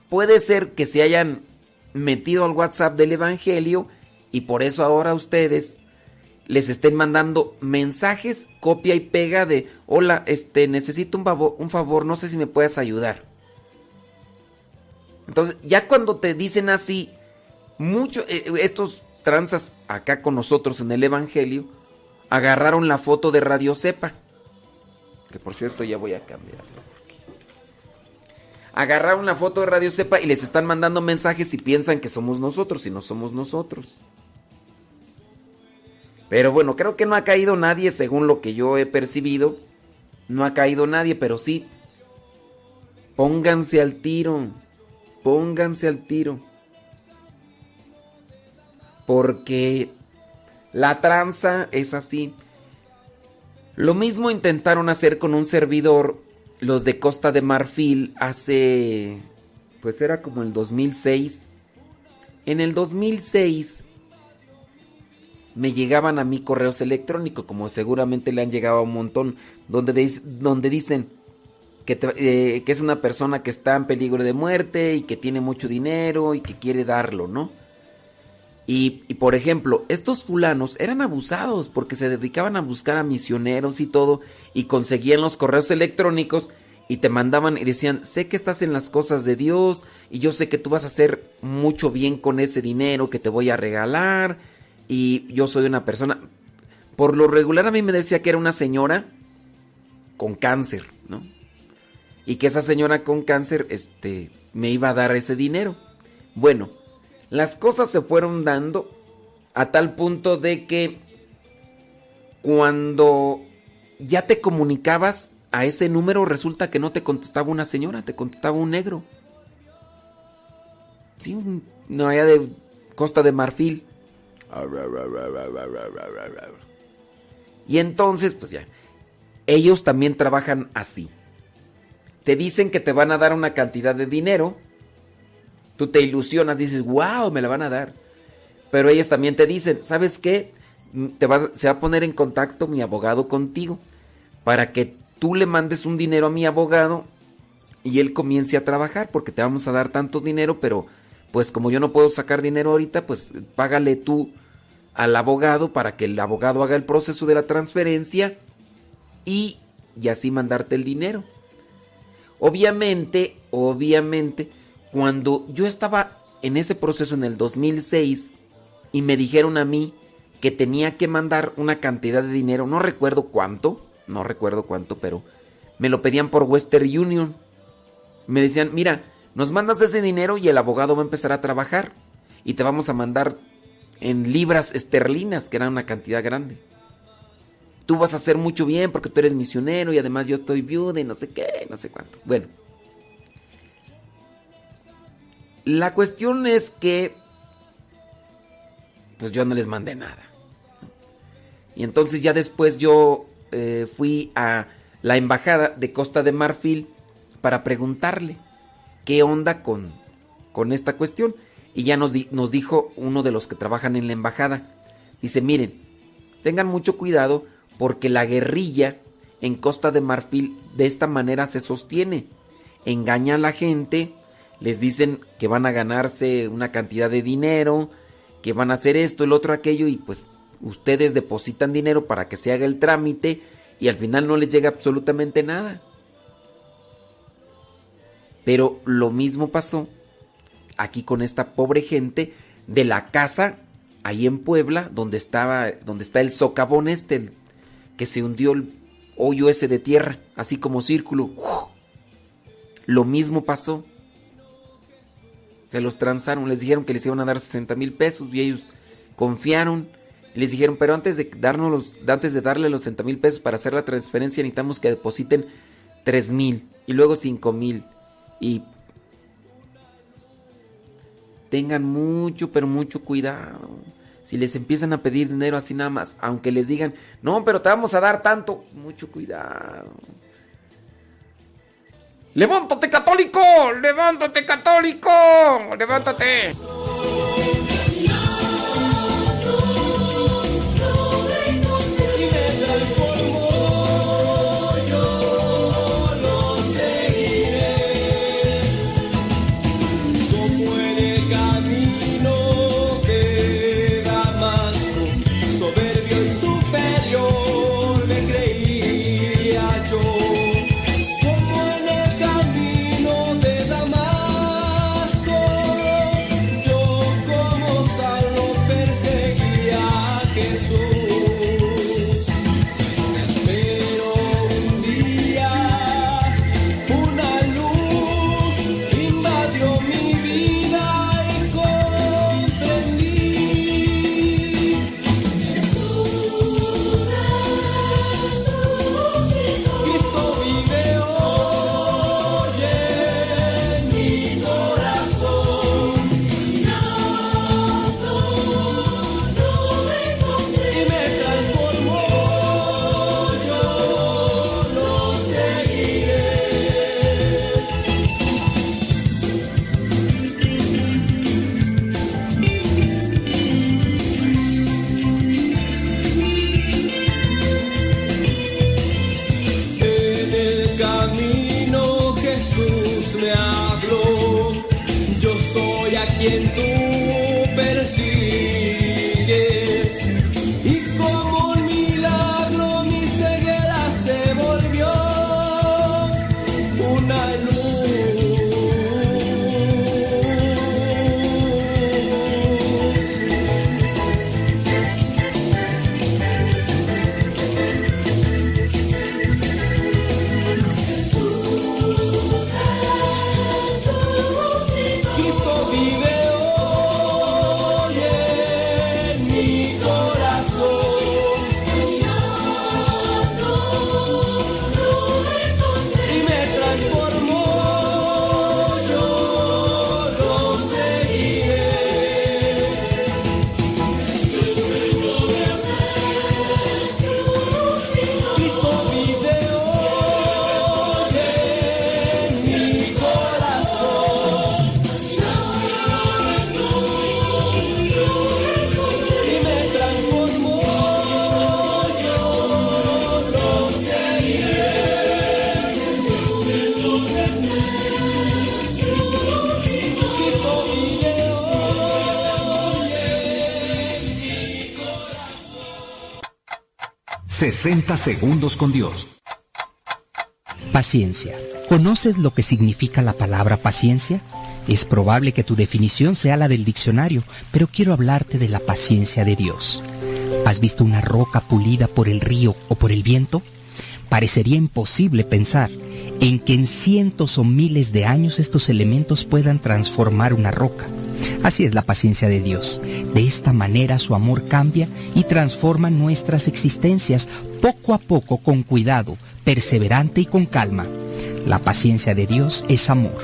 Speaker 1: puede ser que se hayan metido al WhatsApp del Evangelio y por eso ahora ustedes les estén mandando mensajes, copia y pega de, hola, este, necesito un favor, un favor, no sé si me puedes ayudar. Entonces, ya cuando te dicen así, mucho, eh, estos transas acá con nosotros en el Evangelio, agarraron la foto de Radio Cepa. Que por cierto ya voy a cambiarlo. Agarraron la foto de Radio Cepa y les están mandando mensajes y piensan que somos nosotros y no somos nosotros. Pero bueno, creo que no ha caído nadie según lo que yo he percibido. No ha caído nadie, pero sí. Pónganse al tiro. Pónganse al tiro. Porque la tranza es así. Lo mismo intentaron hacer con un servidor los de Costa de Marfil hace pues era como el 2006. En el 2006 me llegaban a mí correos electrónicos, como seguramente le han llegado a un montón, donde, dicen que, te- eh, es una persona que está en peligro de muerte y que tiene mucho dinero y que quiere darlo, ¿no? Y, por ejemplo, estos fulanos eran abusados porque se dedicaban a buscar a misioneros y todo y conseguían los correos electrónicos y te mandaban y decían, sé que estás en las cosas de Dios y yo sé que tú vas a hacer mucho bien con ese dinero que te voy a regalar y yo soy una persona... Por lo regular a mí me decía que era una señora con cáncer, ¿no? Y que esa señora con cáncer este, me iba a dar ese dinero. Bueno, las cosas se fueron dando a tal punto de que cuando ya te comunicabas a ese número resulta que no te contestaba una señora, te contestaba un negro. Sí, un- no allá de Costa de Marfil. Y entonces, pues ya, ellos también trabajan así. Te dicen que te van a dar una cantidad de dinero. Tú te ilusionas, dices, wow, me la van a dar. Pero ellos también te dicen, ¿sabes qué? Te se va a poner en contacto mi abogado contigo para que tú le mandes un dinero a mi abogado y él comience a trabajar porque te vamos a dar tanto dinero, pero pues como yo no puedo sacar dinero ahorita, pues págale tú al abogado para que el abogado haga el proceso de la transferencia y, y así mandarte el dinero. Obviamente, obviamente, cuando yo estaba en ese proceso en el 2006 y me dijeron a mí que tenía que mandar una cantidad de dinero, no recuerdo cuánto, no recuerdo cuánto, pero me lo pedían por Western Union. Me decían, mira, nos mandas ese dinero y el abogado va a empezar a trabajar y te vamos a mandar en libras esterlinas, que era una cantidad grande. Tú vas a hacer mucho bien porque tú eres misionero y además yo estoy viuda y no sé qué, no sé cuánto. Bueno. La cuestión es que pues yo no les mandé nada. Y entonces ya después yo eh, fui a la embajada de Costa de Marfil para preguntarle qué onda con, con esta cuestión. Y ya nos, nos dijo uno de los que trabajan en la embajada. Dice, miren, tengan mucho cuidado porque la guerrilla en Costa de Marfil de esta manera se sostiene. Engañan a la gente, les dicen que van a ganarse una cantidad de dinero, que van a hacer esto, el otro, aquello, y pues ustedes depositan dinero para que se haga el trámite y al final no les llega absolutamente nada. Pero lo mismo pasó aquí con esta pobre gente de la casa ahí en Puebla, donde estaba, donde está el socavón este, que se hundió el hoyo ese de tierra, así como círculo. Lo mismo pasó. Se los transaron, les dijeron que les iban a dar 60 mil pesos y ellos confiaron. Les dijeron, pero antes de darnos los, antes de darle los 60 mil pesos para hacer la transferencia necesitamos que depositen 3 mil y luego 5 mil. Y tengan mucho, pero mucho cuidado. Si les empiezan a pedir dinero así nada más, aunque les digan, no, pero te vamos a dar tanto, mucho cuidado. ¡Levántate, católico! ¡Levántate, católico! ¡Levántate!
Speaker 14: 60 segundos con Dios.
Speaker 13: Paciencia. ¿Conoces lo que significa la palabra paciencia? Es probable que tu definición sea la del diccionario, pero quiero hablarte de la paciencia de Dios. ¿Has visto una roca pulida por el río o por el viento? Parecería imposible pensar en que en cientos o miles de años estos elementos puedan transformar una roca. Así es la paciencia de Dios. De esta manera su amor cambia y transforma nuestras existencias poco a poco con cuidado, perseverante y con calma. La paciencia de Dios es amor.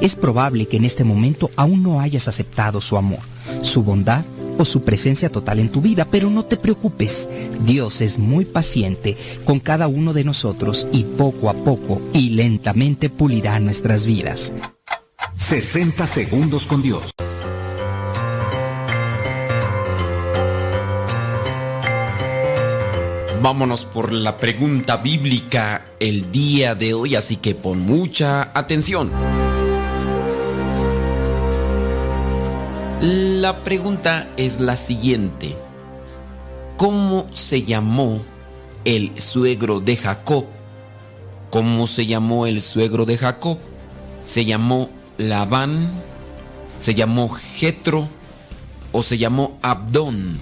Speaker 13: Es probable que en este momento aún no hayas aceptado su amor, su bondad o su presencia total en tu vida, pero no te preocupes. Dios es muy paciente con cada uno de nosotros y poco a poco y lentamente pulirá nuestras vidas.
Speaker 14: 60 segundos con Dios.
Speaker 1: Vámonos por la pregunta bíblica el día de hoy, así que pon mucha atención. La pregunta es la siguiente. ¿Cómo se llamó el suegro de Jacob? ¿Cómo se llamó el suegro de Jacob? ¿Se llamó Labán? ¿Se llamó Jetro? ¿O se llamó Abdón?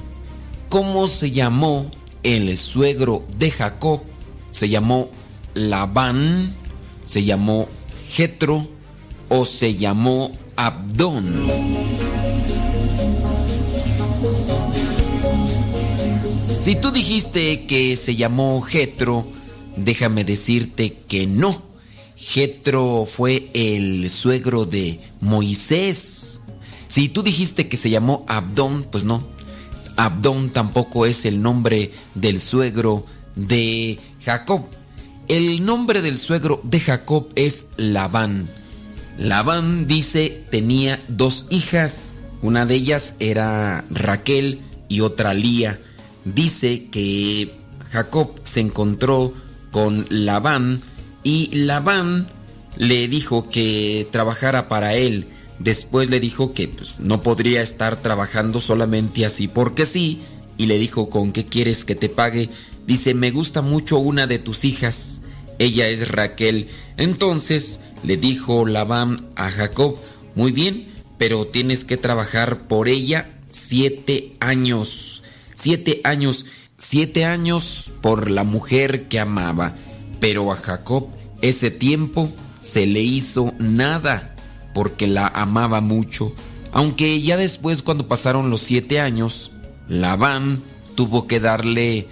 Speaker 1: ¿Cómo se llamó el suegro de Jacob? ¿Se llamó Labán? ¿Se llamó Jetro? ¿O se llamó Abdón? Si tú dijiste que se llamó Jetro, déjame decirte que no. Jetro fue el suegro de Moisés. Si tú dijiste que se llamó Abdón, pues no. Abdón tampoco es el nombre del suegro de Jacob. El nombre del suegro de Jacob es Labán. Labán dice tenía dos hijas. Una de ellas era Raquel y otra Lía. Dice que Jacob se encontró con Labán y Labán le dijo que trabajara para él. Después le dijo que pues, no podría estar trabajando solamente así porque sí. Y le dijo, ¿con qué quieres que te pague? Dice, me gusta mucho una de tus hijas. Ella es Raquel. Entonces le dijo Labán a Jacob, muy bien, pero tienes que trabajar por ella siete años. Siete años. Siete años por la mujer que amaba. Pero a Jacob ese tiempo se le hizo nada porque la amaba mucho. Aunque ya después cuando pasaron los siete años, Labán tuvo que darle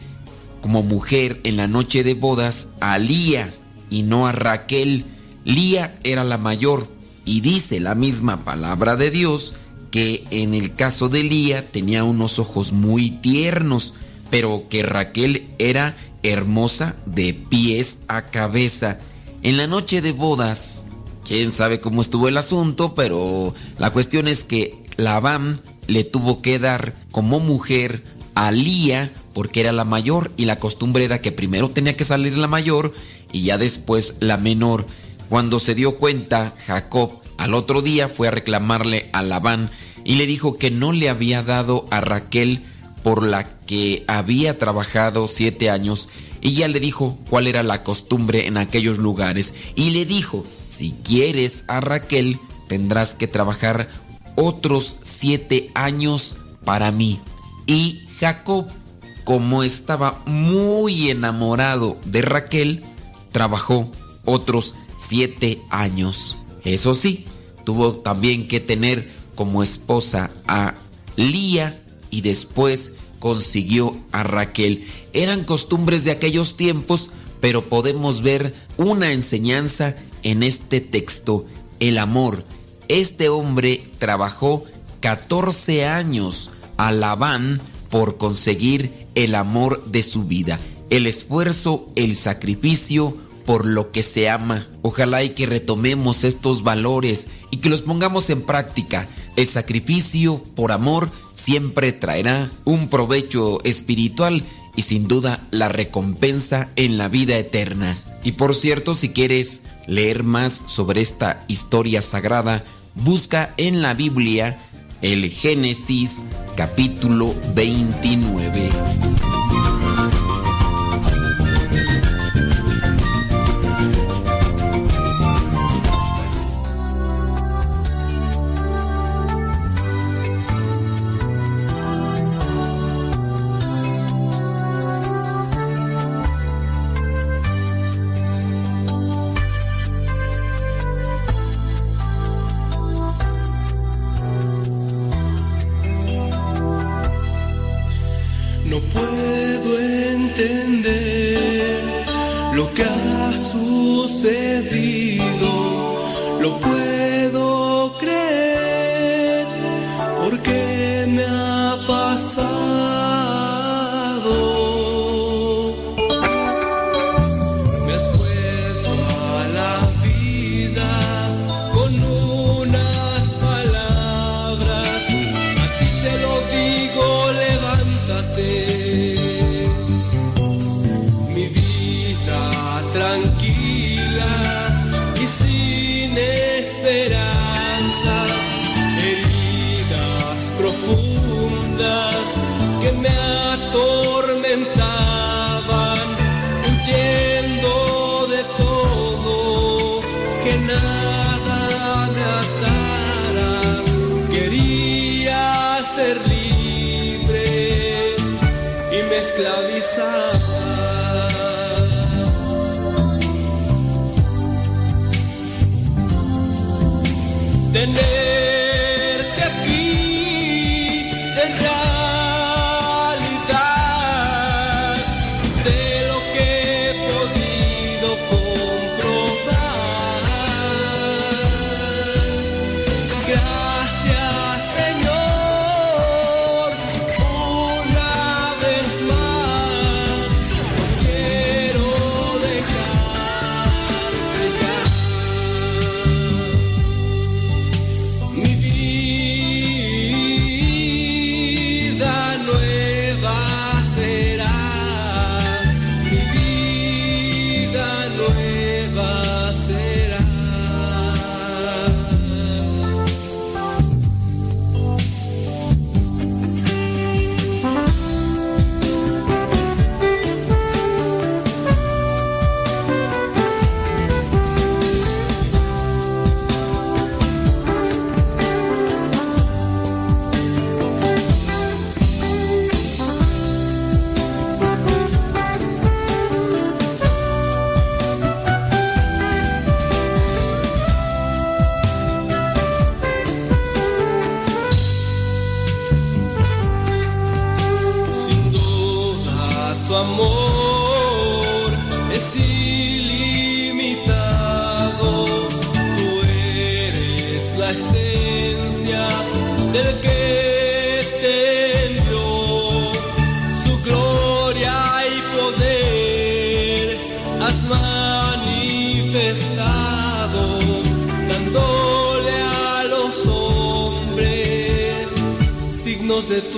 Speaker 1: como mujer en la noche de bodas a Lía y no a Raquel. Lía era la mayor y dice la misma palabra de Dios que en el caso de Lía tenía unos ojos muy tiernos, pero que Raquel era hermosa de pies a cabeza. En la noche de bodas, quién sabe cómo estuvo el asunto, pero la cuestión es que Labán le tuvo que dar como mujer a Lía porque era la mayor y la costumbre era que primero tenía que salir la mayor y ya después la menor. Cuando se dio cuenta, Jacob al otro día fue a reclamarle a Labán y le dijo que no le había dado a Raquel por la que había trabajado siete años y ya le dijo cuál era la costumbre en aquellos lugares y le dijo, si quieres a Raquel tendrás que trabajar otros siete años para mí. Y Jacob, como estaba muy enamorado de Raquel, trabajó otros siete años. Eso sí, tuvo también que tener como esposa a Lía y después consiguió a Raquel. Eran costumbres de aquellos tiempos, pero podemos ver una enseñanza en este texto, el amor. Este hombre trabajó 14 años a Labán por conseguir el amor de su vida, el esfuerzo, el sacrificio por lo que se ama. Ojalá y que retomemos estos valores y que los pongamos en práctica. El sacrificio por amor siempre traerá un provecho espiritual y sin duda la recompensa en la vida eterna. Y por cierto, si quieres leer más sobre esta historia sagrada, busca en la Biblia el Génesis capítulo 29.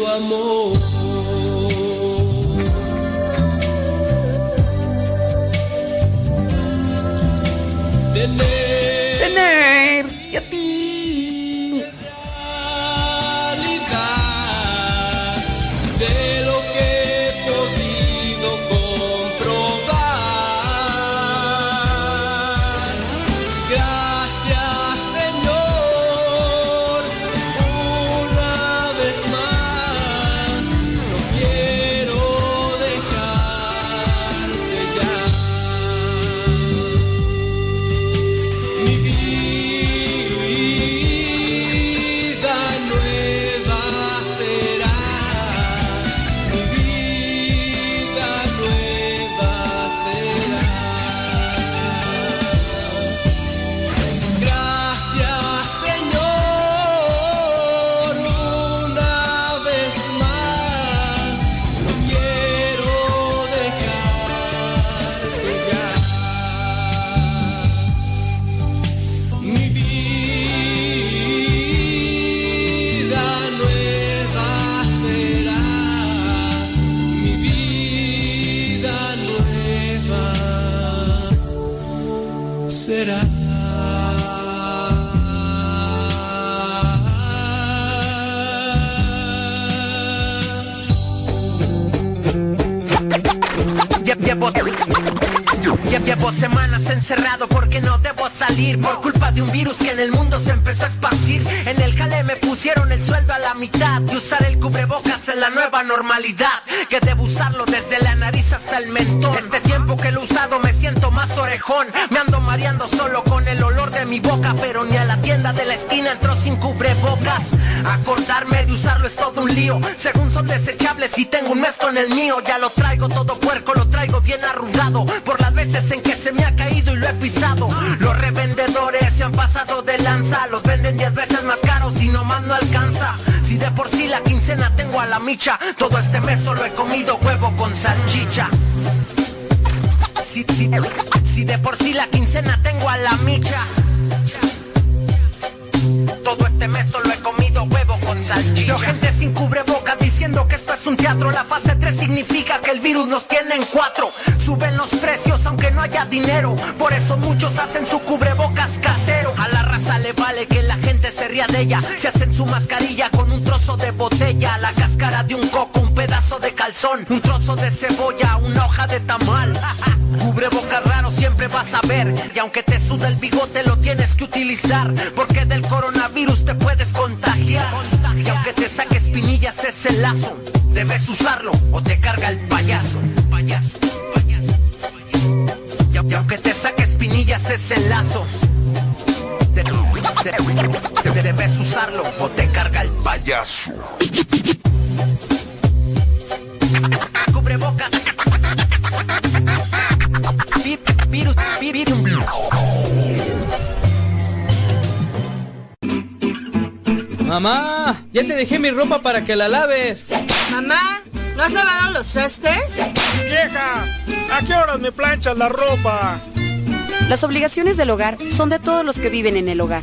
Speaker 20: Amor. Que
Speaker 21: debo usarlo desde la nariz hasta el mentón. Este tiempo que lo he usado me siento más orejón. Me ando mareando solo con el olor de mi boca Pero ni a la tienda de la esquina entró sin cubrebocas. Acordarme de usarlo es todo un lío Según son desechables y tengo un mes con el mío. Ya lo traigo todo puerco, micha Todo este mes solo he comido huevo con salchicha si, si- si de por sí la quincena tengo a la micha todo este mes solo he comido huevo con salchicha. Veo gente sin cubrebocas diciendo que esto es un teatro. La fase 3 significa que el virus nos tiene en cuatro. Suben los precios aunque no haya dinero. Por eso muchos hacen su cubrebocas casero. A la raza le vale que la gente se ría de ella. Se hacen con un trozo de botella. La cáscara de un coco, un pedazo calzón, un trozo de cebolla, una hoja de tamal. *laughs* Cubre boca raro siempre vas a ver. Y aunque te suda el bigote, lo tienes que utilizar. Porque del coronavirus te puedes contagiar. Y aunque te saque espinillas ese lazo, debes usarlo o te carga el payaso. Payaso, payaso, payaso. Y, aunque te saque espinillas ese lazo, de- de- de- debes usarlo o te el payaso. Cubre boca. Vi- Virus, vi- virus.
Speaker 22: Mamá, ya te dejé mi ropa para que la laves.
Speaker 23: Mamá, ¿no has lavado los trastes?
Speaker 22: Vieja, ¿a qué horas me planchas la ropa?
Speaker 24: Las obligaciones del hogar son de todos los que viven en el hogar.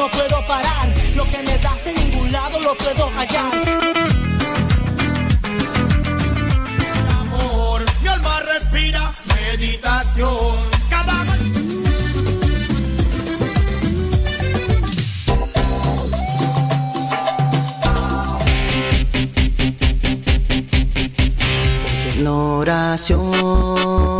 Speaker 19: No puedo parar. Lo que me das en ningún lado lo puedo hallar.
Speaker 25: amor, mi alma respira meditación. Cada
Speaker 26: oración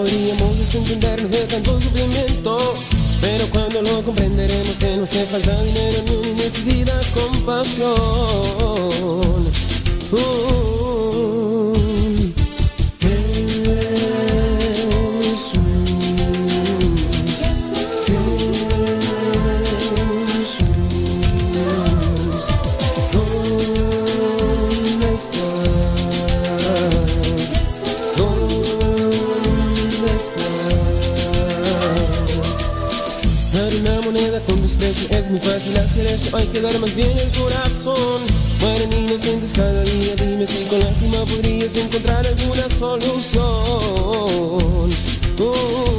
Speaker 20: Podríamos desentendernos de tanto sufrimiento. Pero cuando lo comprenderemos que no hace falta dinero ni necesidad compasión. Uh, muy fácil hacer eso, hay que dar más bien el corazón. Mueren inocentes cada día, dime si con lástima podrías encontrar alguna solución. Oh,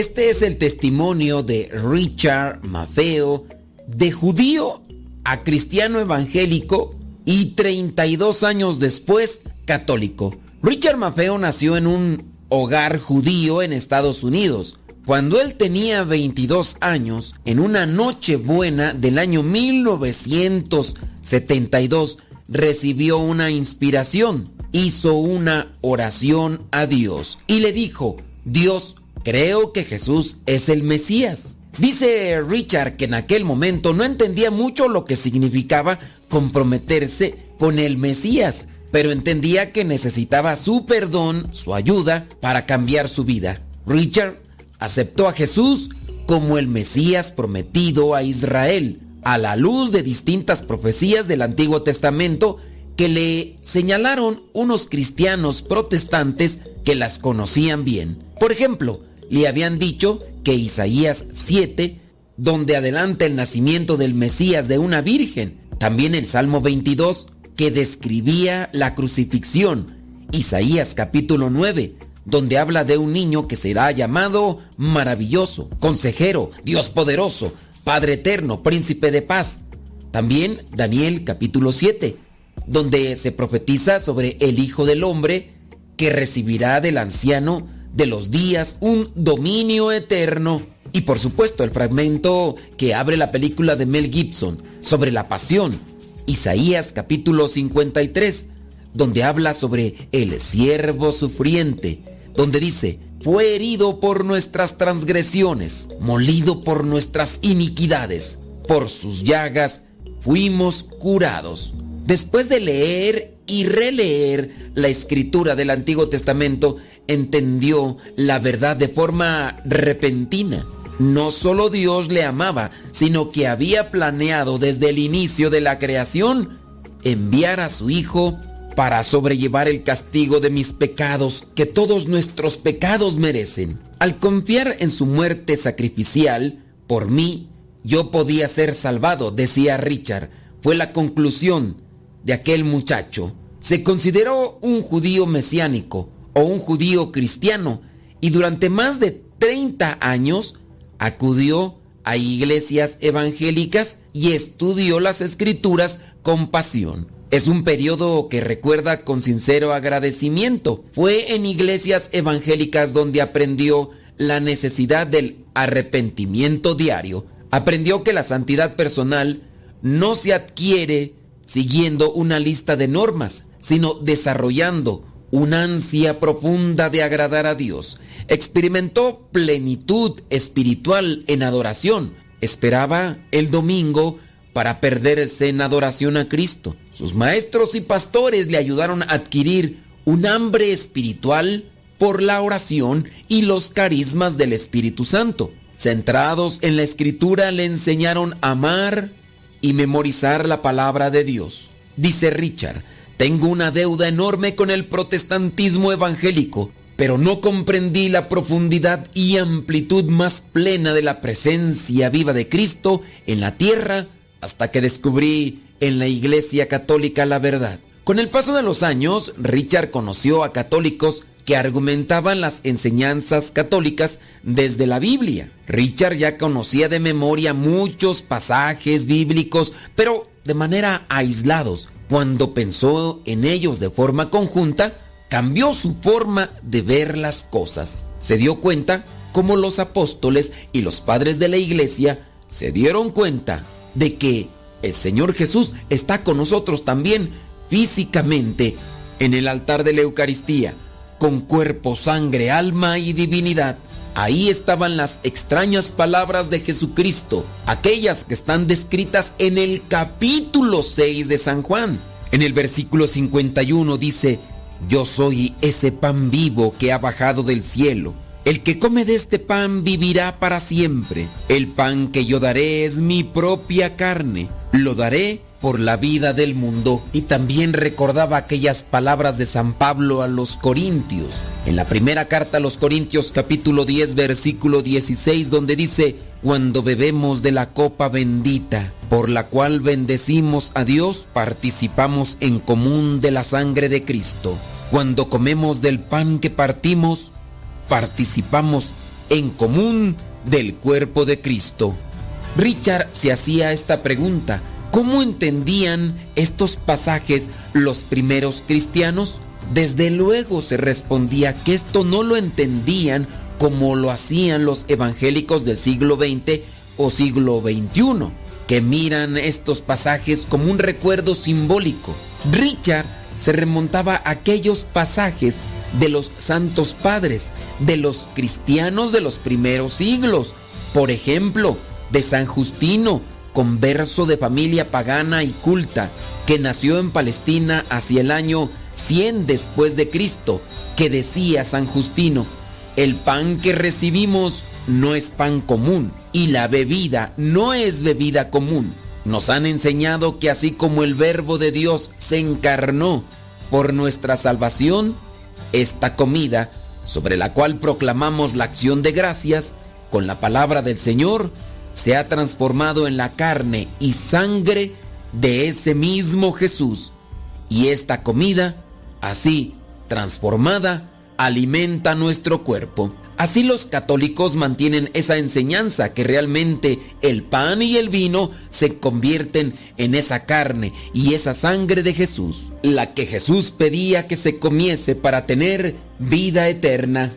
Speaker 1: Este es el testimonio de Richard Maffeo, de judío a cristiano evangélico y 32 años después católico. Richard Maffeo nació en un hogar judío en Estados Unidos. Cuando él tenía 22 años, en una noche buena del año 1972, recibió una inspiración. Hizo una oración a Dios y le dijo, Dios, creo que Jesús es el Mesías. Dice Richard que en aquel momento no entendía mucho lo que significaba comprometerse con el Mesías, pero entendía que necesitaba su perdón, su ayuda para cambiar su vida. Richard aceptó a Jesús como el Mesías prometido a Israel, a la luz de distintas profecías del Antiguo Testamento que le señalaron unos cristianos protestantes que las conocían bien. Por ejemplo, le habían dicho que Isaías 7, donde adelanta el nacimiento del Mesías de una virgen, también el Salmo 22, que describía la crucifixión, Isaías capítulo 9, donde habla de un niño que será llamado maravilloso, consejero, Dios poderoso, Padre eterno, príncipe de paz. También Daniel capítulo 7, donde se profetiza sobre el Hijo del Hombre que recibirá del anciano de los días un dominio eterno. Y por supuesto el fragmento que abre la película de Mel Gibson sobre la pasión, Isaías capítulo 53, donde habla sobre el siervo sufriente, donde dice, fue herido por nuestras transgresiones, molido por nuestras iniquidades, por sus llagas fuimos curados. Después de leer y releer la escritura del Antiguo Testamento, entendió la verdad de forma repentina. No solo Dios le amaba, sino que había planeado desde el inicio de la creación enviar a su Hijo para sobrellevar el castigo de mis pecados que todos nuestros pecados merecen. Al confiar en su muerte sacrificial, por mí, yo podía ser salvado, decía Richard. Fue la conclusión de aquel muchacho. Se consideró un judío mesiánico o un judío cristiano y durante más de 30 años acudió a iglesias evangélicas y estudió las escrituras con pasión. Es un periodo que recuerda con sincero agradecimiento. Fue en iglesias evangélicas donde aprendió la necesidad del arrepentimiento diario. Aprendió que la santidad personal no se adquiere siguiendo una lista de normas, sino desarrollando una ansia profunda de agradar a Dios. Experimentó plenitud espiritual en adoración. Esperaba el domingo para perderse en adoración a Cristo. Sus maestros y pastores le ayudaron a adquirir un hambre espiritual por la oración y los carismas del Espíritu Santo. Centrados en la escritura le enseñaron a amar y memorizar la palabra de Dios. Dice Richard, tengo una deuda enorme con el protestantismo evangélico, pero no comprendí la profundidad y amplitud más plena de la presencia viva de Cristo en la tierra hasta que descubrí en la Iglesia Católica la verdad. Con el paso de los años, Richard conoció a católicos que argumentaban las enseñanzas católicas desde la Biblia. Richard ya conocía de memoria muchos pasajes bíblicos, pero de manera aislados. Cuando pensó en ellos de forma conjunta, cambió su forma de ver las cosas. Se dio cuenta cómo los apóstoles y los padres de la iglesia se dieron cuenta de que el Señor Jesús está con nosotros también físicamente en el altar de la Eucaristía, con cuerpo, sangre, alma y divinidad. Ahí estaban las extrañas palabras de Jesucristo, aquellas que están descritas en el capítulo 6 de San Juan. En el versículo 51 dice, Yo soy ese pan vivo que ha bajado del cielo. El que come de este pan vivirá para siempre. El pan que yo daré es mi propia carne. Lo daré por la vida del mundo. Y también recordaba aquellas palabras de San Pablo a los Corintios. En la primera carta a los Corintios capítulo 10 versículo 16 donde dice, cuando bebemos de la copa bendita, por la cual bendecimos a Dios, participamos en común de la sangre de Cristo. Cuando comemos del pan que partimos, participamos en común del cuerpo de Cristo. Richard se hacía esta pregunta, ¿cómo entendían estos pasajes los primeros cristianos? Desde luego se respondía que esto no lo entendían como lo hacían los evangélicos del siglo XX o siglo XXI, que miran estos pasajes como un recuerdo simbólico. Richard se remontaba a aquellos pasajes de los santos padres, de los cristianos de los primeros siglos. Por ejemplo, de San Justino, converso de familia pagana y culta, que nació en Palestina hacia el año 100 después de Cristo, que decía San Justino, el pan que recibimos no es pan común y la bebida no es bebida común. Nos han enseñado que así como el verbo de Dios se encarnó por nuestra salvación, esta comida, sobre la cual proclamamos la acción de gracias, con la palabra del Señor, se ha transformado en la carne y sangre de ese mismo Jesús. Y esta comida, así transformada, alimenta nuestro cuerpo. Así los católicos mantienen esa enseñanza que realmente el pan y el vino se convierten en esa carne y esa sangre de Jesús, la que Jesús pedía que se comiese para tener vida eterna.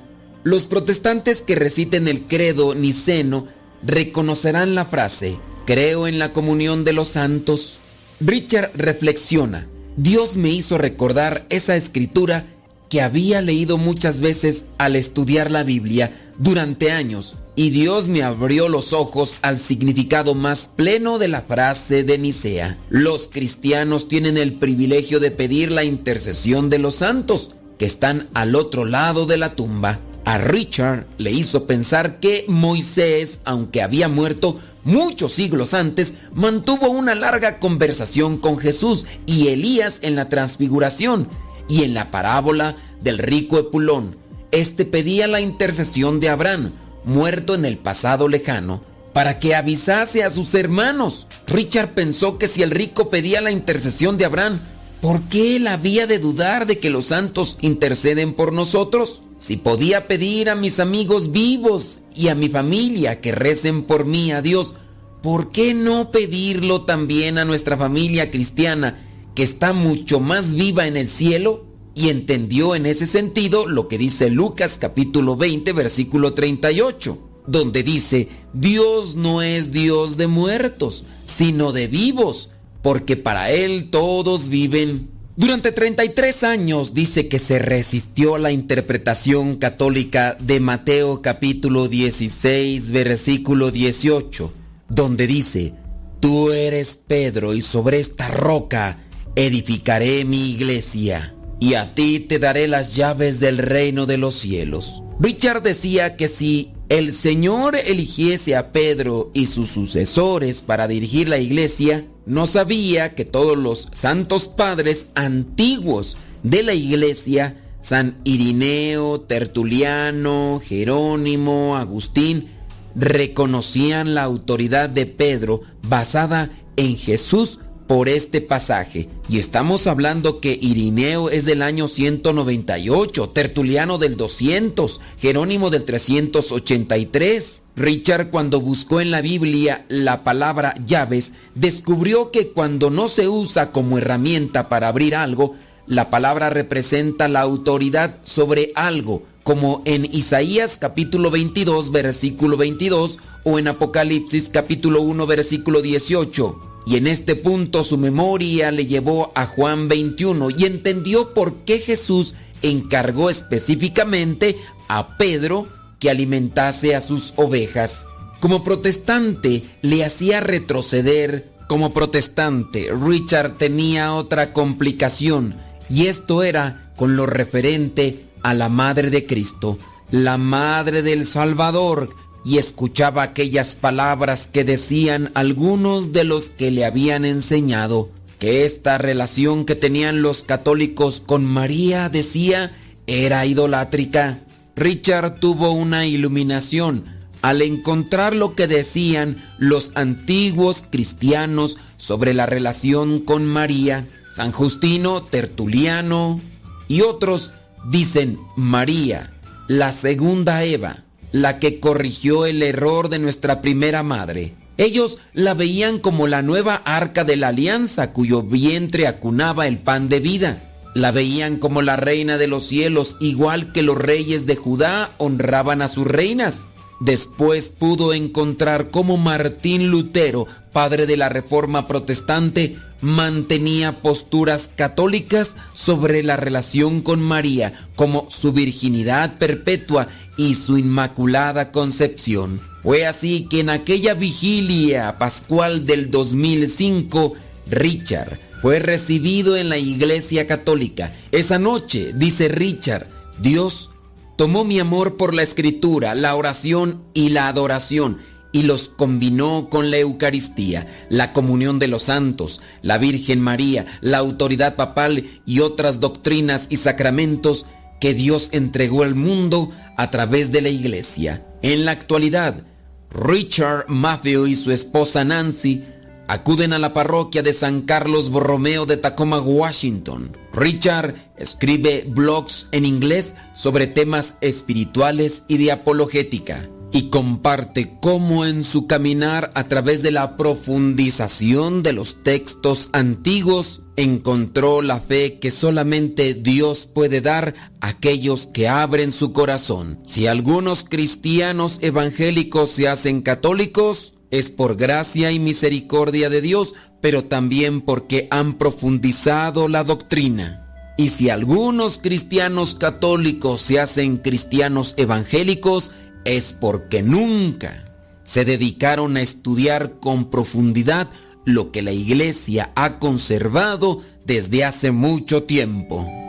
Speaker 1: Los protestantes que reciten el credo niceno reconocerán la frase, creo en la comunión de los santos. Richard reflexiona, Dios me hizo recordar esa escritura que había leído muchas veces al estudiar la Biblia durante años y Dios me abrió los ojos al significado más pleno de la frase de Nicea. Los cristianos tienen el privilegio de pedir la intercesión de los santos que están al otro lado de la tumba. A Richard le hizo pensar que Moisés, aunque había muerto muchos siglos antes, mantuvo una larga conversación con Jesús y Elías en la transfiguración y en la parábola del rico Epulón, este pedía la intercesión de Abraham, muerto en el pasado lejano, para que avisase a sus hermanos. Richard pensó que si el rico pedía la intercesión de Abraham, ¿por qué él había de dudar de que los santos interceden por nosotros? Si podía pedir a mis amigos vivos y a mi familia que recen por mí a Dios, ¿por qué no pedirlo también a nuestra familia cristiana que está mucho más viva en el cielo? Y entendió en ese sentido lo que dice Lucas capítulo 20 versículo 38, donde dice, Dios no es Dios de muertos, sino de vivos, porque para Él todos viven. Durante 33 años dice que se resistió la interpretación católica de Mateo capítulo 16 versículo 18, donde dice, tú eres Pedro y sobre esta roca edificaré mi iglesia y a ti te daré las llaves del reino de los cielos. Richard decía que si el Señor eligiese a Pedro y sus sucesores para dirigir la iglesia, no sabía que todos los santos padres antiguos de la iglesia, San Irineo, Tertuliano, Jerónimo, Agustín, reconocían la autoridad de Pedro basada en Jesús por este pasaje. Y estamos hablando que Irineo es del año 198, Tertuliano del 200, Jerónimo del 383. Richard cuando buscó en la Biblia la palabra llaves, descubrió que cuando no se usa como herramienta para abrir algo, la palabra representa la autoridad sobre algo, como en Isaías capítulo 22 versículo 22 o en Apocalipsis capítulo 1 versículo 18. Y en este punto su memoria le llevó a Juan 21 y entendió por qué Jesús encargó específicamente a Pedro que alimentase a sus ovejas. Como protestante le hacía retroceder. Como protestante, Richard tenía otra complicación y esto era con lo referente a la Madre de Cristo, la Madre del Salvador, y escuchaba aquellas palabras que decían algunos de los que le habían enseñado, que esta relación que tenían los católicos con María, decía, era idolátrica. Richard tuvo una iluminación al encontrar lo que decían los antiguos cristianos sobre la relación con María. San Justino, Tertuliano y otros dicen María, la segunda Eva, la que corrigió el error de nuestra primera madre. Ellos la veían como la nueva arca de la alianza cuyo vientre acunaba el pan de vida. La veían como la reina de los cielos, igual que los reyes de Judá honraban a sus reinas. Después pudo encontrar cómo Martín Lutero, padre de la Reforma Protestante, mantenía posturas católicas sobre la relación con María, como su virginidad perpetua y su inmaculada concepción. Fue así que en aquella vigilia pascual del 2005, Richard fue recibido en la Iglesia Católica. Esa noche, dice Richard, Dios tomó mi amor por la escritura, la oración y la adoración y los combinó con la Eucaristía, la comunión de los santos, la Virgen María, la autoridad papal y otras doctrinas y sacramentos que Dios entregó al mundo a través de la Iglesia. En la actualidad, Richard Matthew y su esposa Nancy acuden a la parroquia de San Carlos Borromeo de Tacoma, Washington. Richard escribe blogs en inglés sobre temas espirituales y de apologética y comparte cómo en su caminar a través de la profundización de los textos antiguos encontró la fe que solamente Dios puede dar a aquellos que abren su corazón. Si algunos cristianos evangélicos se hacen católicos, es por gracia y misericordia de Dios, pero también porque han profundizado la doctrina. Y si algunos cristianos católicos se hacen cristianos evangélicos, es porque nunca se dedicaron a estudiar con profundidad lo que la iglesia ha conservado desde hace mucho tiempo.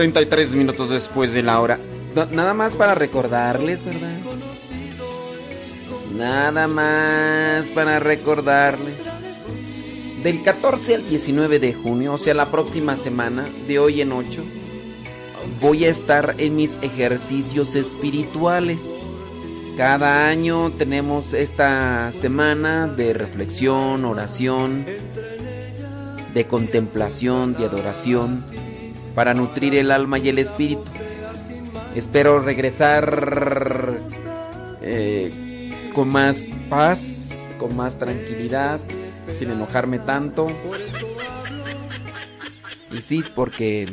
Speaker 14: 33 minutos después de la hora. Nada más para recordarles, ¿verdad? Nada más para recordarles. Del 14 al 19 de junio, o sea, la próxima semana, de hoy en 8, voy a estar en mis ejercicios espirituales.
Speaker 1: Cada año tenemos esta semana de reflexión, oración, de contemplación, de adoración, para nutrir el alma y el espíritu. Espero regresar eh, con más paz, con más tranquilidad, sin enojarme tanto. Y sí, porque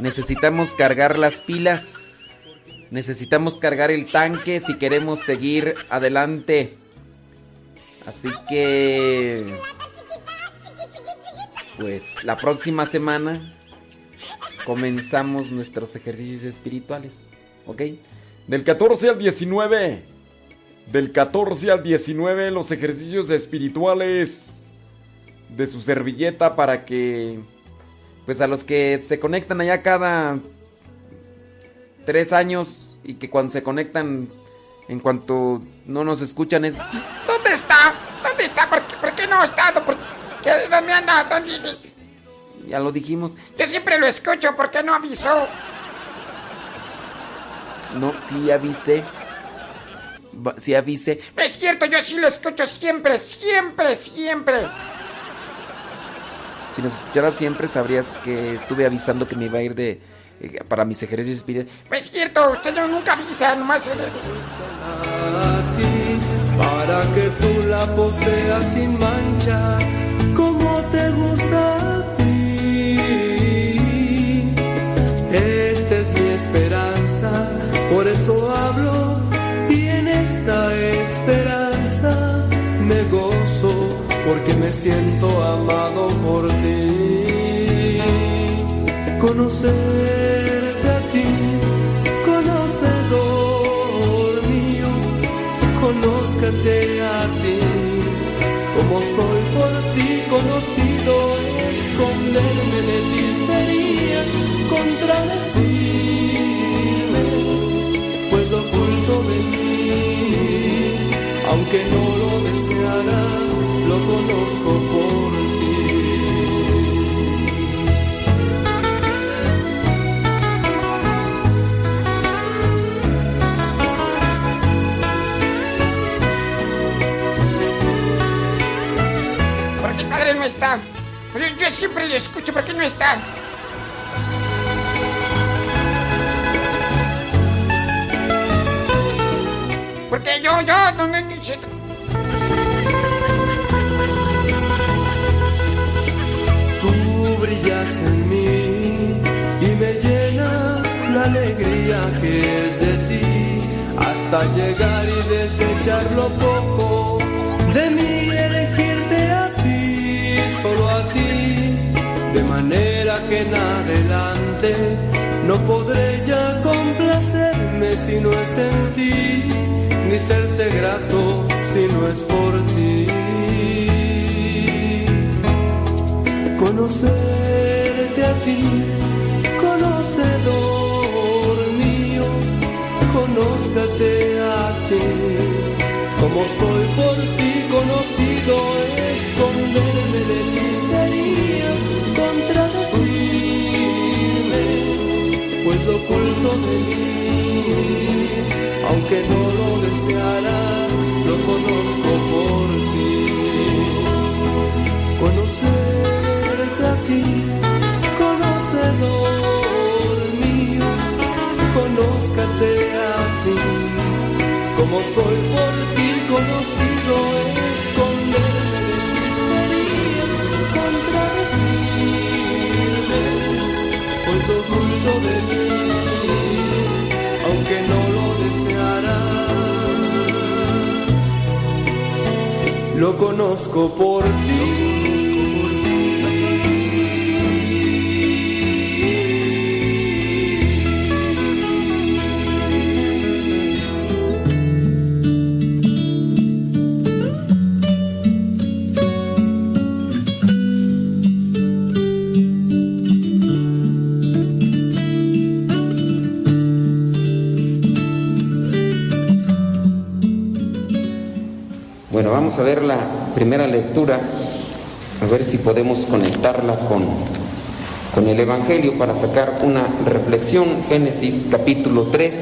Speaker 1: necesitamos cargar las pilas. Necesitamos cargar el tanque si queremos seguir adelante. Así que... Pues la próxima semana comenzamos nuestros ejercicios espirituales. ¿Ok? Del 14 al 19. Del 14 al 19 los ejercicios espirituales de su servilleta para que... Pues a los que se conectan allá cada tres años y que cuando se conectan, en cuanto no nos escuchan es...
Speaker 27: ¿Dónde está? ¿Dónde está? ¿Por qué, por qué no está? ¿Por qué, ¿Dónde anda? ¿Dónde-
Speaker 1: Ya lo dijimos.
Speaker 27: Yo siempre lo escucho, ¿por qué no avisó?
Speaker 1: No, sí avisé. Sí avisé.
Speaker 27: No es cierto, yo sí lo escucho siempre, siempre, siempre.
Speaker 1: Si nos escucharas siempre sabrías que estuve avisando que me iba a ir de eh, para mis ejercicios espirituales.
Speaker 27: No es cierto, usted no- nunca avisa, nomás... eh,
Speaker 20: para que tú la poseas sin mancha, como te gusta esperanza, por eso hablo y en esta esperanza me gozo, porque me siento amado por ti. Conocerte a ti, conocedor mío, conózcate a ti, como soy por ti conocido, esconderme de ti sería contradecirme, aunque no lo deseara, lo conozco por ti.
Speaker 27: ¿Por qué padre no está? Yo, yo siempre lo escucho, ¿por qué no está? Porque yo, yo, no, se-
Speaker 20: Tú brillas en mí y me llena la alegría que es de ti, hasta llegar y desechar lo poco de mí, elegirte a ti, solo a ti, de manera que en adelante no podré ya complacerme si no es en ti, ni serte grato si no es por ti. Conocerte a ti, conocedor mío, conózcate a ti, como soy por ti conocido, esconderme de ti sería contradecirme, pues lo oculto de mí, aunque no lo conozco por ti. Conocerte a ti, conocedor mío, conózcate a ti, como soy por ti conocido, esconderme de ti sería contradecirme, oculto de mí, lo conozco por
Speaker 28: vamos a ver la primera lectura, a ver si podemos conectarla con, con el Evangelio para sacar una reflexión. Génesis capítulo 3,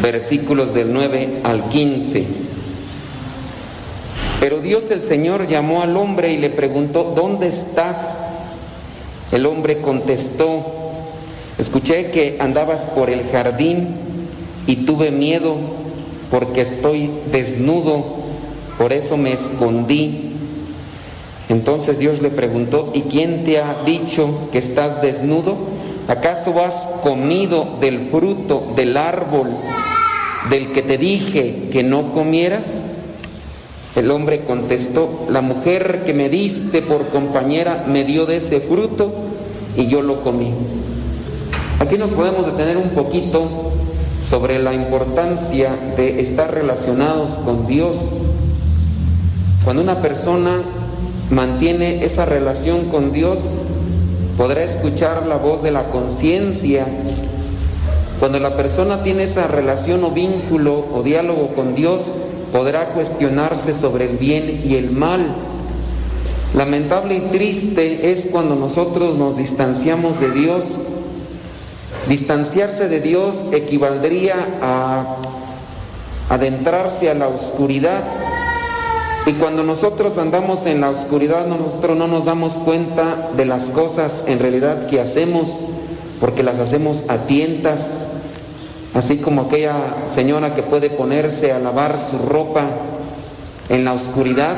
Speaker 1: versículos del 9 al 15. Pero Dios el Señor llamó al hombre y le preguntó, ¿dónde estás? El hombre contestó, escuché que andabas por el jardín y tuve miedo porque estoy desnudo, por eso me escondí. Entonces Dios le preguntó, ¿y quién te ha dicho que estás desnudo? ¿Acaso has comido del fruto del árbol del que te dije que no comieras? El hombre contestó, la mujer que me diste por compañera me dio de ese fruto y yo lo comí. Aquí nos podemos detener un poquito sobre la importancia de estar relacionados con Dios. Cuando una persona mantiene esa relación con Dios, podrá escuchar la voz de la conciencia. Cuando la persona tiene esa relación o vínculo o diálogo con Dios, podrá cuestionarse sobre el bien y el mal. Lamentable y triste es cuando nosotros nos distanciamos de Dios. Distanciarse de Dios equivaldría a adentrarse a la oscuridad. Y cuando nosotros andamos en la oscuridad, nosotros no nos damos cuenta de las cosas en realidad que hacemos, porque las hacemos a tientas, así como aquella señora que puede ponerse a lavar su ropa en la oscuridad,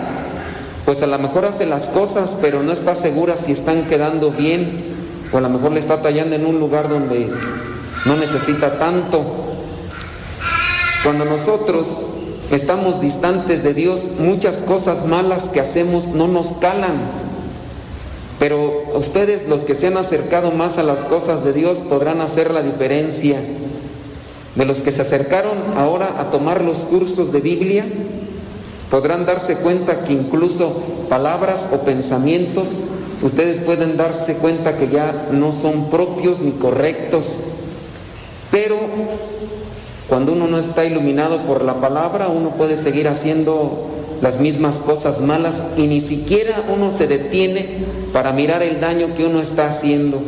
Speaker 1: pues a lo mejor hace las cosas, pero no está segura si están quedando bien, o a lo mejor le está tallando en un lugar donde no necesita tanto. Cuando nosotros estamos distantes de Dios, muchas cosas malas que hacemos no nos calan. Pero ustedes, los que se han acercado más a las cosas de Dios, podrán hacer la diferencia. De los que se acercaron ahora a tomar los cursos de Biblia, podrán darse cuenta que incluso palabras o pensamientos, ustedes pueden darse cuenta que ya no son propios ni correctos. Pero cuando uno no está iluminado por la palabra, uno puede seguir haciendo las mismas cosas malas y ni siquiera uno se detiene para mirar el daño que uno está haciendo.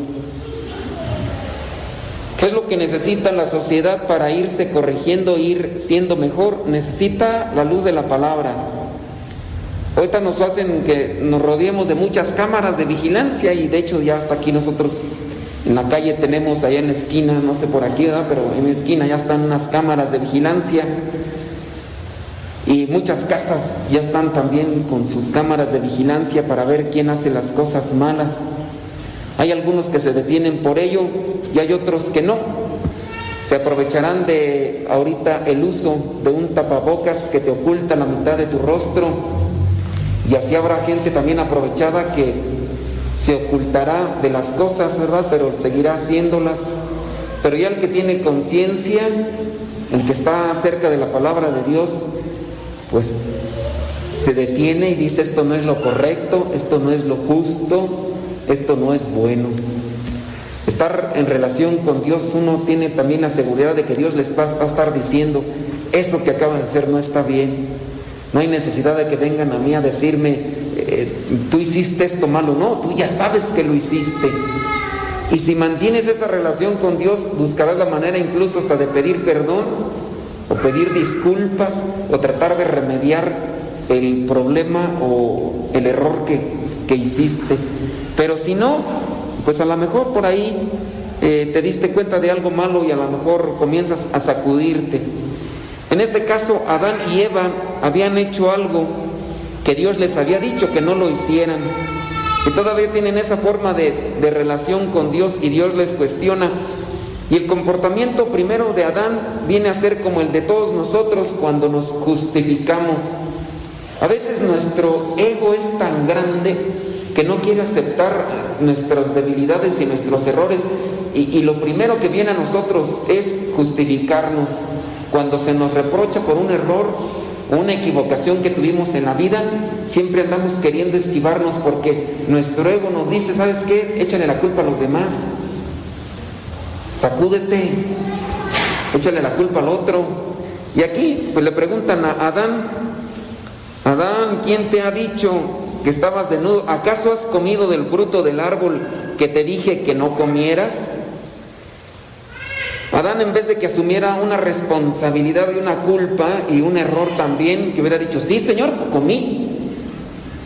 Speaker 1: ¿Qué es lo que necesita la sociedad para irse corrigiendo, ir siendo mejor? Necesita la luz de la palabra. Ahorita nos hacen que nos rodeemos de muchas cámaras de vigilancia y de hecho ya hasta aquí nosotros en la calle tenemos allá en la esquina, no sé por aquí, pero en la esquina ya están unas cámaras de vigilancia y muchas casas ya están también con sus cámaras de vigilancia para ver quién hace las cosas malas. Hay algunos que se detienen por ello y hay otros que no. Se aprovecharán de ahorita el uso de un tapabocas que te oculta la mitad de tu rostro y así habrá gente también aprovechada que se ocultará de las cosas, ¿verdad? Pero seguirá haciéndolas. Pero ya el que tiene conciencia, el que está cerca de la palabra de Dios, pues se detiene y dice esto no es lo correcto, esto no es lo justo, esto no es bueno. Estar en relación con Dios, uno tiene también la seguridad de que Dios les va a estar diciendo, eso que acaban de hacer no está bien. No hay necesidad de que vengan a mí a decirme, eh, tú hiciste esto malo. No, tú ya sabes que lo hiciste. Y si mantienes esa relación con Dios, buscarás la manera incluso hasta de pedir perdón o pedir disculpas o tratar de remediar el problema o el error que, que hiciste. Pero si no, pues a lo mejor por ahí eh, te diste cuenta de algo malo y a lo mejor comienzas a sacudirte. En este caso, Adán y Eva habían hecho algo que Dios les había dicho que no lo hicieran. Y todavía tienen esa forma de, de relación con Dios y Dios les cuestiona. Y el comportamiento primero de Adán viene a ser como el de todos nosotros cuando nos justificamos. A veces nuestro ego es tan grande que no quiere aceptar nuestras debilidades y nuestros errores. Y, y, lo primero que viene a nosotros es justificarnos. Cuando se nos reprocha por un error una equivocación que tuvimos en la vida, siempre andamos queriendo esquivarnos porque nuestro ego nos dice, ¿sabes qué? Échale la culpa a los demás. Sacúdete. Échale la culpa al otro. Y aquí pues le preguntan a Adán, Adán, ¿quién te ha dicho que estabas desnudo? ¿Acaso has comido del fruto del árbol que te dije que no comieras? Adán en vez de que asumiera una responsabilidad y una culpa y un error también, que hubiera dicho, sí Señor, comí.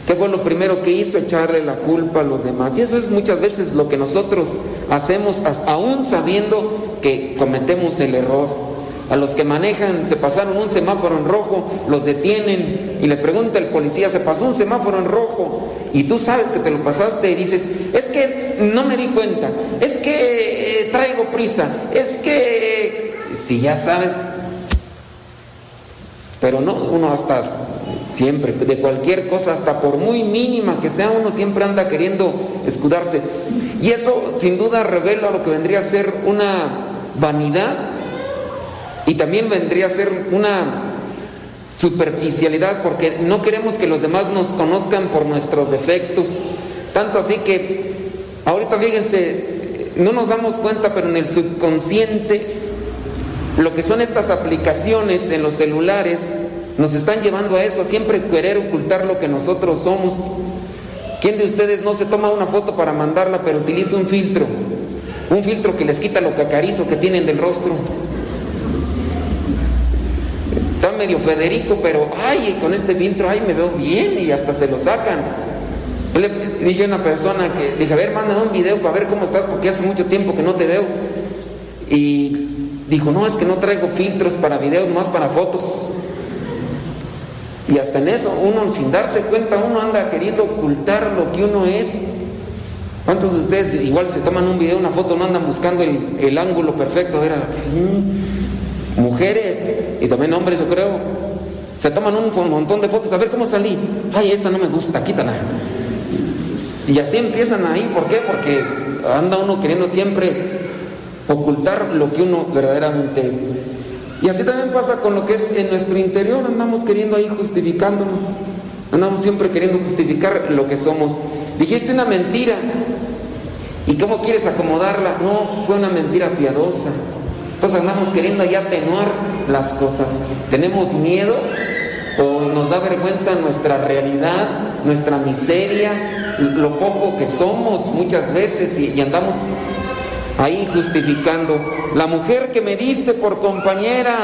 Speaker 1: ¿Qué fue lo primero que hizo? Echarle la culpa a los demás. Y eso es muchas veces lo que nosotros hacemos, aún sabiendo que cometemos el error. A los que manejan, se pasaron un semáforo en rojo, los detienen y le pregunta el policía, se pasó un semáforo en rojo y tú sabes que te lo pasaste y dices, es que no me di cuenta, es que eh, traigo prisa, es que si ya sabes, pero no, uno hasta siempre, de cualquier cosa, hasta por muy mínima que sea, uno siempre anda queriendo escudarse. Y eso sin duda revela lo que vendría a ser una vanidad y también vendría a ser una superficialidad porque no queremos que los demás nos conozcan por nuestros defectos. Tanto así que ahorita fíjense, no nos damos cuenta, pero en el subconsciente lo que son estas aplicaciones en los celulares nos están llevando a eso, a siempre querer ocultar lo que nosotros somos. ¿Quién de ustedes no se toma una foto para mandarla, pero utiliza un filtro? Un filtro que les quita lo cacarizo que tienen del rostro. Medio Federico, pero ay, con este filtro, ay, me veo bien y hasta se lo sacan. Le dije a una persona que, dije, a ver, mándame un video para ver cómo estás, porque hace mucho tiempo que no te veo. Y dijo, no, es que no traigo filtros para videos, más para fotos. Y hasta en eso, uno sin darse cuenta, uno anda queriendo ocultar lo que uno es. ¿Cuántos de ustedes igual se toman un video, una foto, no andan buscando el, el ángulo perfecto? Era, sí. Mujeres y también hombres, yo creo, se toman un montón de fotos, a ver cómo salí. Ay, esta no me gusta, quítala. Y así empiezan ahí, ¿por qué? Porque anda uno queriendo siempre ocultar lo que uno verdaderamente es. Y así también pasa con lo que es en nuestro interior, andamos queriendo ahí justificándonos, andamos siempre queriendo justificar lo que somos. Dijiste una mentira, ¿y cómo quieres acomodarla? No, fue una mentira piadosa. Entonces andamos queriendo ahí atenuar las cosas. Tenemos miedo o nos da vergüenza nuestra realidad, nuestra miseria, lo poco que somos muchas veces y, y andamos ahí justificando. La mujer que me diste por compañera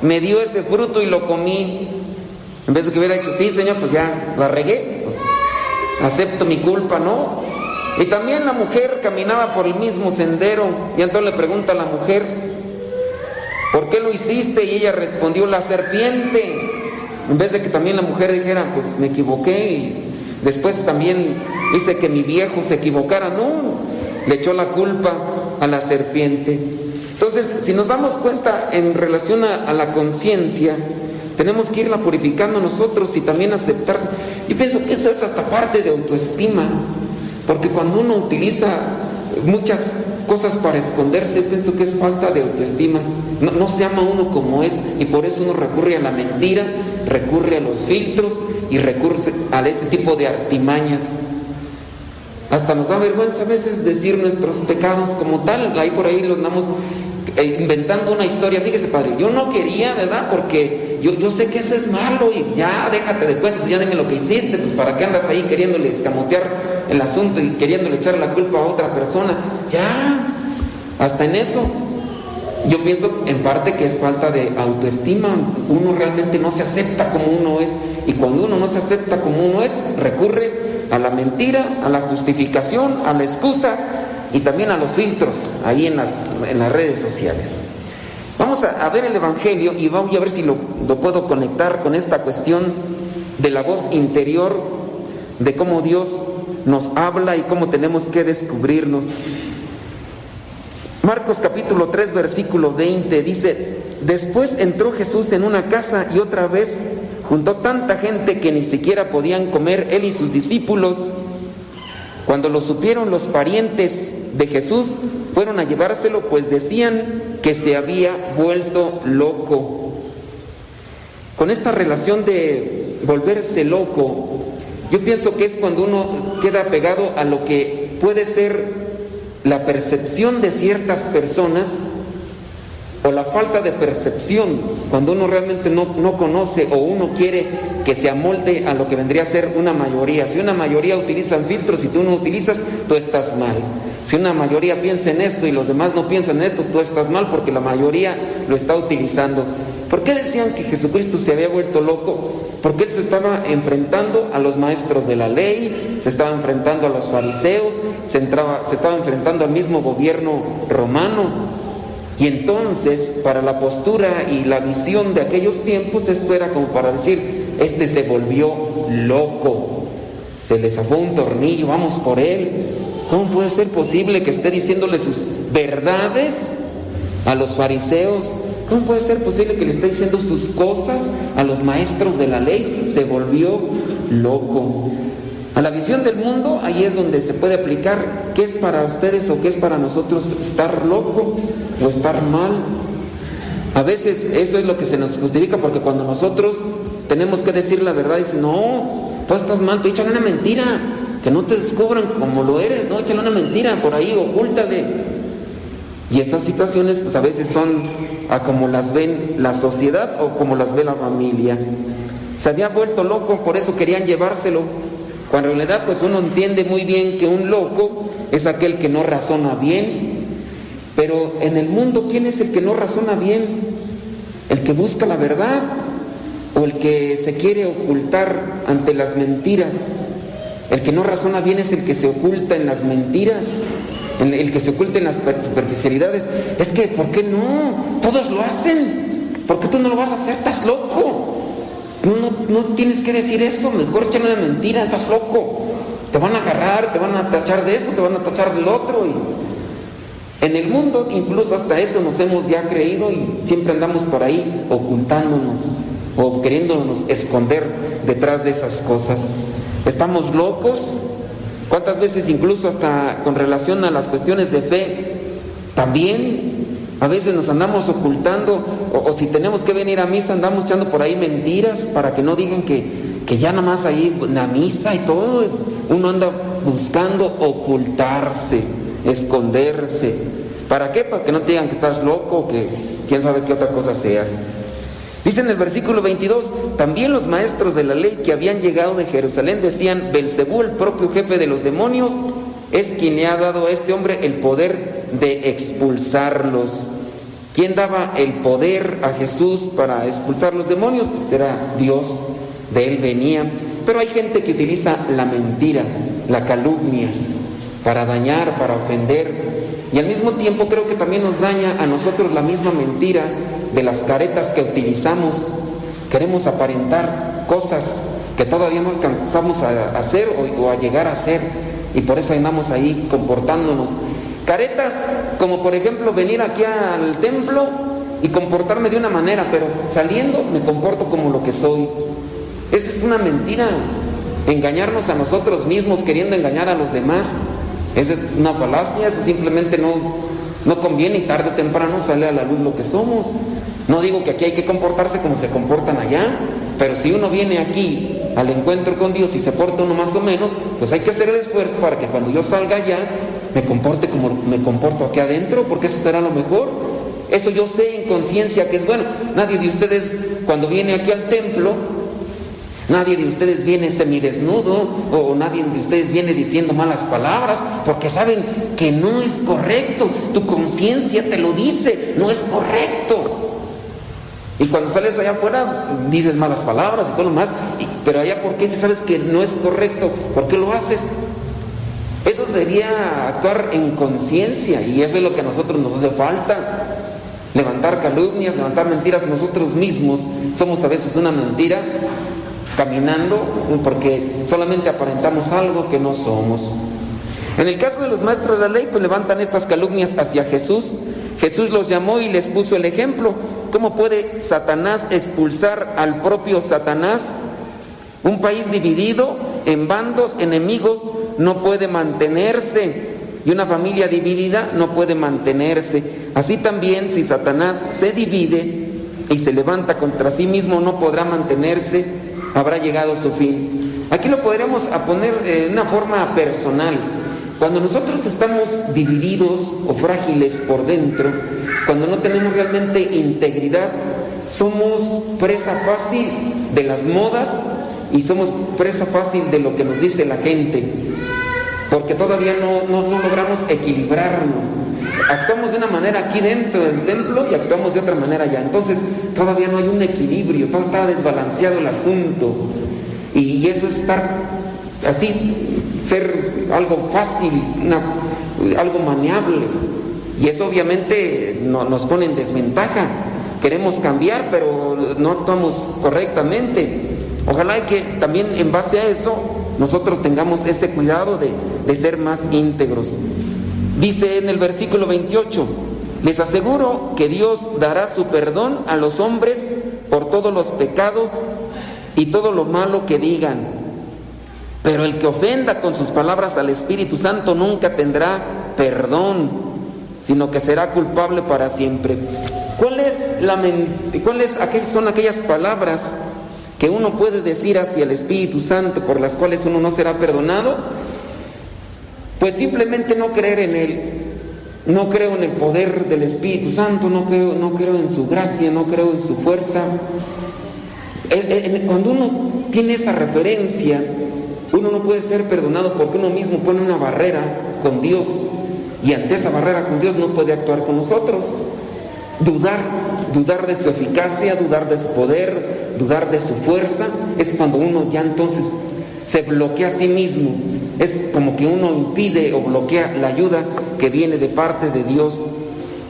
Speaker 1: me dio ese fruto y lo comí. En vez de que hubiera dicho, sí, señor, pues ya la regué, pues acepto mi culpa, ¿no? Y también la mujer caminaba por el mismo sendero y entonces le pregunta a la mujer, ¿por qué lo hiciste? Y ella respondió, la serpiente. En vez de que también la mujer dijera, pues me equivoqué y después también hice que mi viejo se equivocara, no, le echó la culpa a la serpiente. Entonces, si nos damos cuenta en relación a, la conciencia, tenemos que irla purificando nosotros y también aceptarse. Yo pienso que eso es hasta parte de autoestima, porque cuando uno utiliza muchas cosas para esconderse, pienso que es falta de autoestima. No, se ama uno como es y por eso uno recurre a la mentira, recurre a los filtros y recurre a ese tipo de artimañas. Hasta nos da vergüenza a veces decir nuestros pecados como tal. Ahí por ahí los andamos inventando una historia. Fíjese, padre, yo no quería, ¿verdad? Porque yo, yo sé que eso es malo y ya déjate de cuenta, pues ya dime lo que hiciste, pues para qué andas ahí queriéndole escamotear el asunto y queriéndole echar la culpa a otra persona. Ya, hasta en eso. Yo pienso en parte que es falta de autoestima. Uno realmente no se acepta como uno es. Y cuando uno no se acepta como uno es, recurre a la mentira, a la justificación, a la excusa y también a los filtros ahí en las, en las redes sociales. Vamos a, ver el Evangelio y vamos a ver si lo, lo puedo conectar con esta cuestión de la voz interior, de cómo Dios nos habla y cómo tenemos que descubrirnos. Marcos capítulo 3 versículo 20 dice, después entró Jesús en una casa y otra vez juntó tanta gente que ni siquiera podían comer él y sus discípulos. Cuando lo supieron los parientes de Jesús, fueron a llevárselo, pues decían que se había vuelto loco. Con esta relación de volverse loco, yo pienso que es cuando uno queda pegado a lo que puede ser la percepción de ciertas personas o la falta de percepción, cuando uno realmente no, no, conoce o uno quiere que se amolde a lo que vendría a ser una mayoría. Si una mayoría utiliza filtros y tú no utilizas, tú estás mal. Si una mayoría piensa en esto y los demás no piensan en esto, tú estás mal porque la mayoría lo está utilizando. ¿Por qué decían que Jesucristo se había vuelto loco? Porque él se estaba enfrentando a los maestros de la ley, se estaba enfrentando a los fariseos, se, entraba- se estaba enfrentando al mismo gobierno romano. Y entonces, para la postura y la visión de aquellos tiempos, esto era como para decir, este se volvió loco, se le zafó un tornillo, vamos por él. ¿Cómo puede ser posible que esté diciéndole sus verdades a los fariseos? ¿Cómo puede ser posible que le esté diciendo sus cosas a los maestros de la ley? Se volvió loco. A la visión del mundo, ahí es donde se puede aplicar qué es para ustedes o qué es para nosotros estar loco o estar mal. A veces eso es lo que se nos justifica porque cuando nosotros tenemos que decir la verdad, dicen, no, tú estás mal, tú échale una mentira, que no te descubran como lo eres, no, échale una mentira por ahí, ocúltale. Y estas situaciones pues a veces son a como las ven la sociedad o como las ve la familia. Se había vuelto loco, por eso querían llevárselo. Cuando en realidad pues uno entiende muy bien que un loco es aquel que no razona bien. Pero en el mundo, ¿quién es el que no razona bien? ¿El que busca la verdad? ¿O el que se quiere ocultar ante las mentiras? El que no razona bien es el que se oculta en las mentiras, el, que se oculta en las per- superficialidades. Es que, ¿por qué no? Todos lo hacen. ¿Por qué tú no lo vas a hacer? Estás loco. No, no, tienes que decir eso, mejor echarle una mentira, estás loco. Te van a agarrar, te van a tachar de esto, te van a tachar del otro. Y en el mundo incluso hasta eso nos hemos ya creído y siempre andamos por ahí ocultándonos o queriéndonos esconder detrás de esas cosas. Estamos locos. ¿Cuántas veces incluso hasta con relación a las cuestiones de fe también a veces nos andamos ocultando o, si tenemos que venir a misa andamos echando por ahí mentiras para que no digan que, que ya nada más ahí la misa y todo, uno anda buscando ocultarse, esconderse. ¿Para qué? Para que no te digan que estás loco o que quién sabe qué otra cosa seas. Dice en el versículo 22, también los maestros de la ley que habían llegado de Jerusalén decían, Belcebú, el propio jefe de los demonios, es quien le ha dado a este hombre el poder de expulsarlos. ¿Quién daba el poder a Jesús para expulsar los demonios? Pues era Dios, de él venía. Pero hay gente que utiliza la mentira, la calumnia, para dañar, para ofender. Y al mismo tiempo creo que también nos daña a nosotros la misma mentira de las caretas que utilizamos. Queremos aparentar cosas que todavía no alcanzamos a hacer o, a llegar a hacer. Y por eso andamos ahí comportándonos. Caretas como por ejemplo venir aquí al templo y comportarme de una manera, pero saliendo me comporto como lo que soy. Esa es una mentira. Engañarnos a nosotros mismos queriendo engañar a los demás. Esa es una falacia, eso simplemente no, no conviene y tarde o temprano sale a la luz lo que somos. No digo que aquí hay que comportarse como se comportan allá, pero si uno viene aquí al encuentro con Dios y se porta uno más o menos, pues hay que hacer el esfuerzo para que cuando yo salga allá me comporte como me comporto aquí adentro, porque eso será lo mejor. Eso yo sé en conciencia que es bueno. Nadie de ustedes cuando viene aquí al templo Nadie de ustedes viene semidesnudo o nadie de ustedes viene diciendo malas palabras porque saben que no es correcto. Tu conciencia te lo dice, no es correcto. Y cuando sales allá afuera dices malas palabras y todo lo más, pero allá porque si sabes que no es correcto, ¿por qué lo haces? Eso sería actuar en conciencia y eso es lo que a nosotros nos hace falta. Levantar calumnias, levantar mentiras nosotros mismos. Somos a veces una mentira caminando porque solamente aparentamos algo que no somos. En el caso de los maestros de la ley, pues levantan estas calumnias hacia Jesús. Jesús los llamó y les puso el ejemplo. ¿Cómo puede Satanás expulsar al propio Satanás? Un país dividido en bandos enemigos no puede mantenerse y una familia dividida no puede mantenerse. Así también si Satanás se divide y se levanta contra sí mismo no podrá mantenerse, habrá llegado su fin. Aquí lo podremos poner eh, en una forma personal. Cuando nosotros estamos divididos o frágiles por dentro, cuando no tenemos realmente integridad, somos presa fácil de las modas y somos presa fácil de lo que nos dice la gente. porque todavía no, no- logramos equilibrarnos. Actuamos de una manera aquí dentro del templo y actuamos de otra manera allá. Entonces todavía no hay un equilibrio, todo está desbalanceado el asunto. Y eso es estar así, ser algo fácil, algo maniable. Y eso obviamente no- nos pone en desventaja. Queremos cambiar, pero no actuamos correctamente. Ojalá que también en base a eso nosotros tengamos ese cuidado de ser más íntegros. Dice en el versículo 28, les aseguro que Dios dará su perdón a los hombres por todos los pecados y todo lo malo que digan. Pero el que ofenda con sus palabras al Espíritu Santo nunca tendrá perdón, sino que será culpable para siempre. ¿Cuál es la aquel- son aquellas palabras que uno puede decir hacia el Espíritu Santo por las cuales uno no será perdonado? Pues simplemente no creer en Él. No creo en el poder del Espíritu Santo, no creo, no creo en su gracia, no creo en su fuerza. Cuando uno tiene esa referencia, uno no puede ser perdonado porque uno mismo pone una barrera con Dios y ante esa barrera con Dios no puede actuar con nosotros. Dudar, dudar de su eficacia, dudar de su poder, dudar de su fuerza, es cuando uno ya entonces se bloquea a sí mismo. Es como que uno impide o bloquea la ayuda que viene de parte de Dios.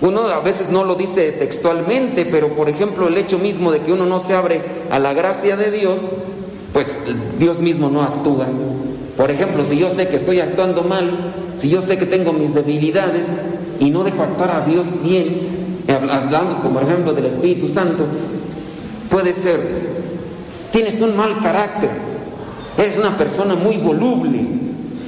Speaker 1: Uno a veces no lo dice textualmente, pero por ejemplo el hecho mismo de que uno no se abre a la gracia de Dios, pues Dios mismo no actúa. Por ejemplo, si yo sé que estoy actuando mal, si yo sé que tengo mis debilidades y no dejo actuar a Dios bien, habl- hablando como ejemplo del Espíritu Santo, puede ser, tienes un mal carácter, eres una persona muy voluble.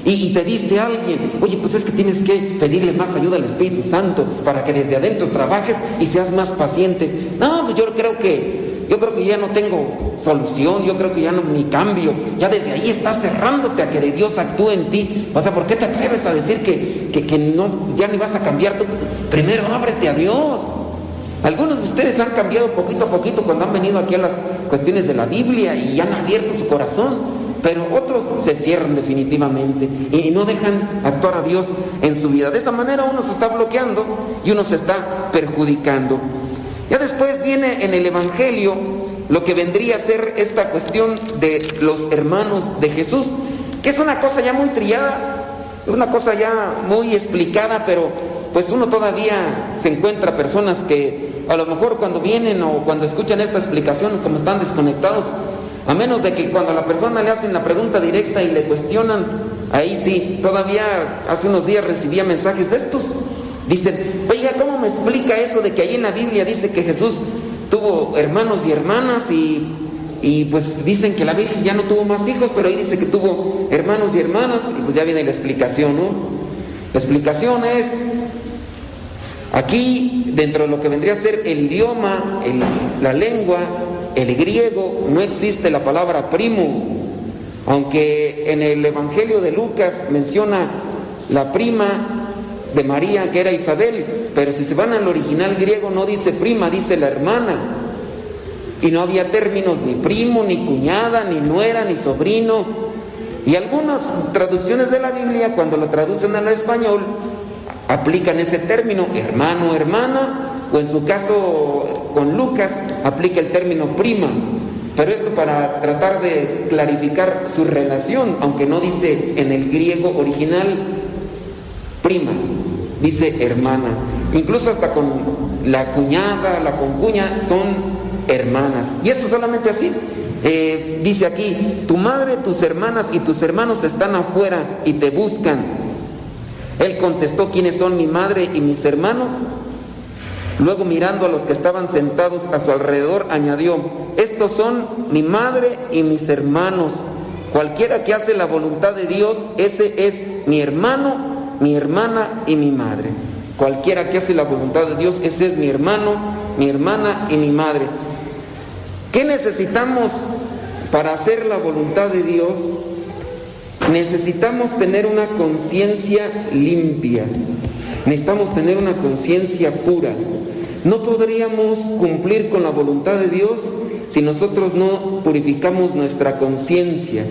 Speaker 1: Y, y te dice alguien, oye, pues es que tienes que pedirle más ayuda al Espíritu Santo para que desde adentro trabajes y seas más paciente. No, pues yo creo que, yo creo que ya no tengo solución, yo creo que ya no ni cambio. Ya desde ahí estás cerrándote a que de Dios actúe en ti. O sea, ¿por qué te atreves a decir que, que, que no, ya ni vas a cambiar tú? Primero ábrete a Dios. Algunos de ustedes han cambiado poquito a poquito cuando han venido aquí a las cuestiones de la Biblia y han abierto su corazón, pero otros se cierran definitivamente y no dejan actuar a Dios en su vida. De esa manera uno se está bloqueando y uno se está perjudicando. Ya después viene en el Evangelio lo que vendría a ser esta cuestión de los hermanos de Jesús, que es una cosa ya muy trillada, una cosa ya muy explicada, pero pues uno todavía se encuentra personas que a lo mejor cuando vienen o cuando escuchan esta explicación, como están desconectados, a menos de que cuando a la persona le hacen la pregunta directa y le cuestionan, ahí sí, todavía hace unos días recibía mensajes de estos. Dicen, oiga, ¿cómo me explica eso de que ahí en la Biblia dice que Jesús tuvo hermanos y hermanas y, y pues dicen que la Virgen ya no tuvo más hijos, pero ahí dice que tuvo hermanos y hermanas y pues ya viene la explicación, ¿no? La explicación es, aquí dentro de lo que vendría a ser el idioma, el- la lengua, el griego, no existe la palabra primo, aunque en el Evangelio de Lucas menciona la prima de María, que era Isabel, pero si se van al original griego no dice prima, dice la hermana. Y no había términos ni primo, ni cuñada, ni nuera, ni sobrino. Y algunas traducciones de la Biblia, cuando lo traducen al español, aplican ese término, hermano, hermana, o en su caso con Lucas, aplica el término prima. Pero esto para tratar de clarificar su relación, aunque no dice en el griego original prima, dice hermana. Incluso hasta con la cuñada, la concuña, son hermanas. Y esto solamente así. Eh, dice aquí, tu madre, tus hermanas y tus hermanos están afuera y te buscan. Él contestó, ¿quiénes son mi madre y mis hermanos? Luego mirando a los que estaban sentados a su alrededor, añadió, estos son mi madre y mis hermanos. Cualquiera que hace la voluntad de Dios, ese es mi hermano, mi hermana y mi madre. Cualquiera que hace la voluntad de Dios, ese es mi hermano, mi hermana y mi madre. ¿Qué necesitamos para hacer la voluntad de Dios? Necesitamos tener una conciencia limpia. Necesitamos tener una conciencia pura. No podríamos cumplir con la voluntad de Dios si nosotros no purificamos nuestra conciencia.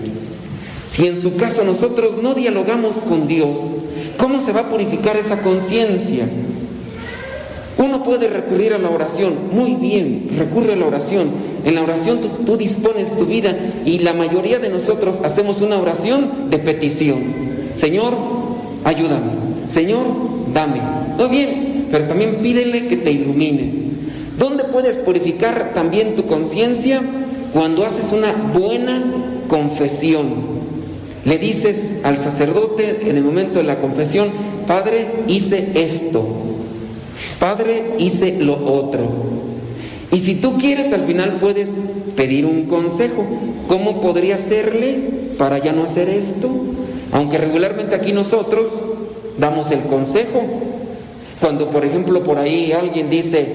Speaker 1: Si en su caso nosotros no dialogamos con Dios, ¿cómo se va a purificar esa conciencia? Uno puede recurrir a la oración, muy bien, recurre a la oración. En la oración tú, dispones tu vida y la mayoría de nosotros hacemos una oración de petición. Señor, ayúdame. Señor, dame. Muy bien, pero también pídele que te ilumine. ¿Dónde puedes purificar también tu conciencia? Cuando haces una buena confesión. Le dices al sacerdote en el momento de la confesión, Padre, hice esto. Padre, hice lo otro. Y si tú quieres, al final puedes pedir un consejo. ¿Cómo podría hacerle para ya no hacer esto? Aunque regularmente aquí nosotros damos el consejo. Cuando, por ejemplo, por ahí alguien dice,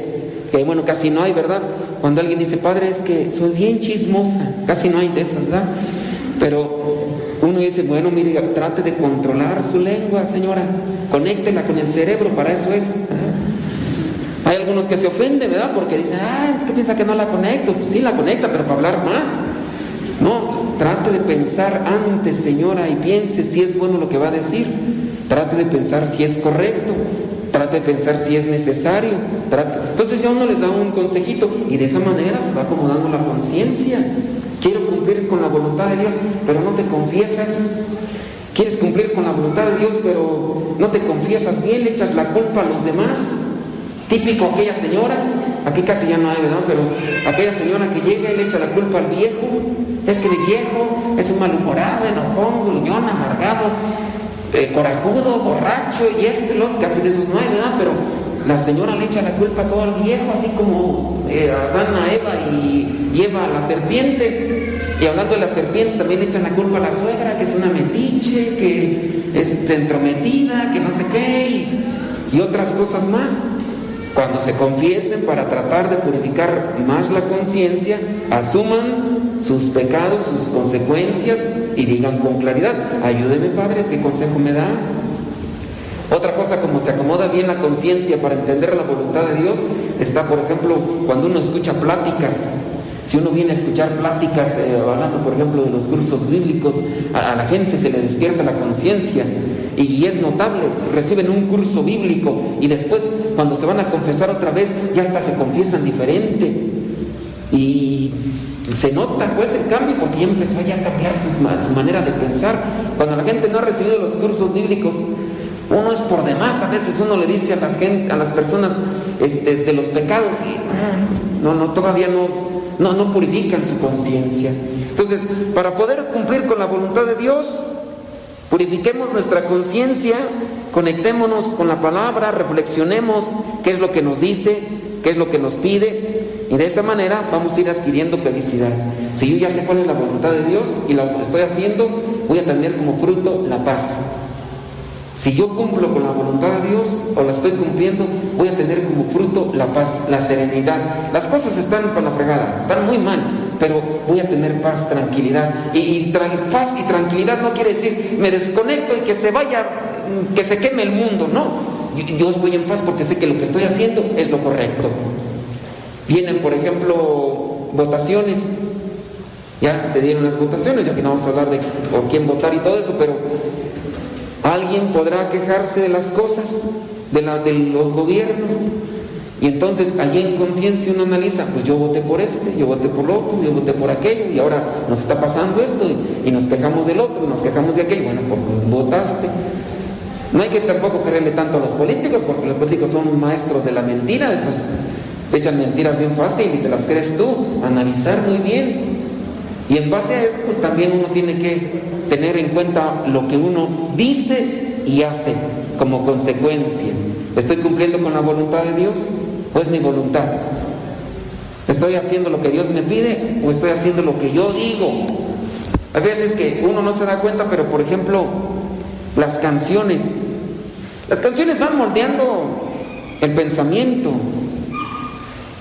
Speaker 1: que bueno, casi no hay, ¿verdad? Cuando alguien dice, Padre, es que soy bien chismosa, casi no hay de esas, ¿verdad? Pero uno dice, bueno, mire, trate de controlar su lengua, señora, conéctela con el cerebro, para eso es. Hay algunos que se ofenden, ¿verdad? Porque dicen, ah, ¿qué piensa que no la conecto? Pues sí, la conecta, pero para hablar más. No, trate de pensar antes, señora, y piense si es bueno lo que va a decir. Trate de pensar si es correcto. Trate de pensar si es necesario. Trate... Entonces ya uno les da un consejito y de esa manera se va acomodando la conciencia. Quiero cumplir con la voluntad de Dios, pero no te confiesas. Quieres cumplir con la voluntad de Dios, pero no te confiesas bien, le echas la culpa a los demás. Típico aquella señora, aquí casi ya no hay, ¿verdad? Pero aquella señora que llega y le echa la culpa al viejo. Es que el viejo es un malhumorado, enojón, gruñón, amargado, eh, corajudo, borracho y este, lo casi de no hay, ¿verdad? Pero la señora le echa la culpa a todo al viejo, así como eh, Adán a Eva y, y Eva a la serpiente. Y hablando de la serpiente, también echan la culpa a la suegra, que es una metiche, que es entrometida, que no sé qué, y, y otras cosas más. Cuando se confiesen para tratar de purificar más la conciencia, asuman sus pecados, sus consecuencias y digan con claridad, ayúdeme Padre, ¿qué consejo me da? Otra cosa, como se acomoda bien la conciencia para entender la voluntad de Dios, está, por ejemplo, cuando uno escucha pláticas. Si uno viene a escuchar pláticas, eh, hablando, por ejemplo, de los cursos bíblicos, a, la gente se le despierta la conciencia. Y es notable, reciben un curso bíblico y después, cuando se van a confesar otra vez, ya hasta se confiesan diferente. Y se nota pues el cambio porque ya empezó ya a cambiar su, su manera de pensar. Cuando la gente no ha recibido los cursos bíblicos, uno es por demás, a veces uno le dice a las, gente, a las personas este, de los pecados y no, no, todavía no, no, no purifican su conciencia. Entonces, para poder cumplir con la voluntad de Dios, purifiquemos nuestra conciencia, conectémonos con la palabra, reflexionemos qué es lo que nos dice, qué es lo que nos pide, y de esa manera vamos a ir adquiriendo felicidad. Si yo ya sé cuál es la voluntad de Dios y lo estoy haciendo, voy a tener como fruto la paz. Si yo cumplo con la voluntad de Dios o la estoy cumpliendo, voy a tener como fruto la paz, la serenidad. Las cosas están con la fregada, están muy mal, pero voy a tener paz, tranquilidad. Y, paz y tranquilidad no quiere decir me desconecto y que se vaya, mm, que se queme el mundo, no. Yo, yo estoy en paz porque sé que lo que estoy haciendo es lo correcto. Vienen, por ejemplo, votaciones. Ya se dieron las votaciones, ya que no vamos a hablar de por quién votar y todo eso, pero alguien podrá quejarse de las cosas, de, los gobiernos. Y entonces allí en conciencia uno analiza, pues yo voté por este, yo voté por lo otro, yo voté por aquello, y ahora nos está pasando esto, y, nos quejamos del otro, nos quejamos de aquello. Bueno, porque votaste. No hay que tampoco creerle tanto a los políticos, porque los políticos son maestros de la mentira, esos echan mentiras bien fácil y te las crees tú, analizar muy bien. Y en base a eso, pues también uno tiene que tener en cuenta lo que uno dice y hace como consecuencia. ¿Estoy cumpliendo con la voluntad de Dios o es mi voluntad? ¿Estoy haciendo lo que Dios me pide o estoy haciendo lo que yo digo? Hay veces que uno no se da cuenta, pero por ejemplo, las canciones. Las canciones van moldeando el pensamiento.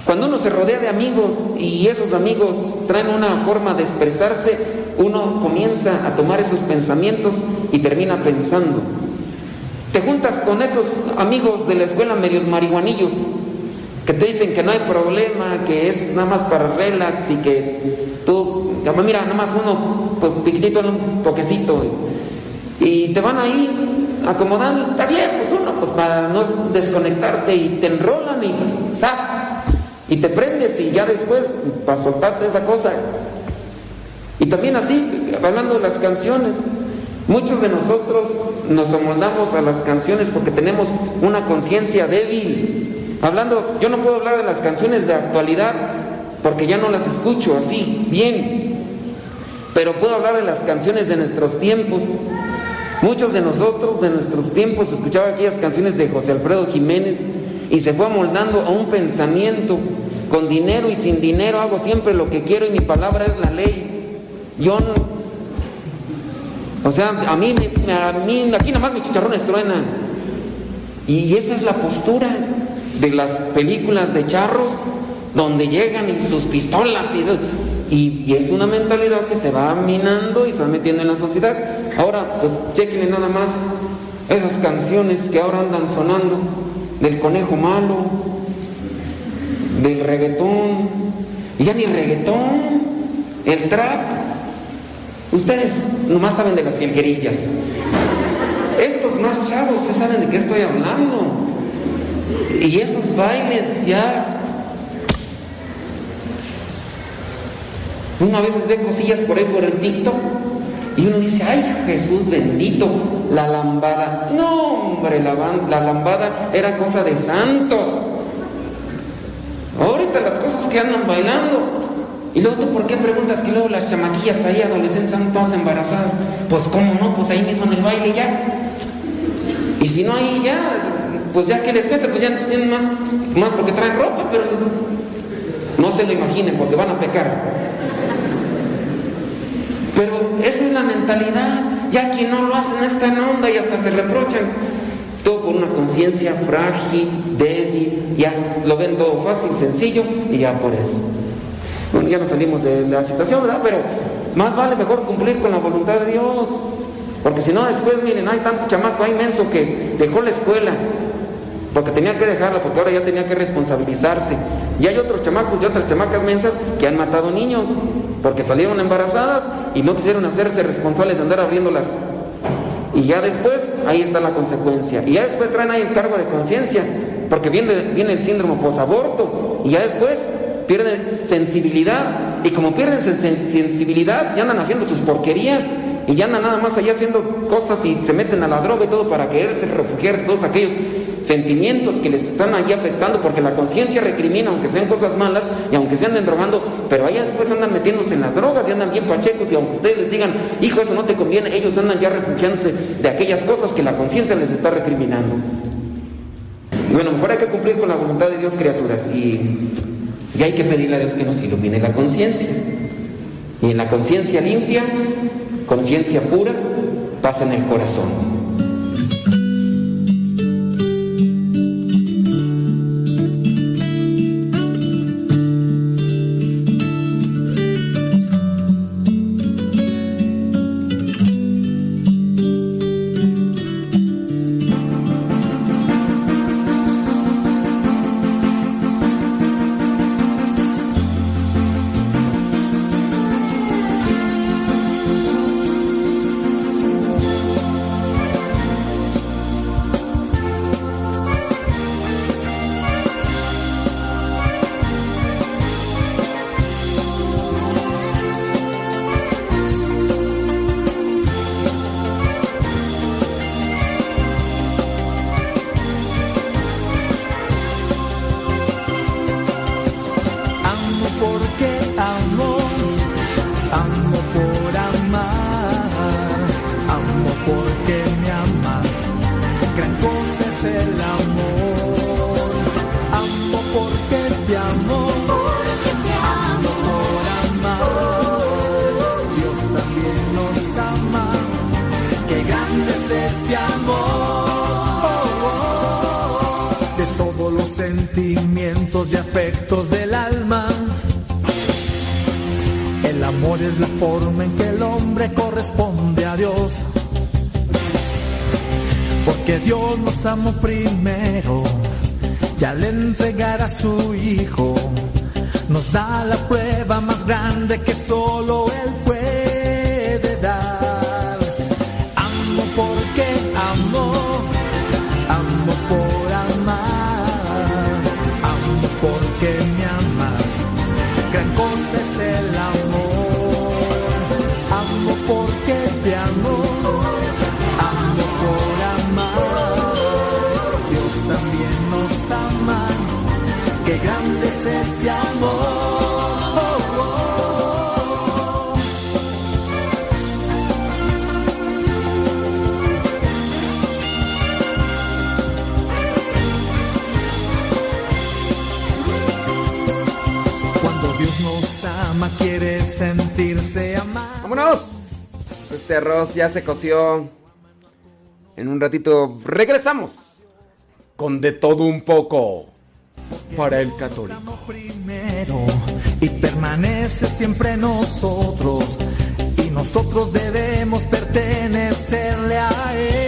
Speaker 1: Cuando uno se rodea de amigos y esos amigos traen una forma de expresarse, uno comienza a tomar esos pensamientos y termina pensando. Te juntas con estos amigos de la escuela medios marihuanillos que te dicen que no hay problema, que es nada más para relax y que tú, mira, nada más uno, pues piquitito, un toquecito. Y te van ahí acomodando, está bien, pues uno, pues para no desconectarte y te enrolan y ¡zas! Y te prendes y ya después, para soltarte esa cosa. Y también así, hablando de las canciones, muchos de nosotros nos amoldamos a las canciones porque tenemos una conciencia débil. Hablando, yo no puedo hablar de las canciones de actualidad porque ya no las escucho así, bien. Pero puedo hablar de las canciones de nuestros tiempos. Muchos de nosotros, de nuestros tiempos, escuchaban aquellas canciones de José Alfredo Jiménez y se fue amoldando a un pensamiento. Con dinero y sin dinero hago siempre lo que quiero y mi palabra es la ley. Yo no. O sea, a mí, a mí aquí nada más mis chicharrones truenan. Y esa es la postura de las películas de charros, donde llegan y sus pistolas y, y, y es una mentalidad que se va minando y se va metiendo en la sociedad. Ahora, pues chequenle nada más esas canciones que ahora andan sonando del conejo malo, del reggaetón, y ya ni reggaetón, el trap. Ustedes nomás saben de las jilguerillas. Estos más chavos, se saben de qué estoy hablando. Y esos bailes ya. Uno a veces ve cosillas por ahí por el TikTok y uno dice, ay Jesús bendito, la lambada. No, hombre, la, la lambada era cosa de santos. Ahorita las cosas que andan bailando. Y luego tú, ¿por qué preguntas que luego las chamaquillas ahí, adolescentes, están todas embarazadas? Pues cómo no, pues ahí mismo en el baile ya. Y si no ahí ya, pues ya que les cuesta, pues ya tienen más, más porque traen ropa, pero pues, no se lo imaginen porque van a pecar. Pero esa es la mentalidad. Ya quien no lo hacen está en onda y hasta se reprochan. Todo por una conciencia frágil, débil, ya lo ven todo fácil, sencillo y ya por eso. Bueno, ya nos salimos de la situación, ¿verdad? Pero más vale mejor cumplir con la voluntad de Dios. Porque si no, después, miren, hay tanto chamaco, hay menso que dejó la escuela, porque tenía que dejarla, porque ahora ya tenía que responsabilizarse. Y hay otros chamacos y otras chamacas mensas que han matado niños, porque salieron embarazadas y no quisieron hacerse responsables de andar abriéndolas. Y ya después, ahí está la consecuencia. Y ya después traen ahí el cargo de conciencia, porque viene, viene el síndrome posaborto. Y ya después pierden sensibilidad. Y como pierden sen sensibilidad, ya andan haciendo sus porquerías. Y ya andan nada más allá haciendo cosas y se meten a la droga y todo para quererse refugiar todos aquellos sentimientos que les están ahí afectando porque la conciencia recrimina aunque sean cosas malas y aunque se anden drogando, pero allá después andan metiéndose en las drogas y andan bien pachecos y aunque ustedes les digan, hijo, eso no te conviene, ellos andan ya refugiándose de aquellas cosas que la conciencia les está recriminando. Bueno, mejor hay que cumplir con la voluntad de Dios, criaturas, y, y hay que pedirle a Dios que nos ilumine la conciencia. Y en la conciencia limpia, conciencia pura, pasa en el corazón. Coció. En un ratito regresamos con de todo un poco para el católico.
Speaker 19: primero y permanece siempre nosotros y nosotros debemos pertenecerle a él.